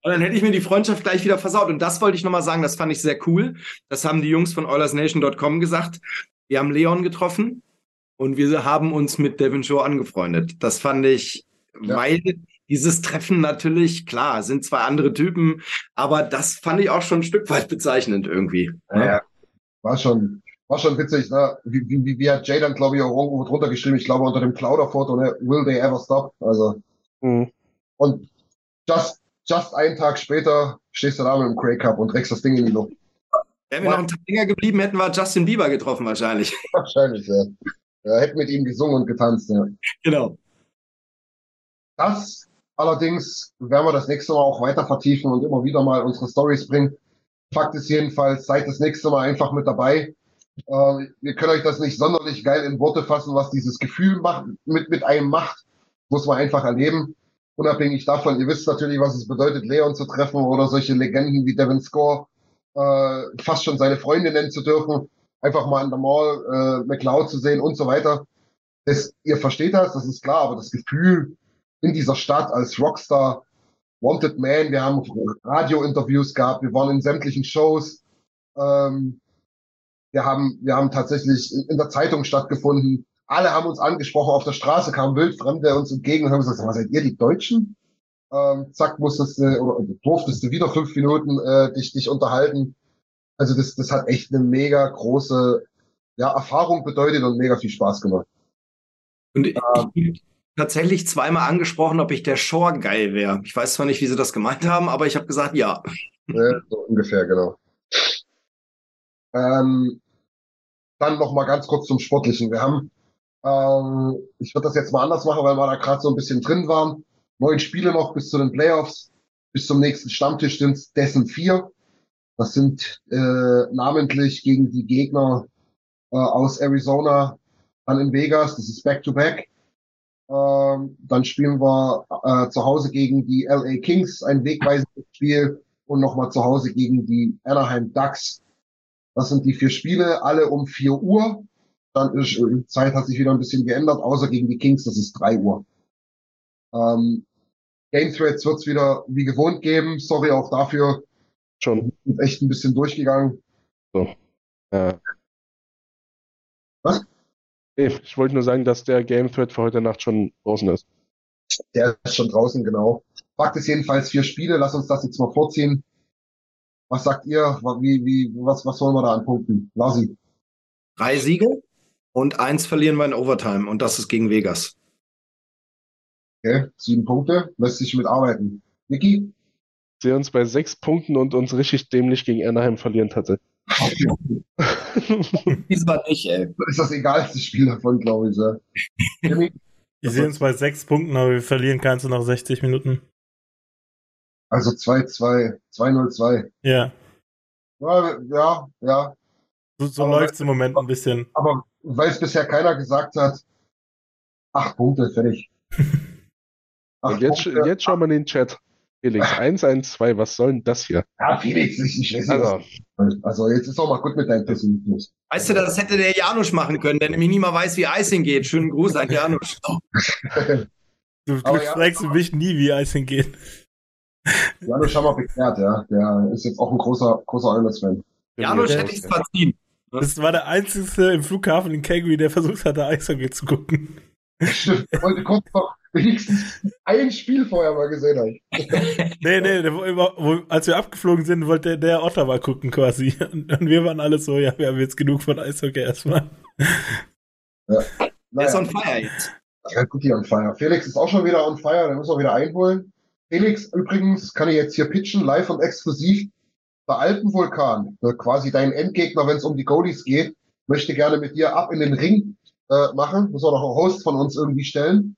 dann hätte ich mir die Freundschaft gleich wieder versaut. Und das wollte ich nochmal sagen, das fand ich sehr cool. Das haben die Jungs von OilersNation.com gesagt. Wir haben Leon getroffen und wir haben uns mit Devin Shore angefreundet. Das fand ich, ja. weil dieses Treffen natürlich, klar, sind zwei andere Typen, aber das fand ich auch schon ein Stück weit bezeichnend irgendwie. Ja, ja. war schon, war schon witzig, ne? Wie, wie, wie hat Jay dann, glaube ich, auch irgendwo drunter geschrieben, ich glaube unter dem Clouder-Foto, ne? Will they ever stop? Also. Mhm. Und just, just einen Tag später stehst du da mit dem Craig Cup und trägst das Ding in die Luft. Wären wir noch einen Tag länger geblieben, hätten wir Justin Bieber getroffen wahrscheinlich. *laughs* Wahrscheinlich, ja. ja hätten mit ihm gesungen und getanzt, ja. Genau. Das allerdings werden wir das nächste Mal auch weiter vertiefen und immer wieder mal unsere Stories bringen. Fakt ist jedenfalls, seid das nächste Mal einfach mit dabei. Äh, ihr könnt euch das nicht sonderlich geil in Worte fassen, was dieses Gefühl macht, mit, mit einem macht. Muss man einfach erleben. Unabhängig davon, ihr wisst natürlich, was es bedeutet, Leon zu treffen oder solche Legenden wie Devin Score äh, fast schon seine Freunde nennen zu dürfen, einfach mal an der Mall äh, McLeod zu sehen und so weiter. Das, ihr versteht das, das ist klar, aber das Gefühl in dieser Stadt als Rockstar, Wanted Man, wir haben Radiointerviews gehabt, wir waren in sämtlichen Shows, ähm, wir haben, wir haben tatsächlich in, der Zeitung stattgefunden. Alle haben uns angesprochen, auf der Straße kamen Wildfremde uns entgegen und haben gesagt, was seid ihr die Deutschen? Ähm, zack, musstest du oder durftest du wieder fünf Minuten äh, dich, dich unterhalten. Also das, das hat echt eine mega große ja, Erfahrung bedeutet und mega viel Spaß gemacht. Und ähm, tatsächlich zweimal angesprochen, ob ich der Shore geil wäre. Ich weiß zwar nicht, wie sie das gemeint haben, aber ich habe gesagt, ja. ja. So ungefähr, genau. Ähm, dann noch mal ganz kurz zum Sportlichen. Wir haben, ähm, ich würde das jetzt mal anders machen, weil wir da gerade so ein bisschen drin waren. Neun Spiele noch bis zu den Playoffs. Bis zum nächsten Stammtisch sind es dessen vier. Das sind äh, namentlich gegen die Gegner äh, aus Arizona, dann in Vegas. Das ist Back-to-Back. -back. Ähm, dann spielen wir äh, zu Hause gegen die LA Kings, ein wegweisendes Spiel. Und nochmal zu Hause gegen die Anaheim Ducks. Das sind die vier Spiele, alle um vier Uhr. Dann ist, die äh, Zeit hat sich wieder ein bisschen geändert, außer gegen die Kings, das ist drei Uhr. Ähm, Game Threads wird es wieder wie gewohnt geben. Sorry auch dafür. Schon echt ein bisschen durchgegangen. So. Äh. Was? Ich wollte nur sagen, dass der Game Thread für heute Nacht schon draußen ist. Der ist schon draußen, genau. Fakt ist jedenfalls vier Spiele. Lass uns das jetzt mal vorziehen. Was sagt ihr? Wie, wie, was, was wollen wir da anpunkten? Lasi. Drei Siege und eins verlieren wir in Overtime und das ist gegen Vegas. Okay, sieben Punkte, lässt sich mitarbeiten. Niki? Ich sehe uns bei sechs Punkten und uns richtig dämlich gegen Anaheim verlieren tatsächlich. *laughs* Diesmal nicht, ey. Das ist das egalste Spiel davon, glaube ich. Ja. Wir sehen uns bei sechs Punkten, aber wir verlieren keins nach 60 Minuten. Also 2-2, 2-0-2. Ja. Ja, ja, ja. So, so Aber- läuft's im Moment ein bisschen. Aber weil es bisher keiner gesagt hat, acht Punkte, fertig. *laughs* Acht Und jetzt, Punkte. jetzt schauen wir in den Chat. Felix, 112, was soll denn das hier? Ja, Felix, ich, ich weiß nicht, Also, also jetzt ist auch mal gut mit deinem Pessimismus. Weißt du, das hätte der Janusz machen können, der nämlich nie mal weiß, wie Icing geht. Schönen Gruß an Janusz. *laughs* Du, du ja. fragst mich nie, wie Eising geht. Janusz schon mal beklärt, ja. Der ist jetzt auch ein großer, großer Oilers-Fan. Janusz hätte ich es verziehen. Das war der einzige im Flughafen in Calgary, der versucht hatte, Eishockey zu gucken. Stimmt, ich wollte kurz noch wenigstens ein Spiel vorher mal gesehen haben. *laughs* Nee, nee, der, wo, als wir abgeflogen sind, wollte der, der Ottawa gucken quasi. Und, und wir waren alle so, ja, wir haben jetzt genug von Eishockey erstmal. Der ist Naja, on fire jetzt. ja, gut, die on fire. Felix ist auch schon wieder on fire, den müssen wir wieder einholen. Felix, übrigens, kann ich jetzt hier pitchen, live und exklusiv. Der Alpenvulkan, der quasi dein Endgegner, wenn es um die Goalies geht, möchte gerne mit dir ab in den Ring äh, machen. Muss auch noch einen Host von uns irgendwie stellen.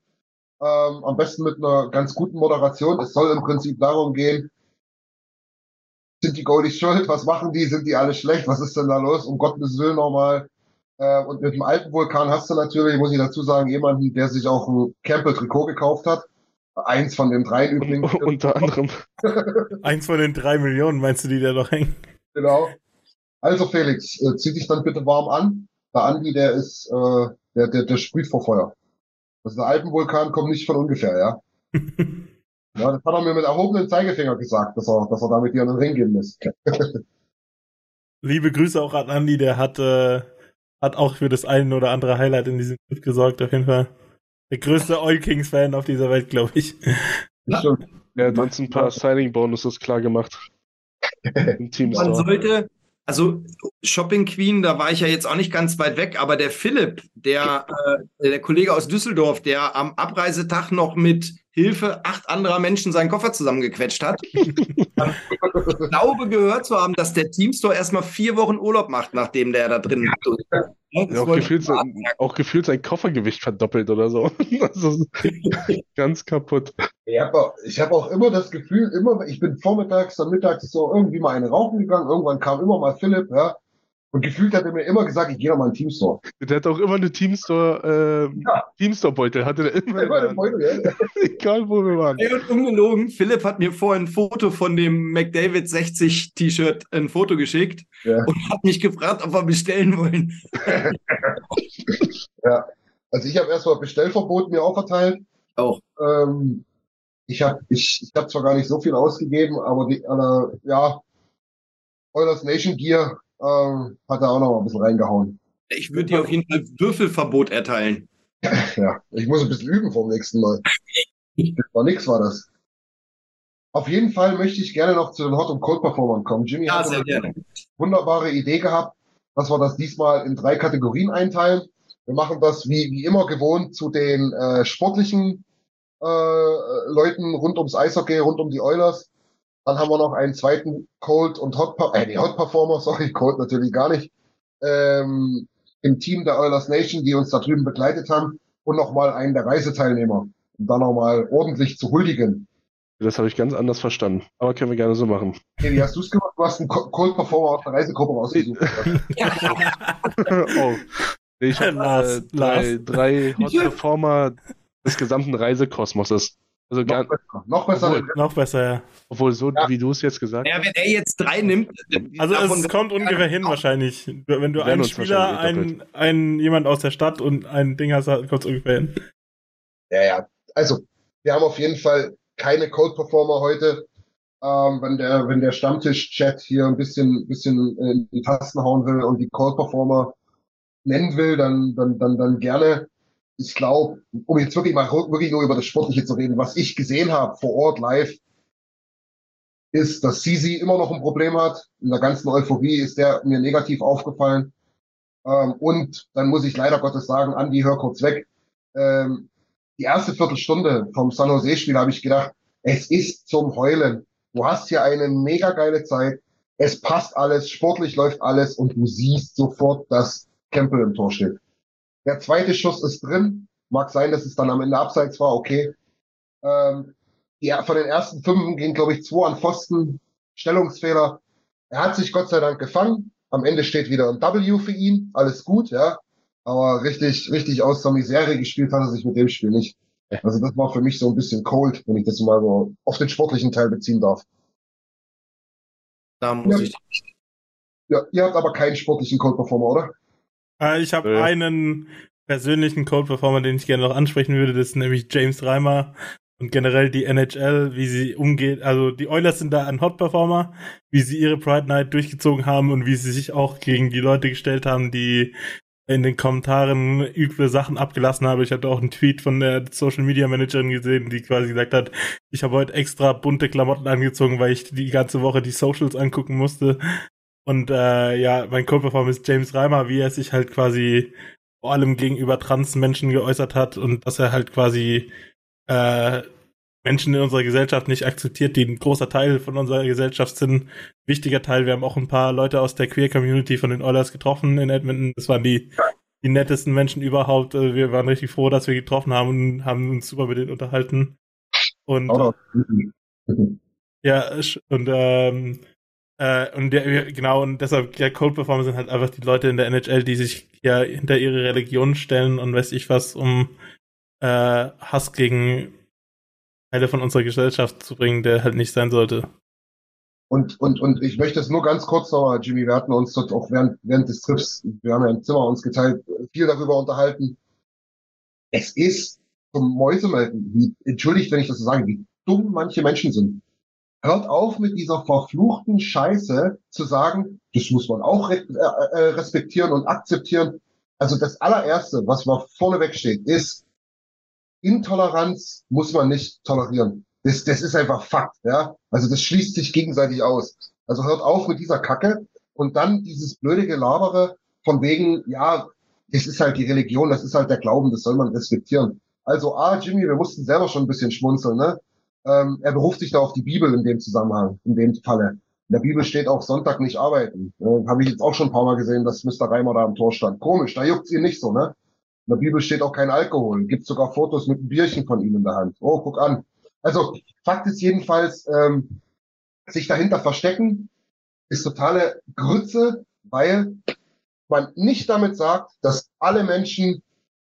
Ähm, am besten mit einer ganz guten Moderation. Es soll im Prinzip darum gehen, sind die Goalies schuld? Was machen die? Sind die alle schlecht? Was ist denn da los? Um Gottes Willen nochmal. Äh, und mit dem Alpenvulkan hast du natürlich, muss ich dazu sagen, jemanden, der sich auch ein Campbell-Trikot gekauft hat. Eins von den drei übrigens. *laughs* Unter anderem. Eins von den drei Millionen, meinst du, die da noch hängen? Genau. Also Felix, äh, zieh dich dann bitte warm an. Der Andi, der ist, äh, der, der, der sprüht vor Feuer. Das ist der Alpenvulkan, kommt nicht von ungefähr, ja. *laughs* Ja, das hat er mir mit erhobenem Zeigefinger gesagt, dass er, dass er da mit dir in den Ring gehen muss. Liebe Grüße auch an Andy, der hat, äh, hat auch für das ein oder andere Highlight in diesem Clip gesorgt, auf jeden Fall. Der größte Oil Kings-Fan auf dieser Welt, glaube ich. Stimmt. Er hat uns ein paar Signing-Bonuses klar gemacht. *laughs* Im Team Man sollte, also Shopping Queen, da war ich ja jetzt auch nicht ganz weit weg, aber der Philipp, der, äh, der Kollege aus Düsseldorf, der am Abreisetag noch mit Hilfe acht anderer Menschen seinen Koffer zusammengequetscht hat. *laughs* ich glaube gehört zu haben, dass der Teamstore erstmal vier Wochen Urlaub macht, nachdem der da drin durch. Ja, das auch, gefühlt sein, auch gefühlt sein Koffergewicht verdoppelt oder so. *laughs* Also, *laughs* ganz kaputt. Ich habe auch, ich hab auch immer das Gefühl, immer, ich bin vormittags, dann mittags so irgendwie mal eine rauchen gegangen, irgendwann kam immer mal Philipp, ja. Und gefühlt hat er mir immer gesagt, ich gehe noch mal in den Teamstore. Der hat auch immer eine Teamstore, äh, Ja. Teamstore-Beutel, hatte der immer. Immer Hand. Beutel, ja. *laughs* Egal, wo wir waren. Ey, und ungelogen, Philipp hat mir vorhin ein Foto von dem McDavid 60 T-Shirt, ein Foto geschickt Ja. und hat mich gefragt, ob wir bestellen wollen. *laughs* Ja. Also ich habe erstmal Bestellverbot mir auferteilt. Auch. Ähm, ich habe ich, ich hab zwar gar nicht so viel ausgegeben, aber die, äh, ja, Oilers Nation Gear ähm, hat da auch noch mal ein bisschen reingehauen. Ich würde dir auf jeden Fall Würfelverbot erteilen. *laughs* Ja, ich muss ein bisschen üben vom nächsten Mal. Das war nix, war das. Auf jeden Fall möchte ich gerne noch zu den Hot und Cold Performern kommen. Jimmy Ja, hat eine gerne. wunderbare Idee gehabt, dass wir das diesmal in drei Kategorien einteilen. Wir machen das wie, wie immer gewohnt zu den äh, sportlichen äh, Leuten rund ums Eishockey, rund um die Oilers. Dann haben wir noch einen zweiten Cold und Hot, äh, die Hot Performer, *laughs* sorry, Cold natürlich gar nicht, ähm, im Team der Oilers Nation, die uns da drüben begleitet haben. Und nochmal einen der Reiseteilnehmer, um dann nochmal ordentlich zu huldigen. Das habe ich ganz anders verstanden. Aber können wir gerne so machen. Okay, wie hast du es gemacht? Du hast einen Co- Cold Performer aus der Reisegruppe rausgesucht. *laughs* oh. Nee, Ich habe *laughs* äh, drei, drei Hot Performer des gesamten Reisekosmoses. Also gar, noch besser. Noch besser. Obwohl- Noch besser, ja. obwohl so, Ja. wie du es jetzt gesagt Ja, wenn er jetzt drei nimmt, *laughs* Also es kommt ungefähr hin wahrscheinlich. Wenn du einen Spieler, einen, einen jemand aus der Stadt und ein Ding hast, kommt es ungefähr hin. Ja, ja. Also, wir haben auf jeden Fall keine Cold Performer heute. Ähm, wenn der, wenn der Stammtisch-Chat hier ein bisschen, bisschen in die Tasten hauen will und die Cold Performer nennen will, dann, dann, dann, dann gerne. Ich glaube, um jetzt wirklich mal wirklich nur über das Sportliche zu reden, was ich gesehen habe vor Ort live, ist, dass Sisi immer noch ein Problem hat. In der ganzen Euphorie ist der mir negativ aufgefallen. Ähm, und dann muss ich leider Gottes sagen, Andi, hör kurz weg. Ähm, die erste Viertelstunde vom San Jose-Spiel habe ich gedacht, es ist zum Heulen. Du hast hier eine mega geile Zeit. Es passt alles, sportlich läuft alles und du siehst sofort, dass Campbell im Tor steht. Der zweite Schuss ist drin. Mag sein, dass es dann am Ende abseits war, okay. Ähm, ja, von den ersten fünf gehen, glaube ich, zwei an Pfosten, Stellungsfehler. Er hat sich Gott sei Dank gefangen. Am Ende steht wieder ein W für ihn. Alles gut, ja. Aber richtig, richtig aus der Misere gespielt hat er sich mit dem Spiel nicht. Also das war für mich so ein bisschen cold, wenn ich das mal so auf den sportlichen Teil beziehen darf. Da muss Ja. ich. Ja, ihr habt aber keinen sportlichen Cold Performer, oder? Äh, ich habe Nö. einen persönlichen Code Performer, den ich gerne noch ansprechen würde, das ist nämlich James Reimer und generell die NHL, wie sie umgeht. Also die Oilers sind da ein Hot Performer, wie sie ihre Pride Night durchgezogen haben und wie sie sich auch gegen die Leute gestellt haben, die in den Kommentaren üble Sachen abgelassen haben. Ich hatte auch einen Tweet von der Social Media Managerin gesehen, die quasi gesagt hat, ich habe heute extra bunte Klamotten angezogen, weil ich die ganze Woche die Socials angucken musste. Und äh, ja, mein Co-Performer ist James Reimer, wie er sich halt quasi vor allem gegenüber Trans-Menschen geäußert hat und dass er halt quasi äh, Menschen in unserer Gesellschaft nicht akzeptiert, die ein großer Teil von unserer Gesellschaft sind. Wichtiger Teil, wir haben auch ein paar Leute aus der Queer-Community von den Oilers getroffen in Edmonton. Das waren die, die nettesten Menschen überhaupt. Also Wir waren richtig froh, dass wir getroffen haben und haben uns super mit denen unterhalten. Und Oder? ja, und ähm, äh, und der, genau, und deshalb, ja, Cold Performer sind halt einfach die Leute in der NHL, die sich ja hinter ihre Religion stellen und weiß ich was, um äh, Hass gegen Teile von unserer Gesellschaft zu bringen, der halt nicht sein sollte. Und, und, und ich möchte es nur ganz kurz noch, Jimmy, wir hatten uns dort auch während, während des Trips, wir haben ja im Zimmer uns geteilt, viel darüber unterhalten. Es ist zum Mäusemelken, wie, entschuldigt, wenn ich das so sage, wie dumm manche Menschen sind. Hört auf mit dieser verfluchten Scheiße zu sagen, das muss man auch äh, äh, respektieren und akzeptieren. Also das allererste, was mal vorneweg steht, ist, Intoleranz muss man nicht tolerieren. Das, das ist einfach Fakt, ja. Also das schließt sich gegenseitig aus. Also hört auf mit dieser Kacke und dann dieses blöde Gelabere von wegen, ja, das ist halt die Religion, das ist halt der Glauben, das soll man respektieren. Also, ah, Jimmy, wir mussten selber schon ein bisschen schmunzeln, ne? Ähm, er beruft sich da auf die Bibel in dem Zusammenhang, in dem Falle. In der Bibel steht auch Sonntag nicht arbeiten. Äh, Habe ich jetzt auch schon ein paar Mal gesehen, dass Mr. Reimer da am Tor stand. Komisch, da juckt's ihn nicht so, ne? In der Bibel steht auch kein Alkohol. Gibt sogar Fotos mit einem Bierchen von ihm in der Hand. Oh, guck an. Also Fakt ist jedenfalls, ähm, sich dahinter verstecken ist totale Grütze, weil man nicht damit sagt, dass alle Menschen,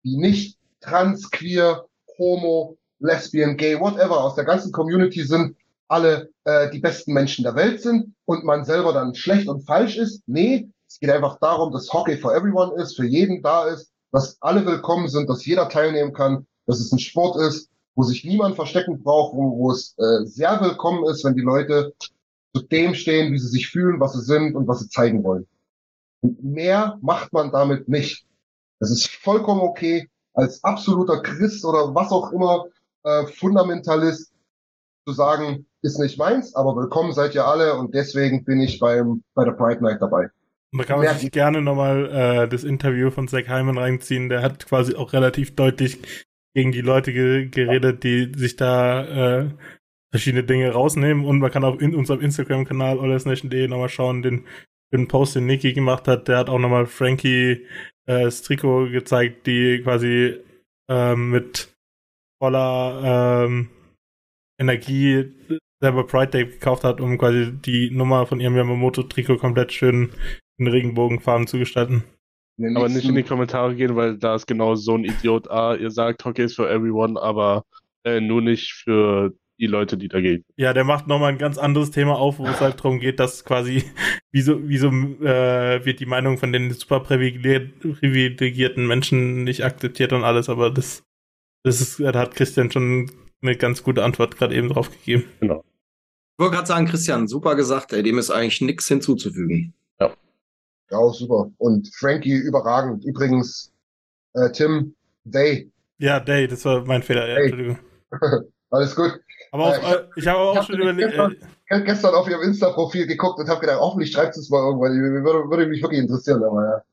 die nicht trans, queer, homo, lesbian, gay, whatever aus der ganzen Community sind, alle äh, die besten Menschen der Welt sind und man selber dann schlecht und falsch ist. Nee, es geht einfach darum, dass Hockey for everyone ist, für jeden da ist, dass alle willkommen sind, dass jeder teilnehmen kann, dass es ein Sport ist, wo sich niemand verstecken braucht, wo, wo es äh, sehr willkommen ist, wenn die Leute zu dem stehen, wie sie sich fühlen, was sie sind und was sie zeigen wollen. Und mehr macht man damit nicht. Es ist vollkommen okay, als absoluter Christ oder was auch immer, äh, Fundamentalist zu sagen, ist nicht meins, aber willkommen seid ihr alle und deswegen bin ich beim, bei der Pride Night dabei. Und da kann man sich gerne nochmal äh, das Interview von Zach Hyman reinziehen. Der hat quasi auch relativ deutlich gegen die Leute ge geredet, die sich da äh, verschiedene Dinge rausnehmen. Und man kann auch in unserem Instagram-Kanal allersnation.de nochmal schauen, den, den Post, den Niki gemacht hat. Der hat auch nochmal Frankie äh, das Trikot gezeigt, die quasi ähm, mit voller ähm, Energie selber Pride Day gekauft hat, um quasi die Nummer von ihrem Yamamoto-Trikot komplett schön in Regenbogenfarben zu gestalten. Den Aber nicht in die Kommentare gehen, weil da ist genau so ein Idiot. Ah, ihr sagt, Hockey ist für everyone, aber äh, nur nicht für die Leute, die dagegen. Ja, der macht nochmal ein ganz anderes Thema auf, wo es halt darum geht, dass quasi, *laughs* wieso, wieso äh, wird die Meinung von den super privilegier- privilegierten Menschen nicht akzeptiert und alles, aber das, das ist, da hat Christian schon eine ganz gute Antwort gerade eben drauf gegeben. Genau. Ich wollte gerade sagen, Christian, super gesagt, ey, dem ist eigentlich nichts hinzuzufügen. Ja, auch super. Und Frankie überragend. Übrigens, äh, Tim, Day, Ja, Day, das war mein Fehler, ja, Hey. Entschuldigung. *laughs* alles gut. Aber auch, Äh, ich äh, ich habe auch ich hab schon überlegt, äh, Ich hab gestern auf ihrem Insta-Profil geguckt und habe gedacht, hoffentlich schreibt es mal irgendwann. Würde, würde mich wirklich interessieren, aber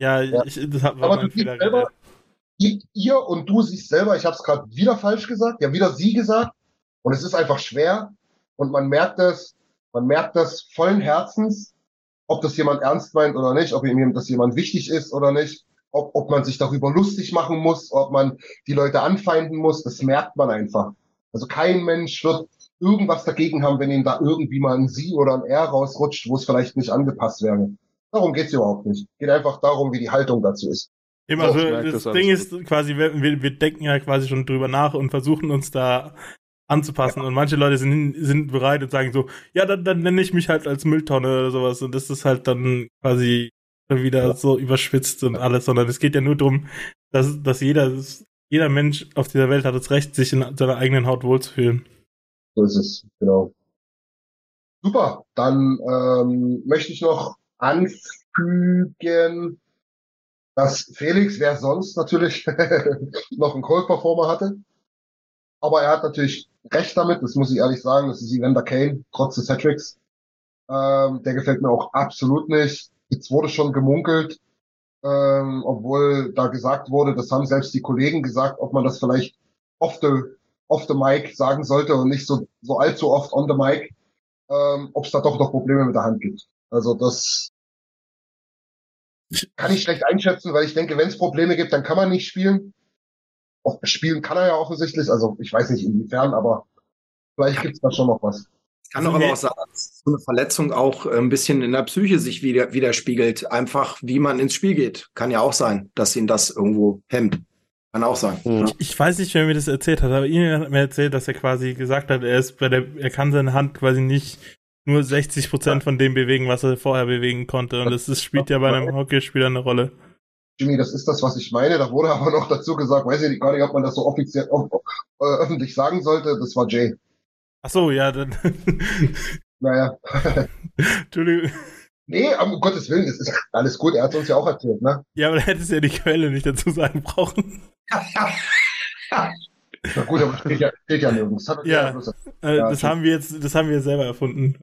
ja. ja, ich, das hat- war Aber mein du siehst Fehler. selber. Ihr, und du siehst selber, ich habe es gerade wieder falsch gesagt, ja wieder sie gesagt. Und es ist einfach schwer. Und man merkt das, man merkt das vollen Herzens, ob das jemand ernst meint oder nicht, ob ihm das jemand wichtig ist oder nicht. ob, ob man sich darüber lustig machen muss, ob man die Leute anfeinden muss, das merkt man einfach. Also kein Mensch wird irgendwas dagegen haben, wenn ihm da irgendwie mal ein Sie oder ein R rausrutscht, wo es vielleicht nicht angepasst wäre. Darum geht's überhaupt nicht. Geht einfach darum, wie die Haltung dazu ist. Immer so, das, das Ding ist quasi, wir, wir denken ja quasi schon drüber nach und versuchen uns da anzupassen. Ja. Und manche Leute sind, sind bereit und sagen so, ja, dann, dann nenne ich mich halt als Mülltonne oder sowas. Und das ist halt dann quasi wieder so überschwitzt und alles, sondern es geht ja nur darum, dass, dass jeder, jeder Mensch auf dieser Welt hat das Recht, sich in seiner eigenen Haut wohlzufühlen. So ist es, genau. Super, dann ähm, möchte ich noch anfügen, dass Felix, wer sonst natürlich *laughs* noch einen Cold-Performer hatte, aber er hat natürlich recht damit, das muss ich ehrlich sagen, das ist Evander Kane, trotz des Hattricks. Ähm, der gefällt mir auch absolut nicht. Jetzt wurde schon gemunkelt, ähm, obwohl da gesagt wurde, das haben selbst die Kollegen gesagt, ob man das vielleicht off the, off the mic sagen sollte und nicht so, so allzu oft on the mic, ähm, ob es da doch noch Probleme mit der Hand gibt. Also das kann ich schlecht einschätzen, weil ich denke, wenn es Probleme gibt, dann kann man nicht spielen. Spielen kann er ja offensichtlich, also ich weiß nicht inwiefern, aber vielleicht gibt es da schon noch was. Kann doch aber auch sein, dass so eine Verletzung auch äh, ein bisschen in der Psyche sich wieder, widerspiegelt. Einfach, wie man ins Spiel geht. Kann ja auch sein, dass ihn das irgendwo hemmt. Kann auch sein. Mhm. Ich, ich, weiß nicht, wer mir das erzählt hat, aber ihn hat mir erzählt, dass er quasi gesagt hat, er ist bei der, er kann seine Hand quasi nicht nur 60 Prozent von dem bewegen, was er vorher bewegen konnte. Und das, das spielt ja bei einem Hockeyspieler eine Rolle. Jimmy, das ist das, was ich meine. Da wurde aber noch dazu gesagt, weiß ich gar nicht, ob man das so offiziell äh, öffentlich sagen sollte. Das war Jay. Ach so, ja, dann. *laughs* naja. *laughs* Entschuldigung. Nee, um Gottes Willen, das ist alles gut, er hat uns ja auch erzählt, ne? Ja, aber er hätte es ja die Quelle nicht dazu sagen brauchen. Na gut, aber steht ja, steht ja nirgends. Das ja, ja, äh, ja, das haben wir jetzt, das haben wir selber erfunden.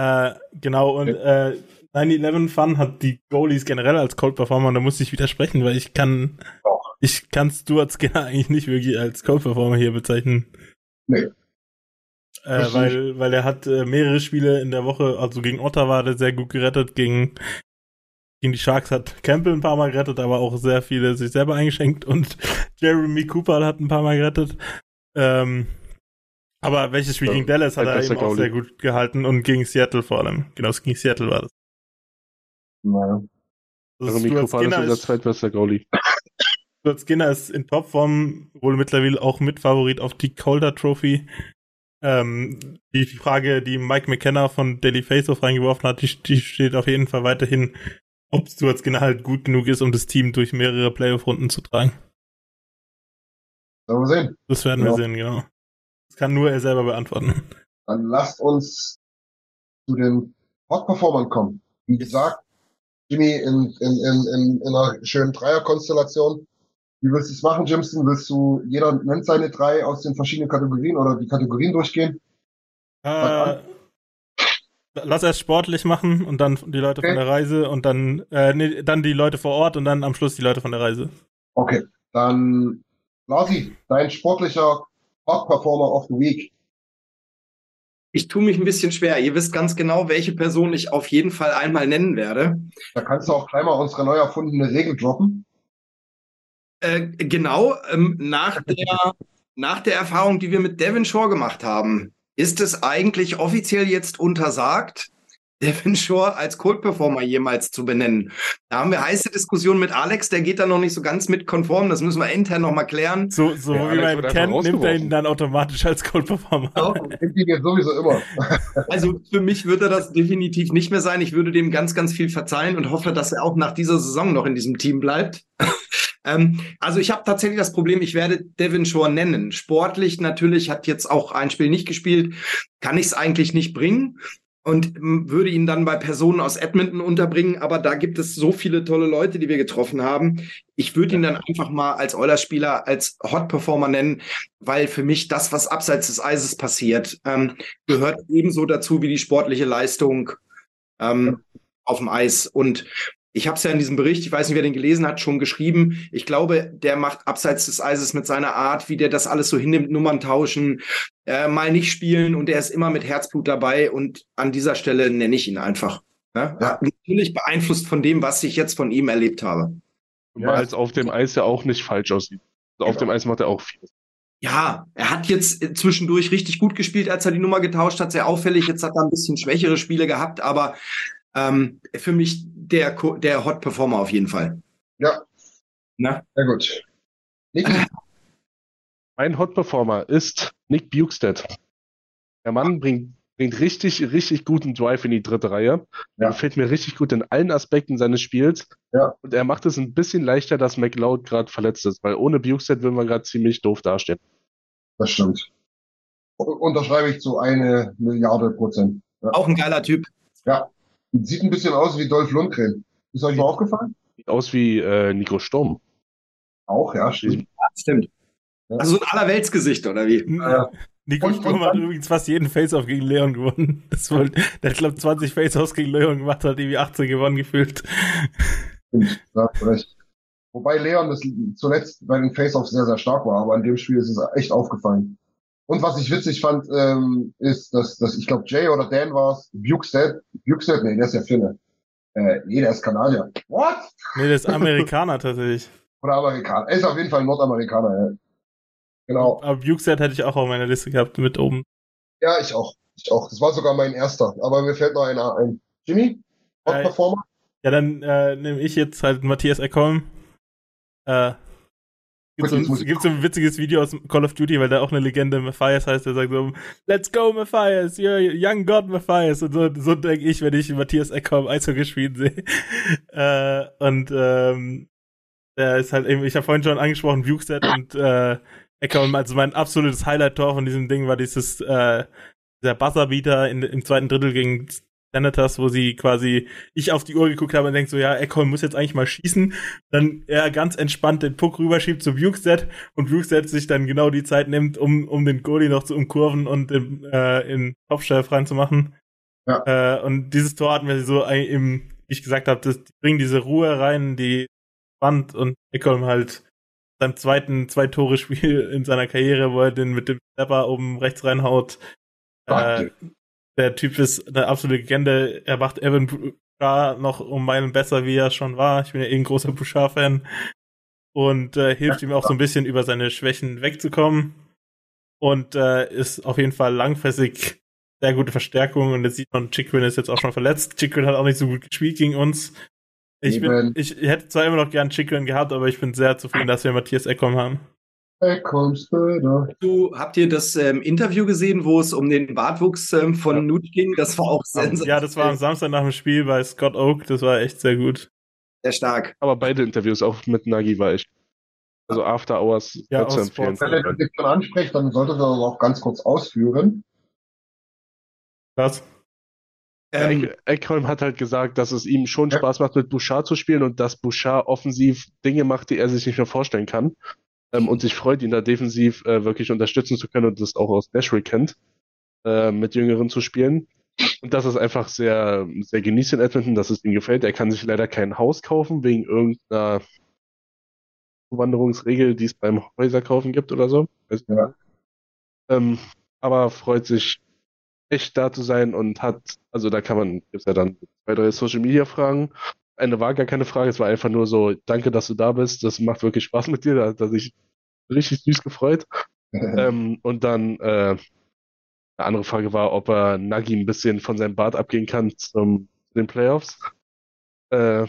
Äh, genau, und äh, 9-11 Fun hat die Goalies generell als Cold Performer und da muss ich widersprechen, weil ich kann, Doch. ich kann Stuart Skinner *laughs* eigentlich nicht wirklich als Cold Performer hier bezeichnen. Nee. Äh, weil, weil er hat äh, mehrere Spiele in der Woche, also gegen Ottawa hat er sehr gut gerettet, gegen, gegen die Sharks hat Campbell ein paar Mal gerettet, aber auch sehr viele sich selber eingeschenkt und *laughs* Jeremy Cooper hat ein paar Mal gerettet. Ähm, aber welches Spiel ja, gegen Dallas hat er eben auch sehr gut gehalten und gegen Seattle vor allem. Genau, gegen Seattle war das. Naja. Also Cooper ist unser zweitbester Goalie. Stuart Skinner ist in Topform, wohl mittlerweile auch Mitfavorit auf die Calder Trophy. Ähm, die Frage, die Mike McKenna von Daily Faceoff reingeworfen hat, die, die steht auf jeden Fall weiterhin, ob Stuart Skinner halt gut genug ist, um das Team durch mehrere Playoff-Runden zu tragen. Werden wir sehen. Das werden genau. wir sehen, genau. Das kann nur er selber beantworten. Dann lasst uns zu den Hot-Performern kommen. Wie gesagt, Jimmy in, in, in, in, in einer schönen Dreierkonstellation. Wie willst du es machen, Jimson? Willst du, jeder nennt seine drei aus den verschiedenen Kategorien oder die Kategorien durchgehen? Äh, lass erst sportlich machen und dann die Leute okay. von der Reise und dann, äh, nee, dann die Leute vor Ort und dann am Schluss die Leute von der Reise. Okay, dann Lasi, dein sportlicher Hot-Performer of the Week. Ich tue mich ein bisschen schwer. Ihr wisst ganz genau, welche Person ich auf jeden Fall einmal nennen werde. Da kannst du auch gleich mal unsere neu erfundene Regel droppen. Äh, genau, ähm, nach, der, nach der Erfahrung, die wir mit Devin Shore gemacht haben, ist es eigentlich offiziell jetzt untersagt, Devin Shore als Cold-Performer jemals zu benennen. Da haben wir heiße Diskussionen mit Alex, der geht da noch nicht so ganz mit konform, das müssen wir intern noch mal klären. So, so ja, wie man kennt, nimmt er ihn dann automatisch als Cold-Performer. Ja, nimmt ihn jetzt sowieso immer. *laughs* also für mich würde das definitiv nicht mehr sein. Ich würde dem ganz, ganz viel verzeihen und hoffe, dass er auch nach dieser Saison noch in diesem Team bleibt. *laughs* Ähm, also ich habe tatsächlich das Problem, ich werde Devin Shore nennen. Sportlich natürlich hat jetzt auch ein Spiel nicht gespielt, kann ich es eigentlich nicht bringen und würde ihn dann bei Personen aus Edmonton unterbringen. Aber da gibt es so viele tolle Leute, die wir getroffen haben. Ich würde ihn dann einfach mal als Eulerspieler, als Hot Performer nennen, weil für mich das, was abseits des Eises passiert, ähm, gehört ebenso dazu wie die sportliche Leistung ähm, auf dem Eis. Und ich habe es ja in diesem Bericht, ich weiß nicht, wer den gelesen hat, schon geschrieben. Ich glaube, der macht abseits des Eises mit seiner Art, wie der das alles so hinnimmt, Nummern tauschen, äh, mal nicht spielen und er ist immer mit Herzblut dabei und an dieser Stelle nenne ich ihn einfach. Ja? Ja. Natürlich beeinflusst von dem, was ich jetzt von ihm erlebt habe. Weil es auf dem Eis ja auch nicht falsch aussieht. Also auf dem Eis macht er auch viel. Ja, er hat jetzt zwischendurch richtig gut gespielt, als er die Nummer getauscht hat, sehr auffällig. Jetzt hat er ein bisschen schwächere Spiele gehabt, aber ähm, für mich der, der Hot Performer auf jeden Fall. Ja. Na? Sehr gut. Nick. Mein Hot Performer ist Nick Bukestead. Der Mann bringt, bringt richtig, richtig guten Drive in die dritte Reihe. Ja. Er gefällt mir richtig gut in allen Aspekten seines Spiels. Ja. Und er macht es ein bisschen leichter, dass McLeod gerade verletzt ist, weil ohne Bukestead würden wir gerade ziemlich doof dastehen. Das stimmt. Unterschreibe ich zu eine Milliarde Prozent. Ja. Auch ein geiler Typ. Ja. Sieht ein bisschen aus wie Dolph Lundgren. Ist euch mal aufgefallen? Sieht aus wie äh, Nico Sturm. Auch, ja, stimmt. Ja, stimmt. Also so ein Allerweltsgesicht, oder wie? Ja. Nico Sturm hat übrigens fast jeden Face-Off gegen Leon gewonnen. *laughs* Das war, der hat, glaube 20 Face-Offs gegen Leon gemacht, hat irgendwie 18 gewonnen gefühlt. Stimmt, ja, recht. Wobei Leon das zuletzt bei den Face-Offs sehr, sehr stark war, aber in dem Spiel ist es echt aufgefallen. Und was ich witzig fand, ähm, ist, dass, dass ich glaube, Jay oder Dan war es, Bukestead, Bukestead, nee, der ist ja Finne. Äh, nee, der ist Kanadier. What? Nee, der ist Amerikaner tatsächlich. *laughs* Oder Amerikaner. Er ist auf jeden Fall Nordamerikaner, ja. Genau. Aber Bukestead hätte ich auch auf meiner Liste gehabt mit oben. Ja, ich auch. Ich auch. Das war sogar mein erster. Aber mir fällt noch einer ein. Jimmy? Hot äh, Performer? Ja, dann äh, nehme ich jetzt halt Matthias Eckholm. Äh, Gibt so, ein, gibt so ein witziges Video aus Call of Duty, weil da auch eine Legende Matthias heißt, der sagt so, Let's go Matthias, you're young God Matthias. Und so, so denke ich, wenn ich Matthias Eckholm Eishockey spielen sehe. *laughs* äh, und ähm, der ist halt eben, ich habe vorhin schon angesprochen, Viewset und äh, Eckholm, also mein absolutes Highlight-Tor von diesem Ding war dieses, äh, dieser Buzzerbeater in, im zweiten Drittel gegen Senators, wo sie quasi, ich auf die Uhr geguckt habe und denke so, ja, Eckholm muss jetzt eigentlich mal schießen. Dann er ganz entspannt den Puck rüberschiebt zu Bukestead und Bukestead sich dann genau die Zeit nimmt, um, um den Goalie noch zu umkurven und im, äh, in Kopfstell reinzumachen. Ja. Äh, und dieses Tor hatten wir so im, wie ich gesagt habe, das bringen diese Ruhe rein, die Wand und Eckholm halt seinem zweiten Zwei-Tore-Spiel *laughs* in seiner Karriere, wo er den mit dem Stepper oben rechts reinhaut. Äh, der Typ ist eine absolute Legende. Er macht Evan Bouchard noch um meinen besser, wie er schon war. Ich bin ja eh ein großer Bouchard-Fan. Und äh, hilft ihm auch so ein bisschen über seine Schwächen wegzukommen. Und äh, ist auf jeden Fall langfristig sehr gute Verstärkung. Und jetzt sieht man, Chikrin ist jetzt auch schon verletzt. Chikrin hat auch nicht so gut gespielt gegen uns. Ich, bin, ich hätte zwar immer noch gern Chikrin gehabt, aber ich bin sehr zufrieden, *laughs* dass wir Matthias Eckholm haben. Du, habt ihr das ähm, Interview gesehen, wo es um den Bartwuchs ähm, von ja. Nut ging? Das war auch sensationell. Ja, das war am Samstag nach dem Spiel bei Scott Oak. Das war echt sehr gut. Sehr stark. Aber beide Interviews, auch mit Nagi, war echt. Also After Hours ja, zu empfehlen. Wenn ihr das schon anspricht, dann solltet ihr das auch ganz kurz ausführen. Was? Ähm, Eckholm hat halt gesagt, dass es ihm schon Spaß macht, mit Bouchard zu spielen und dass Bouchard offensiv Dinge macht, die er sich nicht mehr vorstellen kann ähm, und sich freut, ihn da defensiv äh, wirklich unterstützen zu können und das auch aus Nashville kennt, äh, mit Jüngeren zu spielen. Und das ist einfach sehr, sehr genießt in Edmonton, dass es ihm gefällt. Er kann sich leider kein Haus kaufen, wegen irgendeiner Zuwanderungsregel, die es beim Häuserkaufen gibt oder so. Ja. Ähm, aber freut sich echt da zu sein und hat, also da kann man, gibt's ja dann zwei, drei Social Media Fragen eine war gar keine Frage, es war einfach nur so, danke, dass du da bist, das macht wirklich Spaß mit dir, da hat er sich richtig süß gefreut. *laughs* ähm, und dann äh, eine andere Frage war, ob er Nagi ein bisschen von seinem Bart abgehen kann zum, zu den Playoffs. Äh,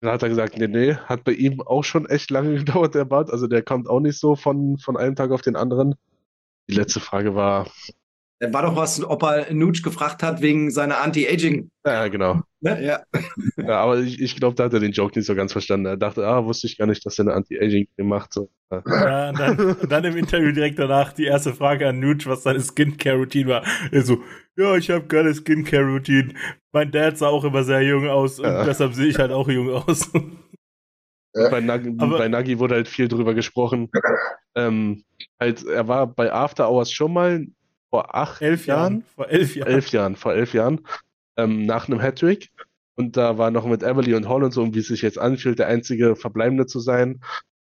dann hat er gesagt, nee, nee, hat bei ihm auch schon echt lange *laughs* gedauert, der Bart. Also der kommt auch nicht so von, von einem Tag auf den anderen. Die letzte Frage war, war doch was, ob er Nutsch gefragt hat wegen seiner Anti-Aging. Ja, genau. Ne? Ja. ja, aber ich, ich glaube, da hat er den Joke nicht so ganz verstanden. Er dachte, ah, wusste ich gar nicht, dass er eine Anti-Aging macht. So. Ja, und dann, und dann, im Interview direkt danach die erste Frage an Nutsch, was seine Skincare-Routine war. Er so, ja, ich habe geile Skincare-Routine. Mein Dad sah auch immer sehr jung aus und ja. deshalb sehe ich halt auch jung aus. Bei, Nagi, bei Nagi wurde halt viel drüber gesprochen. Ähm, halt, er war bei After Hours schon mal vor acht elf Jahren, Jahren, vor elf Jahren, elf Jahren, vor elf Jahren, ähm, nach einem Hattrick. Und da war noch mit Everly und Holland so, wie es sich jetzt anfühlt, der einzige Verbleibende zu sein.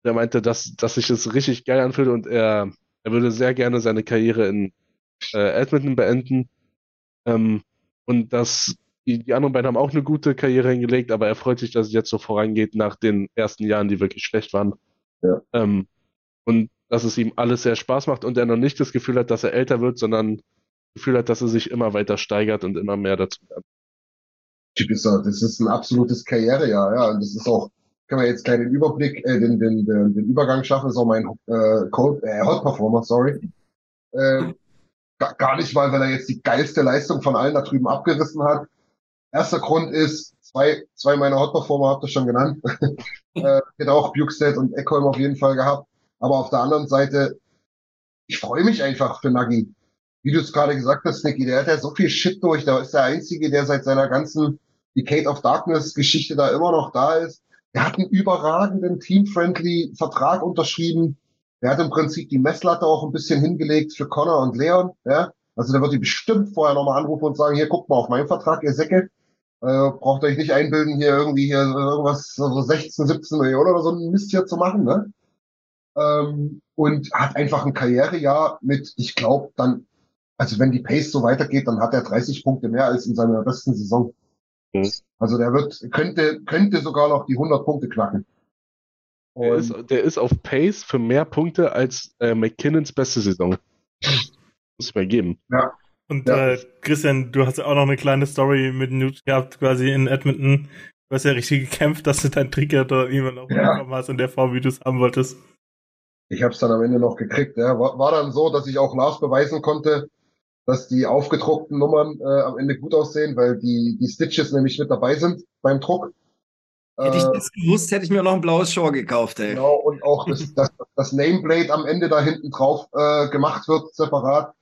Der meinte, dass, dass sich das richtig geil anfühlt und er, er würde sehr gerne seine Karriere in äh, Edmonton beenden. Ähm, und dass die, die anderen beiden haben auch eine gute Karriere hingelegt, aber er freut sich, dass es jetzt so vorangeht nach den ersten Jahren, die wirklich schlecht waren. Ja. Ähm, und dass es ihm alles sehr Spaß macht und er noch nicht das Gefühl hat, dass er älter wird, sondern das Gefühl hat, dass er sich immer weiter steigert und immer mehr dazu lernt. Das ist ein absolutes Karrierejahr, ja. Und das ist auch, können wir jetzt den Überblick, äh, den, den, den, den Übergang schaffen, ist auch mein äh, Code, äh, Hot Performer, sorry. Äh, gar, gar nicht mal, weil er jetzt die geilste Leistung von allen da drüben abgerissen hat. Erster Grund ist, zwei, zwei meiner Hot Performer habt ihr schon genannt. *laughs* äh, hätte auch Bukestead und Eckholm auf jeden Fall gehabt. Aber auf der anderen Seite, ich freue mich einfach für Nagi. Wie du es gerade gesagt hast, Nicky, der hat ja so viel Shit durch. Der ist der Einzige, der seit seiner ganzen Decade of Darkness Geschichte da immer noch da ist. Er hat einen überragenden Team-Friendly Vertrag unterschrieben. Der hat im Prinzip die Messlatte auch ein bisschen hingelegt für Connor und Leon. Ja? Also der wird die bestimmt vorher nochmal anrufen und sagen, hier guckt mal auf meinen Vertrag, ihr Säcke. Äh, braucht euch nicht einbilden, hier irgendwie hier irgendwas, so 16, 17 Millionen oder so ein Mist hier zu machen. Ne? Ähm, und hat einfach ein Karrierejahr mit, ich glaube, dann, also wenn die Pace so weitergeht, dann hat er 30 Punkte mehr als in seiner besten Saison. Mhm. Also der wird, könnte, könnte sogar noch die 100 Punkte knacken. Der ist, der ist auf Pace für mehr Punkte als äh, McKinnons beste Saison. Muss ich mal geben. Ja. Und Ja. äh, Christian, du hast ja auch noch eine kleine Story mit Newt gehabt, quasi in Edmonton. Du hast ja richtig gekämpft, dass du dein Trigger dort irgendwann auch Ja. bekommen hast in der Form, wie du es haben wolltest. Ich habe es dann am Ende noch gekriegt. Ja. War, war dann so, dass ich auch Lars beweisen konnte, dass die aufgedruckten Nummern äh, am Ende gut aussehen, weil die, die Stitches nämlich mit dabei sind beim Druck. Hätte ich Äh, das gewusst, hätte ich mir noch ein blaues Shore gekauft, ey. Genau, und auch das, *laughs* das, das Nameplate am Ende da hinten drauf äh, gemacht wird, separat.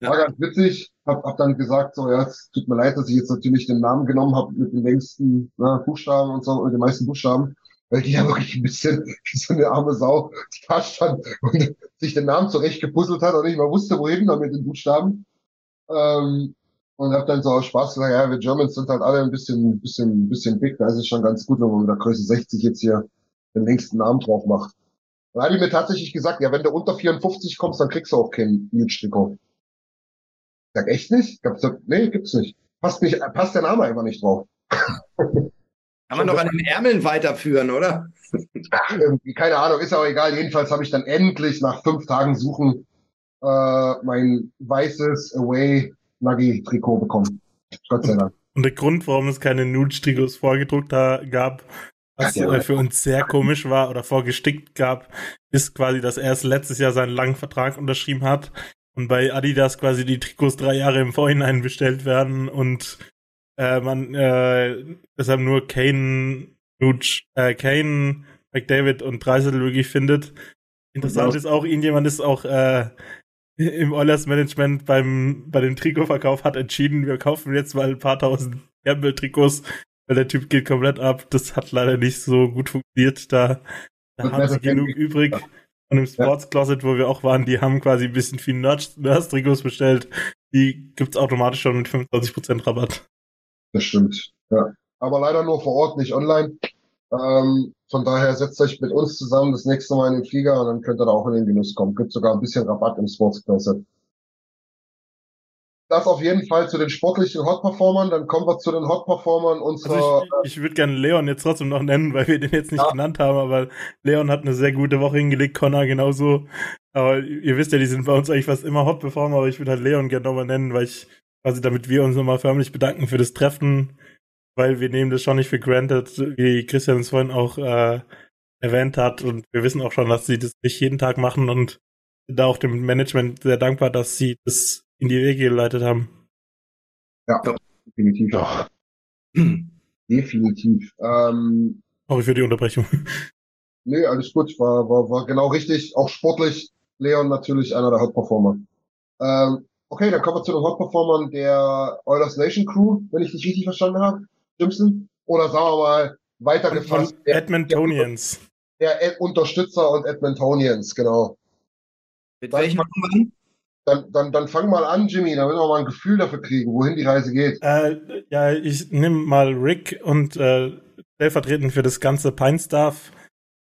War ganz witzig. Hab, hab dann gesagt, so, ja, es tut mir leid, dass ich jetzt natürlich den Namen genommen habe mit den längsten ne, Buchstaben und so, mit den meisten Buchstaben, weil die ja wirklich ein bisschen wie so eine arme Sau da stand und sich den Namen zurecht gepuzzelt hat und nicht mal wusste, wohin da mit den Buchstaben. Ähm, und hab dann so aus Spaß gesagt, ja, wir Germans sind halt alle ein bisschen, bisschen, bisschen big, da ist es schon ganz gut, wenn man mit der Größe 60 jetzt hier den längsten Namen drauf macht. Dann hat die mir tatsächlich gesagt, ja, wenn du unter 54 kommst, dann kriegst du auch keinen Nude-Trikot. Ich sag, echt nicht? Ich hab gesagt, nee, gibt's nicht. Passt nicht, passt der Name einfach nicht drauf. *laughs* Kann man doch an den Ärmeln weiterführen, oder? Ach, keine Ahnung, ist auch egal. Jedenfalls habe ich dann endlich nach fünf Tagen Suchen äh, mein weißes Away Nuggy Trikot bekommen. Gott sei Dank. Und der Grund, warum es keine Nude-Trikots vorgedruckt gab, was Ja, äh, für uns sehr komisch war oder vorgestickt gab, ist quasi, dass er erst letztes Jahr seinen langen Vertrag unterschrieben hat und bei Adidas quasi die Trikots drei Jahre im Vorhinein bestellt werden und äh, man äh, deshalb nur Kane, Nude, äh, Kane, McDavid und Dreisel wirklich findet. Interessant Ja. ist auch, irgendjemand ist auch äh, *laughs* im Oilers Management beim, bei dem Trikotverkauf hat entschieden, wir kaufen jetzt mal ein paar tausend Campbell-Trikots, weil der Typ geht komplett ab. Das hat leider nicht so gut funktioniert. Da, da haben sie genug kein- übrig. Und im Sports Closet, wo wir auch waren, die haben quasi ein bisschen viel Nerds- Nurse-Trikots bestellt. Die gibt's automatisch schon mit 25% Rabatt. Das stimmt. Ja. Aber leider nur vor Ort, nicht online. Ähm, von daher setzt euch mit uns zusammen das nächste Mal in den Flieger und dann könnt ihr da auch in den Genuss kommen. Gibt sogar ein bisschen Rabatt im Sports Closet. Das auf jeden Fall zu den sportlichen Hot-Performern. Dann kommen wir zu den Hot-Performern unserer Also ich, ich würde gerne Leon jetzt trotzdem noch nennen, weil wir den jetzt nicht Ja. genannt haben, aber Leon hat eine sehr gute Woche hingelegt, Connor genauso. Aber ihr wisst ja, die sind bei uns eigentlich fast immer Hot Performer, aber ich würde halt Leon gerne nochmal nennen, weil ich quasi damit wir uns nochmal förmlich bedanken für das Treffen, weil wir nehmen das schon nicht für granted, wie Christian es vorhin auch äh, erwähnt hat und wir wissen auch schon, dass sie das nicht jeden Tag machen und sind da auch dem Management sehr dankbar, dass sie das in die Wege geleitet haben. Ja, definitiv. Ja. *clears throat* Definitiv. Ähm, Sorry für die Unterbrechung. *laughs* nee, alles gut. War, war, war genau richtig. Auch sportlich. Leon natürlich einer der Hot-Performer. Ähm, okay, dann kommen wir zu den Hot-Performern der Oilers Nation Crew, wenn ich dich richtig verstanden habe. Stimmt's? Oder sagen wir mal, weitergefasst, der, Edmontonians. der Ed- Unterstützer und Edmontonians, genau. Mit Dann welchem an? Dann, dann, dann fang mal an, Jimmy, damit wir mal ein Gefühl dafür kriegen, wohin die Reise geht. Äh, ja, ich nehme mal Rick und äh, stellvertretend für das ganze Pine-Staff.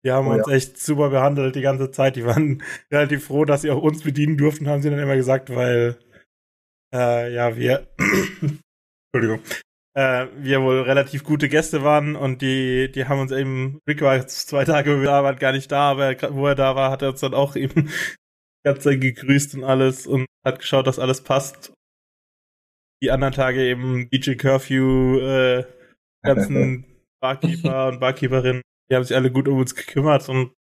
Die haben Oh uns ja. echt super behandelt die ganze Zeit. Die waren *laughs* relativ froh, dass sie auch uns bedienen durften, haben sie dann immer gesagt, weil äh, ja, wir *coughs* Entschuldigung. äh, wir wohl relativ gute Gäste waren und die, die haben uns eben, Rick war zwei Tage da, war gar nicht da, aber wo er da war, hat er uns dann auch *laughs* eben ganz gegrüßt und alles und hat geschaut, dass alles passt. Die anderen Tage eben DJ Curfew, äh, ganzen *laughs* Barkeeper und Barkeeperinnen, die haben sich alle gut um uns gekümmert und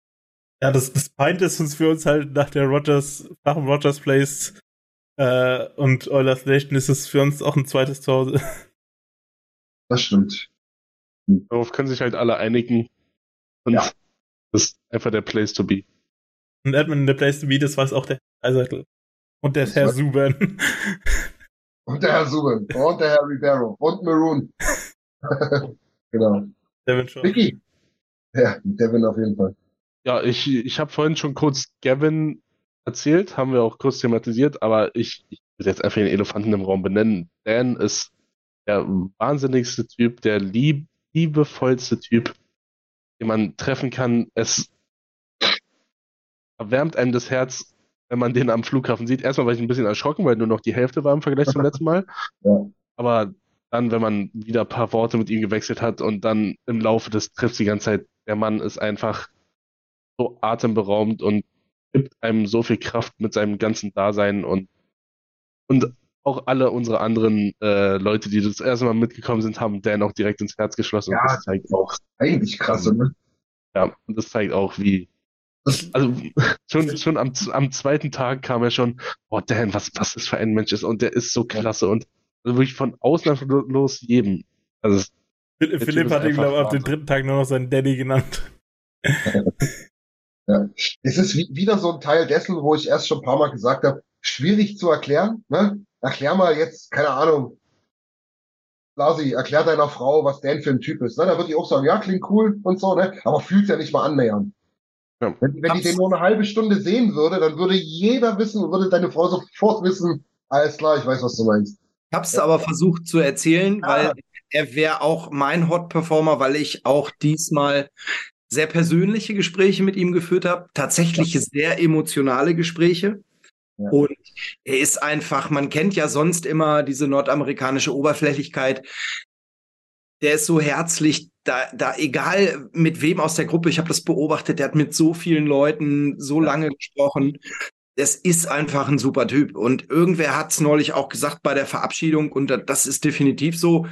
ja, das, das Pint ist uns für uns halt nach der Rogers, nach dem Rogers Place äh, und Oilers Nation ist es für uns auch ein zweites Zuhause. *laughs* Das stimmt. Darauf können sich halt alle einigen. Und Ja. das ist einfach der Place to be. Und Edmund der Place to be, das weiß auch der Eiseitel. Und der Das Herr Suben. *laughs* Und der Herr Subin. Und der Herr Ribeiro. Und Maroon. *laughs* genau. Devin schon. Vicky. Ja, Devin auf jeden Fall. Ja, ich, ich habe vorhin schon kurz Gavin erzählt, haben wir auch kurz thematisiert, aber ich, ich will jetzt einfach den Elefanten im Raum benennen. Dan ist der wahnsinnigste Typ, der lieb, liebevollste Typ, den man treffen kann. Es erwärmt einem das Herz, wenn man den am Flughafen sieht. Erstmal war ich ein bisschen erschrocken, weil nur noch die Hälfte war im Vergleich zum letzten Mal. *laughs* Ja. Aber dann, wenn man wieder ein paar Worte mit ihm gewechselt hat und dann im Laufe des Trips die ganze Zeit, der Mann ist einfach so atemberaubend und gibt einem so viel Kraft mit seinem ganzen Dasein und, und auch alle unsere anderen äh, Leute, die das erste Mal mitgekommen sind, haben Dan auch direkt ins Herz geschlossen Ja. und das zeigt auch, Eigentlich krass, ne? ja, und das zeigt auch, wie, also schon, schon am, am zweiten Tag kam er schon, oh Dan, was, was das für ein Mensch ist und der ist so klasse und also wirklich von ausnahmslos jedem. Also Philipp hat ihn, glaube ich, auf den Wahnsinn. dritten Tag nur noch seinen Daddy genannt. *laughs* Es ist wie, wieder so ein Teil dessen, wo ich erst schon ein paar Mal gesagt habe, schwierig zu erklären. Ne? Erklär mal jetzt, keine Ahnung, Lasi, erklär deiner Frau, was Dan für ein Typ ist. Ne? Da wird die auch sagen, ja, klingt cool und so, ne? aber fühlt ja nicht mal annähern. Ja. Wenn, wenn die den nur eine halbe Stunde sehen würde, dann würde jeder wissen, würde deine Frau sofort wissen, alles klar, ich weiß, was du meinst. Ich habe es aber versucht zu erzählen, Ah. weil er wäre auch mein Hot-Performer, weil ich auch diesmal sehr persönliche Gespräche mit ihm geführt habe, tatsächlich sehr emotionale Gespräche. Ja. Und er ist einfach, man kennt ja sonst immer diese nordamerikanische Oberflächlichkeit. Der ist so herzlich, da, da egal mit wem aus der Gruppe, ich habe das beobachtet, der hat mit so vielen Leuten so lange gesprochen. Das ist einfach ein super Typ. Und irgendwer hat es neulich auch gesagt bei der Verabschiedung, und da- das ist definitiv so,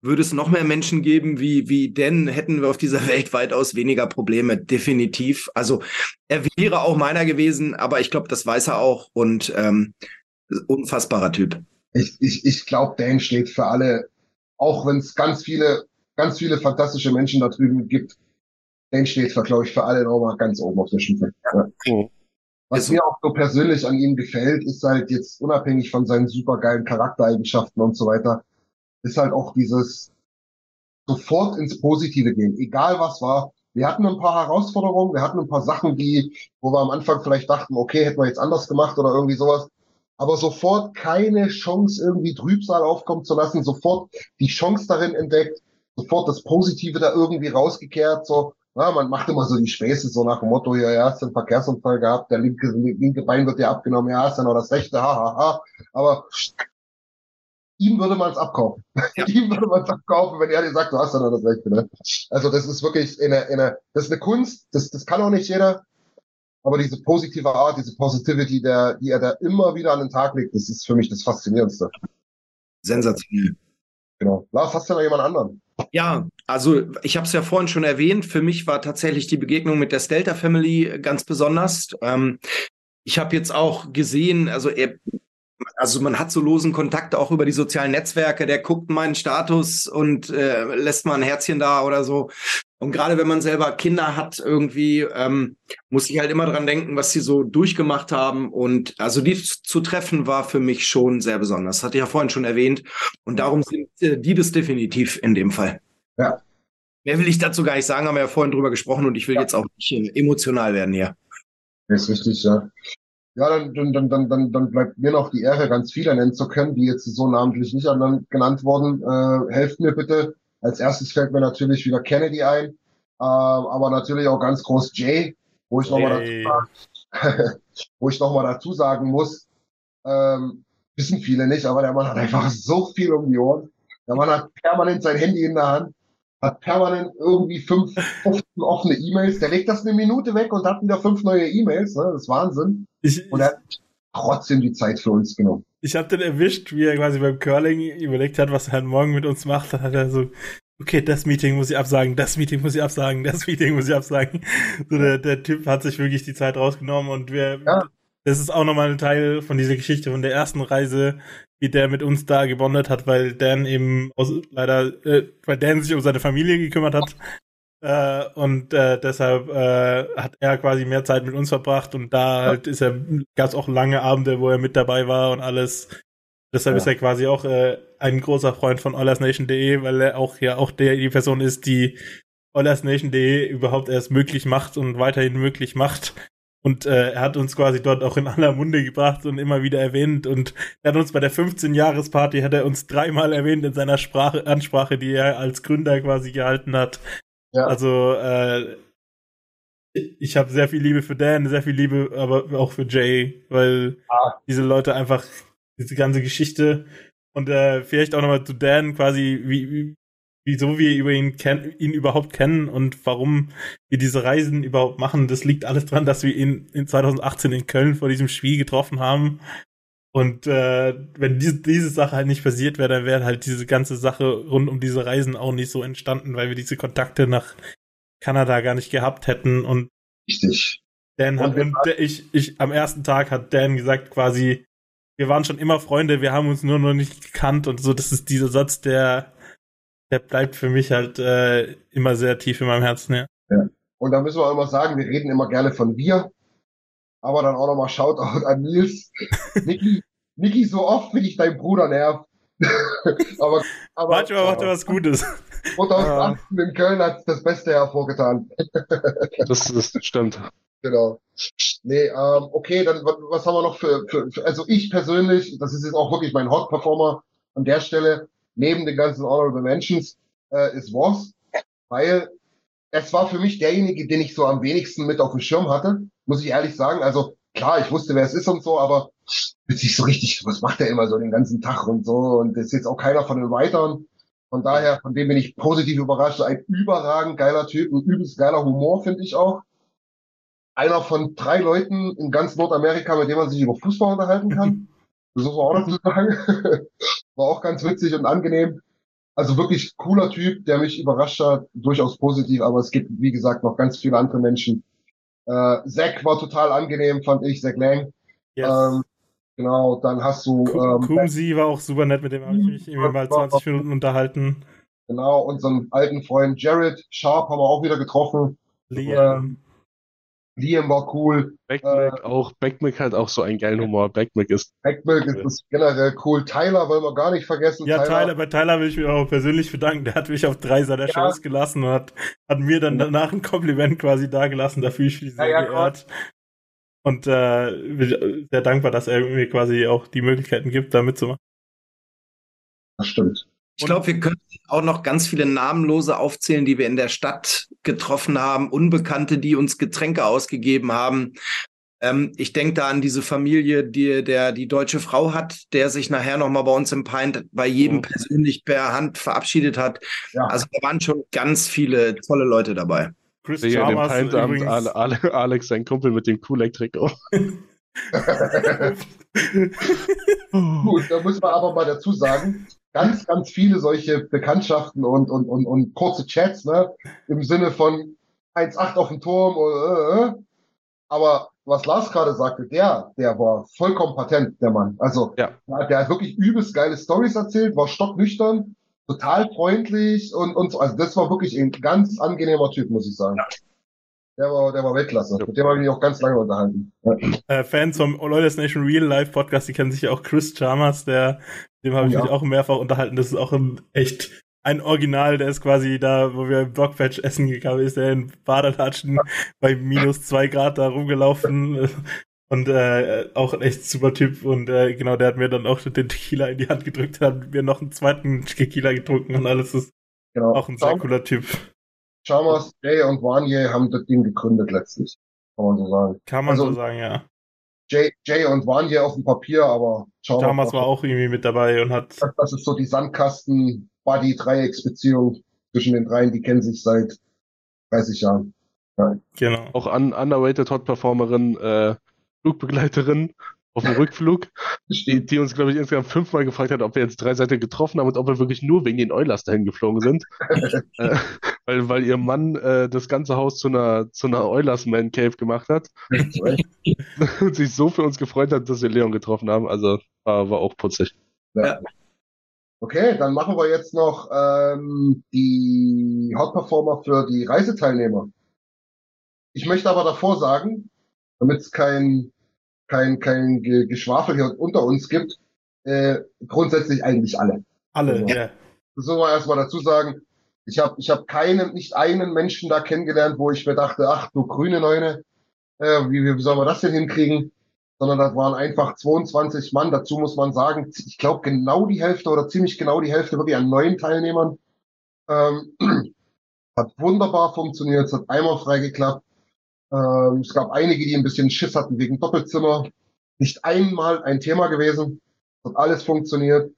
würde es noch mehr Menschen geben wie, wie denn, hätten wir auf dieser *laughs* Welt weitaus weniger Probleme. Definitiv. Also er wäre auch meiner gewesen, aber ich glaube, das weiß er auch. Und ähm, unfassbarer Typ. Ich, ich, ich glaube, Dan steht für alle, auch wenn es ganz viele, ganz viele fantastische Menschen da drüben gibt. Dan steht für, glaube ich, für alle nochmal ganz oben auf der Stufe. Ja. Mhm. Was mir auch so persönlich an ihm gefällt, ist halt jetzt unabhängig von seinen supergeilen Charaktereigenschaften und so weiter, ist halt auch dieses sofort ins Positive gehen, egal was war. Wir hatten ein paar Herausforderungen, wir hatten ein paar Sachen, die, wo wir am Anfang vielleicht dachten, okay, hätten wir jetzt anders gemacht oder irgendwie sowas. Aber sofort keine Chance, irgendwie Trübsal aufkommen zu lassen, sofort die Chance darin entdeckt, sofort das Positive da irgendwie rausgekehrt, so, ja, man macht immer so die Späße, so nach dem Motto, ja, ja, hast du einen Verkehrsunfall gehabt, der linke, linke Bein wird dir abgenommen, ja, hast du noch das rechte, ha, ha, ha. Aber ihm würde man es abkaufen. *laughs* ihm würde man es abkaufen, wenn er dir sagt, du hast ja noch das rechte, ne? Also das ist wirklich eine, eine, das ist eine Kunst, das, das kann auch nicht jeder. Aber diese positive Art, diese Positivity, der, die er da immer wieder an den Tag legt, das ist für mich das Faszinierendste. Sensationell. Genau. Lars, hast du noch jemand anderen? Ja, also ich habe es ja vorhin schon erwähnt. Für mich war tatsächlich die Begegnung mit der Stelter Family ganz besonders. Ähm, ich habe jetzt auch gesehen, also er, also man hat so losen Kontakt auch über die sozialen Netzwerke. Der guckt meinen Status und äh, lässt mal ein Herzchen da oder so. Und gerade wenn man selber Kinder hat, irgendwie ähm, muss ich halt immer dran denken, was sie so durchgemacht haben. Und also die zu treffen war für mich schon sehr besonders. Hatte ich ja vorhin schon erwähnt. Und darum sind äh, die das definitiv in dem Fall. Ja. Mehr will ich dazu gar nicht sagen, haben wir ja vorhin drüber gesprochen und ich will jetzt auch nicht äh, emotional werden hier. Das ist richtig, ja. Ja, dann, dann, dann, dann, dann, dann bleibt mir noch die Ehre, ganz viele nennen zu können, die jetzt so namentlich nicht an- genannt wurden. Äh, helft mir bitte. Als erstes fällt mir natürlich wieder Kennedy ein, ähm, aber natürlich auch ganz groß Jay, wo ich nochmal Hey. dazu, *laughs* wo ich noch mal dazu sagen muss, ähm, wissen viele nicht, aber der Mann hat einfach so viel um die Ohren. Der Mann hat permanent sein Handy in der Hand, hat permanent irgendwie fünf, 15 offene E-Mails. Der legt das eine Minute weg und hat wieder fünf neue E-Mails. Ne? Das ist Wahnsinn. Ich, Und er hat trotzdem die Zeit für uns genommen. ich habe den erwischt, wie er quasi beim Curling überlegt hat, was er morgen mit uns macht. Dann hat er so, okay, das Meeting muss ich absagen, das Meeting muss ich absagen, das Meeting muss ich absagen. So, der, der Typ hat sich wirklich die Zeit rausgenommen und wir, Ja. das ist auch nochmal ein Teil von dieser Geschichte von der ersten Reise, wie der mit uns da gebondet hat, weil Dan eben aus, leider, äh, weil Dan sich um seine Familie gekümmert hat. Äh, und äh, deshalb äh, hat er quasi mehr Zeit mit uns verbracht und da halt ist er, gab es auch lange Abende, wo er mit dabei war und alles. Deshalb Ja. ist er quasi auch äh, ein großer Freund von OilersNation.de, weil er auch ja auch der die Person ist, die OilersNation.de überhaupt erst möglich macht und weiterhin möglich macht. Und äh, er hat uns quasi dort auch in aller Munde gebracht und immer wieder erwähnt. Und er hat uns bei der 15-Jahres-Party, hat er uns dreimal erwähnt in seiner Sprache, Ansprache, die er als Gründer quasi gehalten hat. Ja. Also äh, ich habe sehr viel Liebe für Dan, sehr viel Liebe aber auch für Jay, weil Ah. diese Leute einfach diese ganze Geschichte und äh, vielleicht auch nochmal zu Dan quasi, wie, wie, wieso wir über ihn kennen, ihn überhaupt kennen und warum wir diese Reisen überhaupt machen. Das liegt alles dran, dass wir ihn in 2018 in Köln vor diesem Spiel getroffen haben. Und äh, wenn diese, diese Sache halt nicht passiert wäre, dann wäre halt diese ganze Sache rund um diese Reisen auch nicht so entstanden, weil wir diese Kontakte nach Kanada gar nicht gehabt hätten. Und Richtig. Dan hat, Und ich, ich, am ersten Tag hat Dan gesagt quasi, wir waren schon immer Freunde, wir haben uns nur noch nicht gekannt und so, das ist dieser Satz, der, der bleibt für mich halt äh, immer sehr tief in meinem Herzen, ja. Und da müssen wir auch immer sagen, wir reden immer gerne von wir. Aber dann auch nochmal Shoutout an Nils. *laughs* Niki, Niki, so oft wie dich dein Bruder nervt. *laughs* aber, aber Manchmal macht er was Gutes. 2018 in Köln hat das Beste hervorgetan. Das, das stimmt. Genau. Nee, ähm, okay, dann wa- was haben wir noch für, für, für also ich persönlich, das ist jetzt auch wirklich mein Hot-Performer an der Stelle, neben den ganzen Honorable Mentions, äh, ist Voss, weil es war für mich derjenige, den ich so am wenigsten mit auf dem Schirm hatte, muss ich ehrlich sagen. Also klar, ich wusste, wer es ist und so, aber nicht so richtig, was macht er immer so den ganzen Tag und so und das ist jetzt auch keiner von den Writern. Von daher, von dem bin ich positiv überrascht. Ein überragend geiler Typ, ein übelst geiler Humor, finde ich auch einer von drei Leuten in ganz Nordamerika, mit dem man sich über Fußball unterhalten kann. *laughs* Das man auch dazu sagen. *laughs* War auch ganz witzig und angenehm. Also wirklich cooler Typ, der mich überrascht hat, durchaus positiv, aber es gibt, wie gesagt, noch ganz viele andere Menschen. Äh, Zack war total angenehm, fand ich, Zack Lang. Yes. Ähm, genau, dann hast du ähm, Kumsi war auch super nett, mit dem habe ich mich irgendwie mal 20 Minuten unterhalten. genau unseren alten Freund Jared Sharp haben wir auch wieder getroffen. Liam. Liam war cool. Backmick auch. Backmick hat auch so einen geilen Humor. Backmick ist. Backmilk ist das generell cool. Tyler wollen wir gar nicht vergessen. Ja, Tyler, bei Tyler will ich mich auch persönlich bedanken. Der hat mich auf drei seiner Ja. Shows gelassen und hat, hat mir dann danach ein Kompliment quasi dagelassen. Da fühle ich mich sehr Ja, ja, geehrt. Und äh, bin sehr dankbar, dass er mir quasi auch die Möglichkeiten gibt, da mitzumachen. Das stimmt. Ich glaube, wir können auch noch ganz viele Namenlose aufzählen, die wir in der Stadt getroffen haben, Unbekannte, die uns Getränke ausgegeben haben. Ähm, ich denke da an diese Familie, die der die deutsche Frau hat, der sich nachher noch mal bei uns im Pint bei jedem Mhm. persönlich per Hand verabschiedet hat. Ja. Also da waren schon ganz viele tolle Leute dabei. Chris Sehe Chalmers Pint-Abend übrigens. Ale, Ale, Alex, sein Kumpel mit dem Kuhlek-Trikot. *laughs* Gut, da muss man aber mal dazu sagen, ganz, ganz viele solche Bekanntschaften und, und, und, und kurze Chats, ne, im Sinne von 1,8 auf dem Turm, äh, äh. aber was Lars gerade sagte, der, der war vollkommen patent, der Mann. Also, Ja. der, der hat wirklich übelst geile Stories erzählt, war stocknüchtern, total freundlich und, und so. Also, das war wirklich ein ganz angenehmer Typ, muss ich sagen. Der war, der war Weltklasse. Ja. Mit dem habe ich mich auch ganz lange unterhalten. Ja. äh, Fans vom Loyalist Nation Real Life Podcast, die kennen sich ja auch Chris Chalmers, der, dem habe ich Ja. mich auch mehrfach unterhalten. Das ist auch ein echt ein Original, der ist quasi da, wo wir im Dogpatch essen gegangen ist, der in Badelatschen *laughs* bei minus zwei Grad da rumgelaufen. Und äh, auch ein echt super Typ. Und äh, genau, der hat mir dann auch den Tequila in die Hand gedrückt, hat mir noch einen zweiten Tequila getrunken und alles ist Genau. auch ein sehr cooler Typ. Chalmers, Jay und Wanye haben das Ding gegründet letztlich. Kann man so sagen. Kann man Also- so sagen, ja. Jay, Jay und Wanye auf dem Papier, aber Chalmers, Chalmers war auch irgendwie mit dabei und hat das, ist so die Buddy-Dreiecksbeziehung zwischen den dreien, die kennen sich seit 30 Jahren. Ja. Genau. Auch un underrated Hot-Performerin, äh, Flugbegleiterin auf dem Rückflug, die, die uns, glaube ich, insgesamt fünfmal gefragt hat, ob wir jetzt drei Seiten getroffen haben und ob wir wirklich nur wegen den Eulers dahin geflogen sind. *laughs* äh, weil, weil ihr Mann äh, das ganze Haus zu einer, zu einer Eulers-Man Cave gemacht hat und sich so für uns gefreut hat, dass wir Leon getroffen haben. Also war, war auch putzig. Ja. Okay, dann machen wir jetzt noch ähm, die Hot Performer für die Reiseteilnehmer. Ich möchte aber davor sagen, damit es kein, kein, kein Ge- Geschwafel hier unter uns gibt, äh, grundsätzlich eigentlich alle. Alle, Also, ja. Das soll man erstmal dazu sagen. Ich habe ich hab keinen, nicht einen Menschen da kennengelernt, wo ich mir dachte, ach du grüne Neune, äh, wie, wie sollen wir das denn hinkriegen? Sondern das waren einfach 22 Mann. Dazu muss man sagen, ich glaube genau die Hälfte oder ziemlich genau die Hälfte wirklich an neuen Teilnehmern. Ähm, *clears throat* hat wunderbar funktioniert, es hat einmal frei geklappt. Ähm, es gab einige, die ein bisschen Schiss hatten wegen Doppelzimmer. Nicht einmal ein Thema gewesen. Es hat alles funktioniert.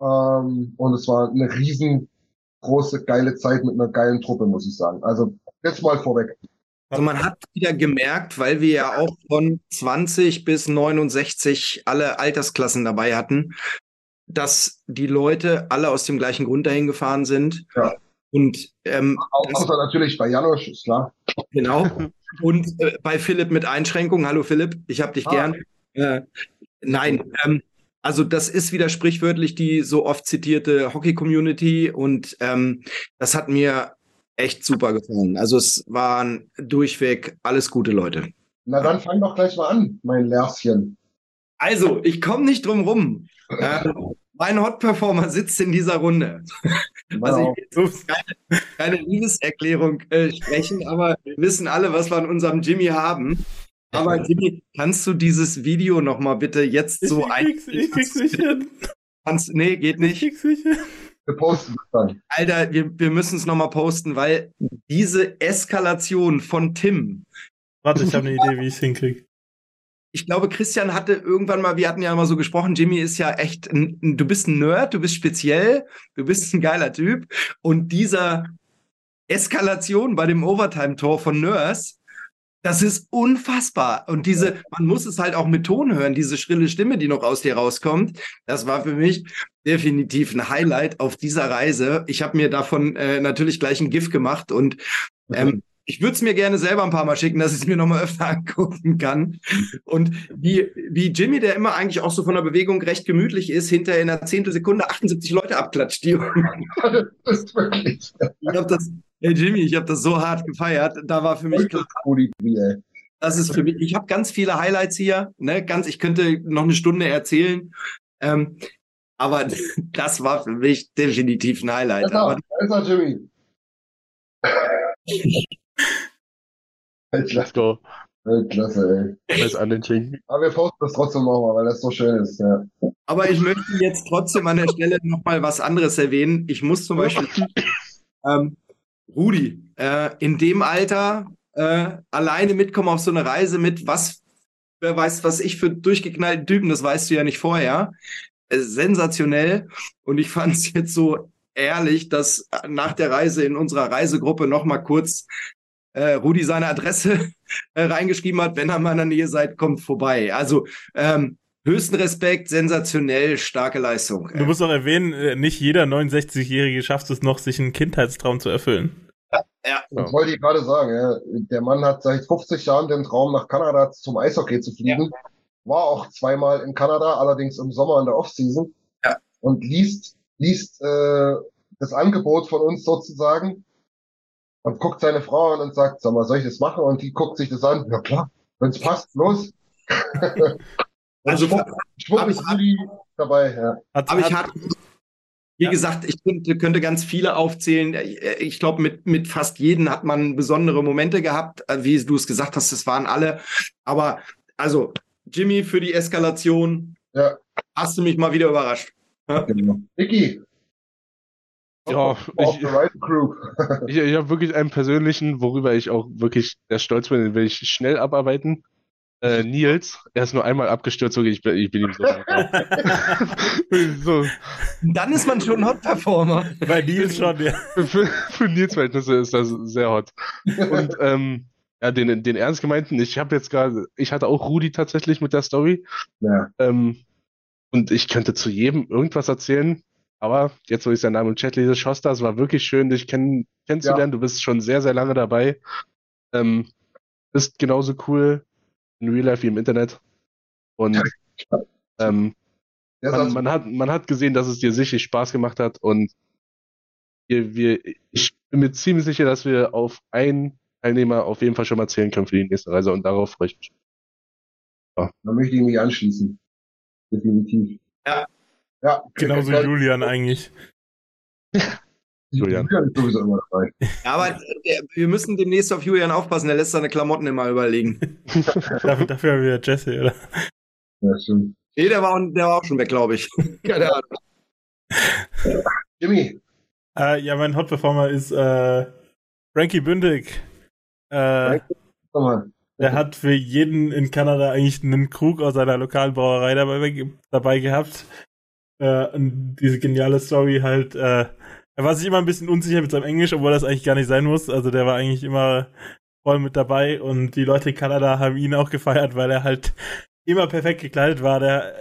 Ähm, und es war eine riesengroße, geile Zeit mit einer geilen Truppe, muss ich sagen. Also jetzt mal vorweg. Also man hat wieder gemerkt, weil wir ja auch von 20 bis 69 alle Altersklassen dabei hatten, dass die Leute alle aus dem gleichen Grund dahin gefahren sind. Ja. Und ähm, außer natürlich bei Janosch, ist klar. genau. *laughs* Und äh, bei Philipp mit Einschränkungen. Hallo Philipp, ich hab dich Ah. gern. Äh, nein, ähm, also das ist wieder sprichwörtlich die so oft zitierte Hockey-Community und ähm, das hat mir echt super gefallen. Also es waren durchweg alles gute Leute. Na dann fang doch gleich mal an, mein Lärschen. Also, ich komme nicht drum rum. *laughs* Äh, mein Hot-Performer sitzt in dieser Runde. Also Wow. ich will jetzt keine, keine Liebeserklärung äh, sprechen, aber wir wissen alle, was wir an unserem Jimmy haben. Aber Jimmy, kannst du dieses Video noch mal bitte jetzt so ich, ein... krieg's, ich krieg's nicht hin. Kannst, nee, geht Ich nicht. krieg's nicht hin. Wir posten das dann. Alter, wir, wir müssen es noch mal posten, weil diese Eskalation von Tim, Warte, ich habe eine Idee, wie ich es hinkriege. Ich glaube, Christian hatte irgendwann mal, wir hatten ja mal so gesprochen, Jimmy ist ja echt, ein, ein- du bist ein Nerd, du bist speziell, du bist ein geiler Typ. Und dieser Eskalation bei dem Overtime-Tor von Nurse, das ist unfassbar. Und diese, man muss es halt auch mit Ton hören, diese schrille Stimme, die noch aus dir rauskommt. Das war für mich definitiv ein Highlight auf dieser Reise. Ich habe mir davon äh, natürlich gleich ein GIF gemacht und ähm, *laughs* ich würde es mir gerne selber ein paar Mal schicken, dass ich es mir nochmal öfter *laughs* angucken kann. Und wie, wie Jimmy, der immer eigentlich auch so von der Bewegung recht gemütlich ist, hinterher in einer Zehntelsekunde 78 Leute abklatscht. Die, *laughs* Das ist wirklich ich habe das, hey Jimmy, ich habe das so hart gefeiert. Da war für mich klar, das ist für mich, ich habe ganz viele Highlights hier, ne, ganz, ich könnte noch eine Stunde erzählen. Ähm, aber *laughs* das war für mich definitiv ein Highlight. Da ist er, Aber da ist Jimmy. Weltklasse, Let's go. Weltklasse, ey. Scheiß an den Schinken. Aber wir posten das trotzdem nochmal, weil das so schön ist. Ja. Aber ich möchte jetzt trotzdem an der Stelle nochmal was anderes erwähnen. Ich muss zum Beispiel, ähm, Rudi, äh, in dem Alter äh, alleine mitkommen auf so eine Reise mit was, wer weiß, was ich für durchgeknallten Typen, das weißt du ja nicht vorher. Äh, sensationell. Und ich fand es jetzt so ehrlich, dass nach der Reise in unserer Reisegruppe nochmal kurz äh, Rudi seine Adresse *laughs* äh, reingeschrieben hat, wenn ihr mal in der Nähe seid, kommt vorbei. Also ähm, höchsten Respekt, sensationell, starke Leistung. Du musst auch erwähnen, äh, nicht jeder 69-Jährige schafft es noch, sich einen Kindheitstraum zu erfüllen. ja, Das wollte ich gerade sagen. Ja. Der Mann hat seit 50 Jahren den Traum, nach Kanada zum Eishockey zu fliegen. War auch zweimal in Kanada, allerdings im Sommer in der Offseason. Ja. Und liest, liest äh, das Angebot von uns sozusagen und guckt seine Frau an und sagt, sag mal, soll ich das machen? Und die guckt sich das an. Ja klar, wenn's passt, los. *laughs* Also, schwupp, ist Rudi dabei. Ja. Hat, Aber ich hat, hatte, wie gesagt, ich könnte, könnte ganz viele aufzählen. Äh, Ich glaube, mit, mit fast jedem hat man besondere Momente gehabt. Äh, Wie du es gesagt hast, das waren alle. Aber also, Jimmy für die Eskalation, Ja. hast du mich mal wieder überrascht. Genau. Vicky. Ja, *laughs* ich, ich, ich habe wirklich einen persönlichen, worüber ich auch wirklich sehr stolz bin, den will ich schnell abarbeiten. Äh, Nils, er ist nur einmal abgestürzt, okay, ich bin, ich bin ihm so dankbar. *laughs* so, Dann ist man schon ein Hot-Performer. Bei Nils schon, ja. für, für Nils Verhältnisse ist das sehr hot. Und *laughs* ähm, ja, den, den ernst gemeinten, ich habe jetzt gerade, ich hatte auch Rudi tatsächlich mit der Story. Ja. Ähm, und ich könnte zu jedem irgendwas erzählen. Aber jetzt, wo ich seinen Namen im Chat lese, Schosta, es war wirklich schön, dich kenn kennenzulernen. Du bist schon sehr, sehr lange dabei. Ähm, bist genauso cool in Real Life wie im Internet. Und ähm, man, man, hat, man hat gesehen, dass es dir sicherlich Spaß gemacht hat. Und wir, wir, ich bin mir ziemlich sicher, dass wir auf einen Teilnehmer auf jeden Fall schon mal zählen können für die nächste Reise. Und darauf freue ich mich. Da möchte ich mich anschließen. Definitiv. Ja. Ja. Genauso Ja, Julian eigentlich. *laughs* Julian. Julian ist sowieso immer dabei. Ja, aber wir müssen demnächst auf Julian aufpassen, der lässt seine Klamotten immer überlegen. *laughs* Dafür, dafür haben wir Jesse, oder? Ja, stimmt. Nee, der war, der war auch schon weg, glaube ich. *laughs* Keine Ahnung. Jimmy, Äh, ja, mein Hot Performer ist äh, Frankie Bündig. Äh, der hat für jeden in Kanada eigentlich einen Krug aus seiner lokalen Brauerei dabei, dabei gehabt. Äh, und diese geniale Story halt, äh, er war sich immer ein bisschen unsicher mit seinem Englisch, obwohl das eigentlich gar nicht sein muss. Also der war eigentlich immer voll mit dabei und die Leute in Kanada haben ihn auch gefeiert, weil er halt immer perfekt gekleidet war. Der,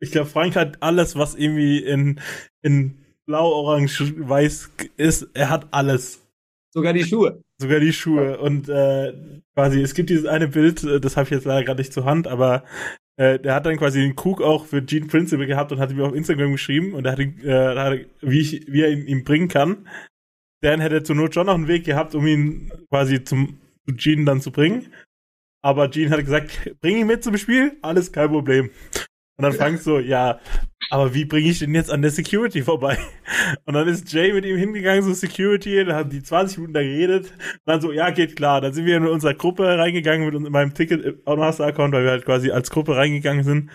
ich glaube, Frank hat alles, was irgendwie in, in blau, orange, weiß ist, er hat alles. Sogar die Schuhe. Sogar die Schuhe. Und äh, quasi, es gibt dieses eine Bild, das habe ich jetzt leider gerade nicht zur Hand, aber äh, der hat dann quasi den Krug auch für Gene Principle gehabt und hat mir auf Instagram geschrieben und er hat, ihn, äh, hat wie, ich, wie er ihn ihm bringen kann. Dan hätte zur Not schon noch einen Weg gehabt, um ihn quasi zum zu Gene dann zu bringen. Aber Gene hat gesagt, bring ihn mit zum Spiel, alles kein Problem. Und dann Frank so, ja, aber wie bringe ich den jetzt an der Security vorbei? Und dann ist Jay mit ihm hingegangen, so Security, da haben die 20 Minuten da geredet. Und dann so, ja, geht klar. Dann sind wir in unsere Gruppe reingegangen mit uns- in meinem Ticket Master-Account, weil wir halt quasi als Gruppe reingegangen sind.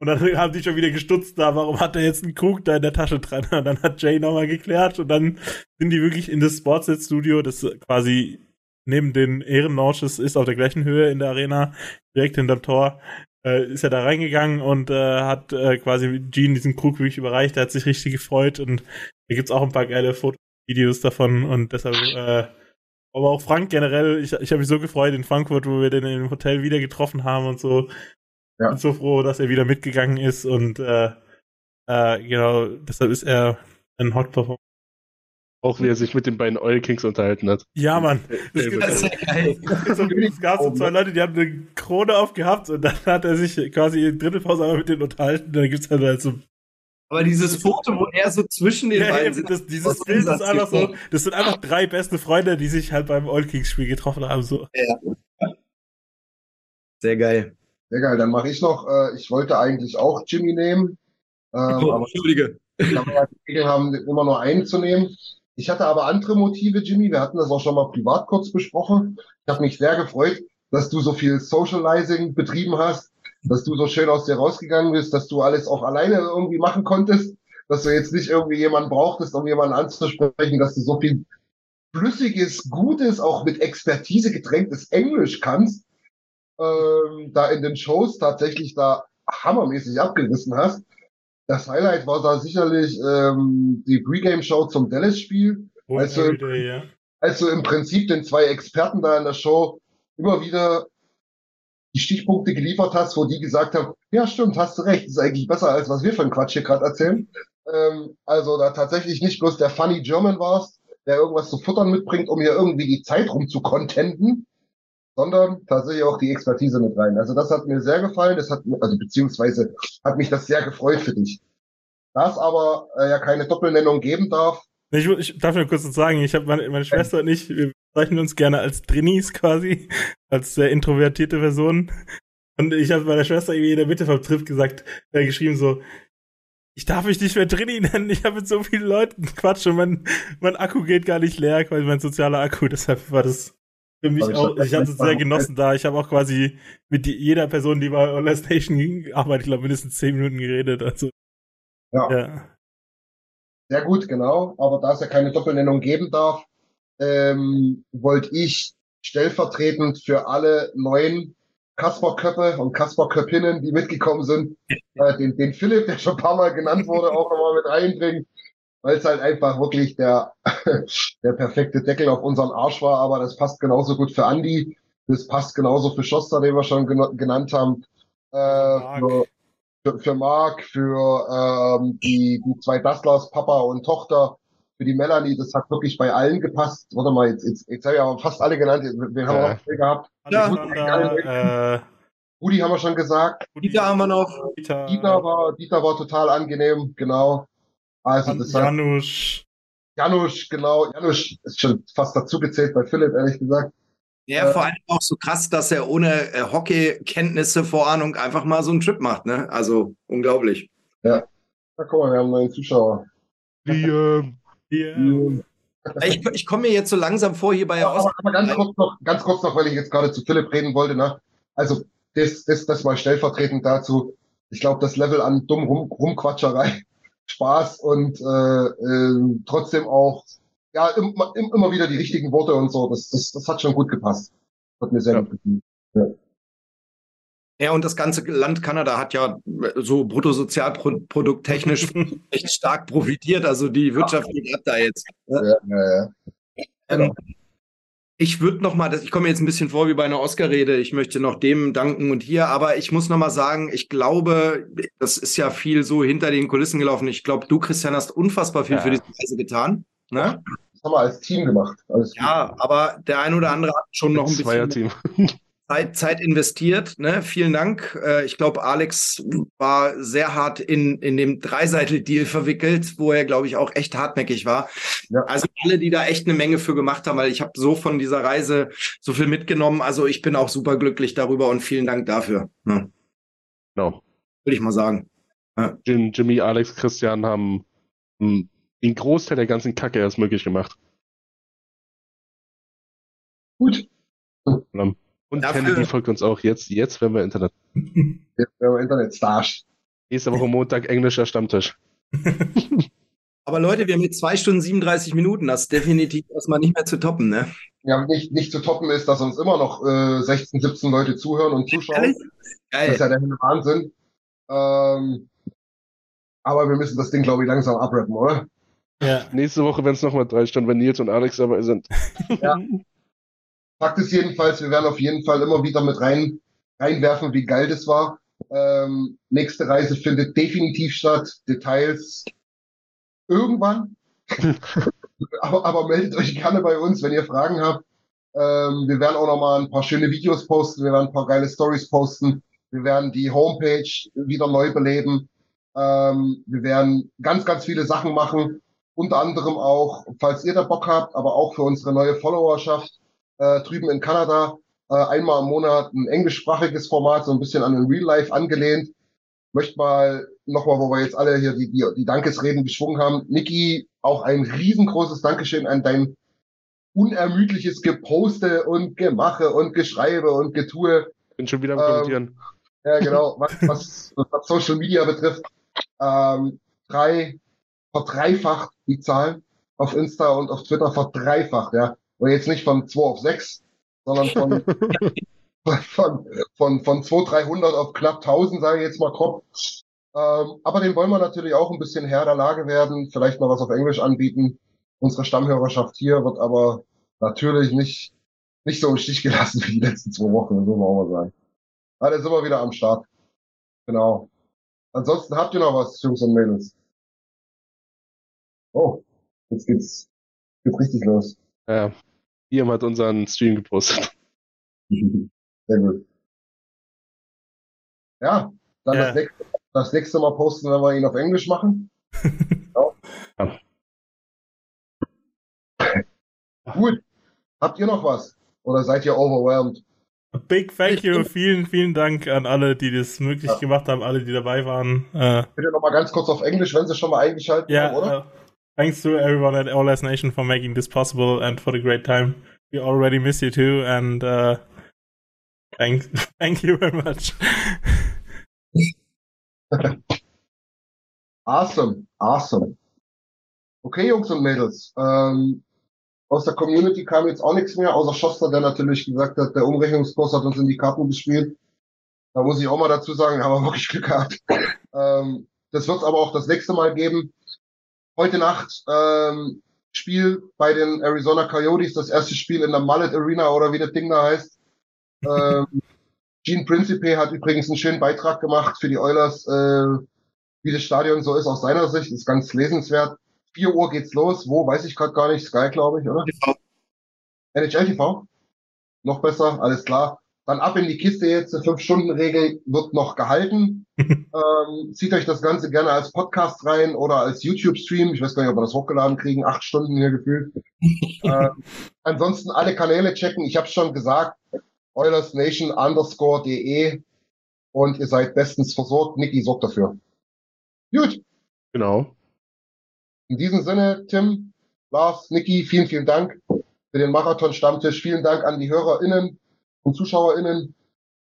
Und dann *laughs* haben die schon wieder gestutzt da, warum hat er jetzt einen Krug da in der Tasche dran? Und dann hat Jay nochmal geklärt und dann sind die wirklich in das Sportset-Studio, das quasi neben den Ehren-Launches ist, auf der gleichen Höhe in der Arena, direkt hinterm Tor, äh, ist er da reingegangen und äh, hat äh, quasi Gene diesen Krug wirklich überreicht. Er hat sich richtig gefreut und da gibt's auch ein paar geile Fotos, Videos davon und deshalb, äh, aber auch Frank generell, ich, ich habe mich so gefreut in Frankfurt, wo wir den im Hotel wieder getroffen haben und so. Ja. Bin so froh, dass er wieder mitgegangen ist und äh, äh, genau, deshalb ist er ein Hot Performer. Auch wie er sich mit den beiden Oil Kings unterhalten hat. Ja, Mann. Es gibt- Das ist ja geil. so, es gab so zwei Leute, die haben eine Krone aufgehabt und dann hat er sich quasi in Drittelpause einmal mit denen unterhalten. Und dann gibt's halt, halt so. Aber dieses Foto, wo er so zwischen den Ja, beiden sitzt, das, dieses Bild ist einfach so. gibt. Das sind einfach drei beste Freunde, die sich halt beim All Kings Spiel getroffen haben. So. Sehr geil. Sehr geil. Dann mache ich noch, äh, ich wollte eigentlich auch Jimmy nehmen. Ähm, Oh, aber Entschuldige. da wir ja die Regel haben, immer nur einen zu nehmen. Ich hatte aber andere Motive, Jimmy. Wir hatten das auch schon mal privat kurz besprochen. Ich habe mich sehr gefreut, dass du so viel Socializing betrieben hast, dass du so schön aus dir rausgegangen bist, dass du alles auch alleine irgendwie machen konntest, dass du jetzt nicht irgendwie jemanden brauchtest, um jemanden anzusprechen, dass du so viel flüssiges, gutes, auch mit Expertise getränktes Englisch kannst, ähm, da in den Shows tatsächlich da hammermäßig abgerissen hast. Das Highlight war da sicherlich ähm, die Pre-Game-Show zum Dallas-Spiel, Also- Everyday, ja. als du im Prinzip den zwei Experten da in der Show immer wieder die Stichpunkte geliefert hast, wo die gesagt haben, ja stimmt, hast du recht, ist eigentlich besser, als was wir für einen Quatsch hier gerade erzählen. Ähm, also da tatsächlich nicht bloß der funny German warst, der irgendwas zu futtern mitbringt, um hier irgendwie die Zeit rumzukontenten, sondern tatsächlich auch die Expertise mit rein. Also das hat mir sehr gefallen, das hat also beziehungsweise hat mich das sehr gefreut für dich. Da es aber äh, ja keine Doppelnennung geben darf, Ich, ich darf nur kurz was sagen, ich habe meine, meine Schwester und ich, wir bezeichnen uns gerne als Drinnies quasi, *laughs* als sehr introvertierte Personen. Und ich habe meiner Schwester irgendwie in der Mitte vom Trip gesagt, äh, geschrieben so, ich darf mich nicht mehr Drini nennen, ich habe mit so vielen Leuten Quatsch und mein, mein Akku geht gar nicht leer, quasi mein sozialer Akku, deshalb war das für mich Aber ich auch, ich hatte es sehr genossen da, ich habe auch quasi mit die, jeder Person, die bei Online Station gearbeitet, ich glaube mindestens zehn Minuten geredet, also, ja. ja. Sehr gut, genau. Aber da es ja keine Doppelnennung geben darf, ähm, wollte ich stellvertretend für alle neuen Kaspar Köppe und Kaspar Köppinnen, die mitgekommen sind, äh, den, den Philipp, der schon ein paar Mal genannt wurde, auch nochmal mit reinbringen, weil es halt einfach wirklich der, *laughs* der perfekte Deckel auf unseren Arsch war, aber das passt genauso gut für Andi, das passt genauso für Schoster, den wir schon gen genannt haben, äh, für, für, für Marc, für ähm, die, die zwei Dasslers, Papa und Tochter, für die Melanie, das hat wirklich bei allen gepasst. Warte mal, jetzt, jetzt, jetzt habe ich aber fast alle genannt. Wen haben wir noch viel gehabt? Äh, Rudi haben wir schon gesagt. Dieter haben wir noch. Dieter, Dieter war, Dieter war total angenehm, genau. Also das hat Janusz. Janusz, genau. Janusz ist schon fast dazu gezählt bei Philipp, ehrlich gesagt. Ja, Äh, vor allem auch so krass, dass er ohne äh, Hockey-Kenntnisse, Vorahnung einfach mal so einen Trip macht, ne? Also unglaublich. Ja. Na guck mal, wir haben neuen Zuschauer. Liam. Hier. Ich, ich komme mir jetzt so langsam vor hier bei der Aber, aber ganz kurz noch, ganz kurz noch, weil ich jetzt gerade zu Philipp reden wollte, ne? Also, das, das, das mal stellvertretend dazu. Ich glaube, das Level an dumm rum, Rumquatscherei, Spaß und äh, äh, trotzdem auch ja immer, immer wieder die richtigen Worte und so. Das, das, das hat schon gut gepasst. Hat mir sehr Ja. gut gefallen. Ja. Ja, und das ganze Land Kanada hat ja so Bruttosozialprodukt technisch *laughs* echt stark profitiert. Also die Wirtschaft geht ab da jetzt. Ja, ja, ja. Ähm, ich würde noch mal, ich komme jetzt ein bisschen vor wie bei einer Oscar-Rede. Ich möchte noch dem danken und hier, aber ich muss noch mal sagen, ich glaube, das ist ja viel so hinter den Kulissen gelaufen. Ich glaube, du, Christian, hast unfassbar viel Ja. für diese Reise getan. Ne? Das haben wir als Team gemacht. Ja, aber der ein oder andere hat schon noch ein bisschen Zweierteam. Zeit, Zeit investiert. Ne? Vielen Dank. Äh, ich glaube, Alex war sehr hart in, in dem Dreiseitel-Deal verwickelt, wo er, glaube ich, auch echt hartnäckig war. Ja. Also alle, die da echt eine Menge für gemacht haben, weil ich habe so von dieser Reise so viel mitgenommen. Also ich bin auch super glücklich darüber und vielen Dank dafür. Ne? Genau. Würde ich mal sagen. Jim, Jimmy, Alex, Christian haben hm, den Großteil der ganzen Kacke erst möglich gemacht. Gut. Und Dafür- Kennedy folgt uns auch jetzt, jetzt, wenn wir Internet. *laughs* Jetzt werden wir Internetstars. Nächste Woche Montag englischer Stammtisch. *laughs* Aber Leute, wir haben jetzt zwei Stunden 37 Minuten. Das ist definitiv erstmal nicht mehr zu toppen, ne? Ja, nicht, nicht zu toppen ist, dass uns immer noch äh, 16, 17 Leute zuhören und zuschauen. Ehrlich? Das ist Geil. ja der Wahnsinn. Ähm, aber wir müssen das Ding, glaube ich, langsam abrappen, oder? Ja. Nächste Woche, wenn es nochmal drei Stunden, wenn Nils und Alex dabei sind. *laughs* Fakt ist jedenfalls, wir werden auf jeden Fall immer wieder mit rein, reinwerfen, wie geil das war. Ähm, nächste Reise findet definitiv statt. Details irgendwann. *laughs* aber, aber meldet euch gerne bei uns, wenn ihr Fragen habt. Ähm, wir werden auch nochmal ein paar schöne Videos posten. Wir werden ein paar geile Stories posten. Wir werden die Homepage wieder neu beleben. Ähm, wir werden ganz, ganz viele Sachen machen. Unter anderem auch, falls ihr da Bock habt, aber auch für unsere neue Followerschaft äh, drüben in Kanada. Äh, einmal im Monat ein englischsprachiges Format, so ein bisschen an den Real Life angelehnt. Möchte mal nochmal, wo wir jetzt alle hier die, die, die Dankesreden geschwungen haben. Niki, auch ein riesengroßes Dankeschön an dein unermüdliches Geposte und Gemache und Geschreibe und Getue. Bin schon wieder am Ähm, Kommentieren. Ja, genau, *laughs* was, was, was Social Media betrifft. Ähm, drei, verdreifacht die Zahlen auf Insta und auf Twitter verdreifacht, ja. Und jetzt nicht von 2 auf 6, sondern *laughs* von, von, von, von 200, 300 auf knapp 1000, sage ich jetzt mal grob. Ähm, aber den wollen wir natürlich auch ein bisschen Herr der Lage werden, vielleicht mal was auf Englisch anbieten. Unsere Stammhörerschaft hier wird aber natürlich nicht, nicht so im Stich gelassen wie die letzten zwei Wochen, so wir auch mal sagen. Alle sind wir wieder am Start. Genau. Ansonsten habt ihr noch was, Jungs und Mädels? Oh, jetzt geht's, geht's richtig los. Ja. Liam hat unseren Stream gepostet. *laughs* Sehr gut. Ja, dann Ja. Das, nächste, das nächste Mal posten, wenn wir ihn auf Englisch machen. *laughs* Genau. Ja. Gut. Habt ihr noch was? Oder seid ihr overwhelmed? A Big thank you, vielen, vielen Dank an alle, die das möglich Ja. gemacht haben, alle, die dabei waren. Äh, Bitte noch mal ganz kurz auf Englisch, wenn sie schon mal eingeschaltet yeah, haben, oder? uh, thanks to everyone at As Nation for making this possible and for the great time. We already miss you too, and uh, thank, *laughs* thank you very much. *laughs* Awesome, awesome. Okay, Jungs und Mädels. Ähm, aus der Community kam jetzt auch nichts mehr, außer Schoster, der natürlich gesagt hat, der Umrechnungskurs hat uns in die Karten gespielt. Da muss ich auch mal dazu sagen, haben wir *laughs* wirklich Glück gehabt. Ähm, das wird es aber auch das nächste Mal geben. Heute Nacht ähm, Spiel bei den Arizona Coyotes, das erste Spiel in der Mullet Arena oder wie das Ding da heißt. Ähm, *laughs* Gene Principe hat übrigens einen schönen Beitrag gemacht für die Oilers, äh, wie das Stadion so ist aus seiner Sicht. Ist ganz lesenswert. 4 Uhr geht's los. Wo, weiß ich gerade gar nicht. Sky, glaube ich, oder? NHL TV. Noch besser, alles klar. Dann ab in die Kiste jetzt. Die 5-Stunden-Regel wird noch gehalten. *laughs* ähm, zieht euch das Ganze gerne als Podcast rein oder als YouTube-Stream. Ich weiß gar nicht, ob wir das hochgeladen kriegen. Acht Stunden hier gefühlt. *laughs* äh, ansonsten alle Kanäle checken. Ich habe schon gesagt. OilersNation underscore de und ihr seid bestens versorgt. Niki sorgt dafür. Gut. Genau. In diesem Sinne, Tim, Lars, Niki, vielen, vielen Dank für den Marathon-Stammtisch. Vielen Dank an die HörerInnen und ZuschauerInnen.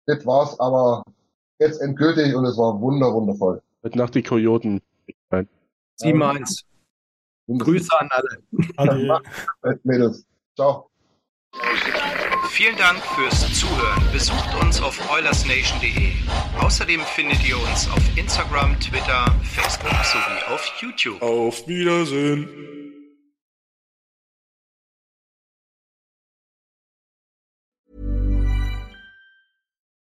Das war's aber jetzt endgültig und es war wunder, wundervoll. Heute Nacht die Kojoten. 7-1. Grüße an alle. Ade. *laughs* Mädels. Ciao. Vielen Dank fürs Zuhören. Besucht uns auf oilersnation.de. Außerdem findet ihr uns auf Instagram, Twitter, Facebook sowie auf YouTube. Auf Wiedersehen.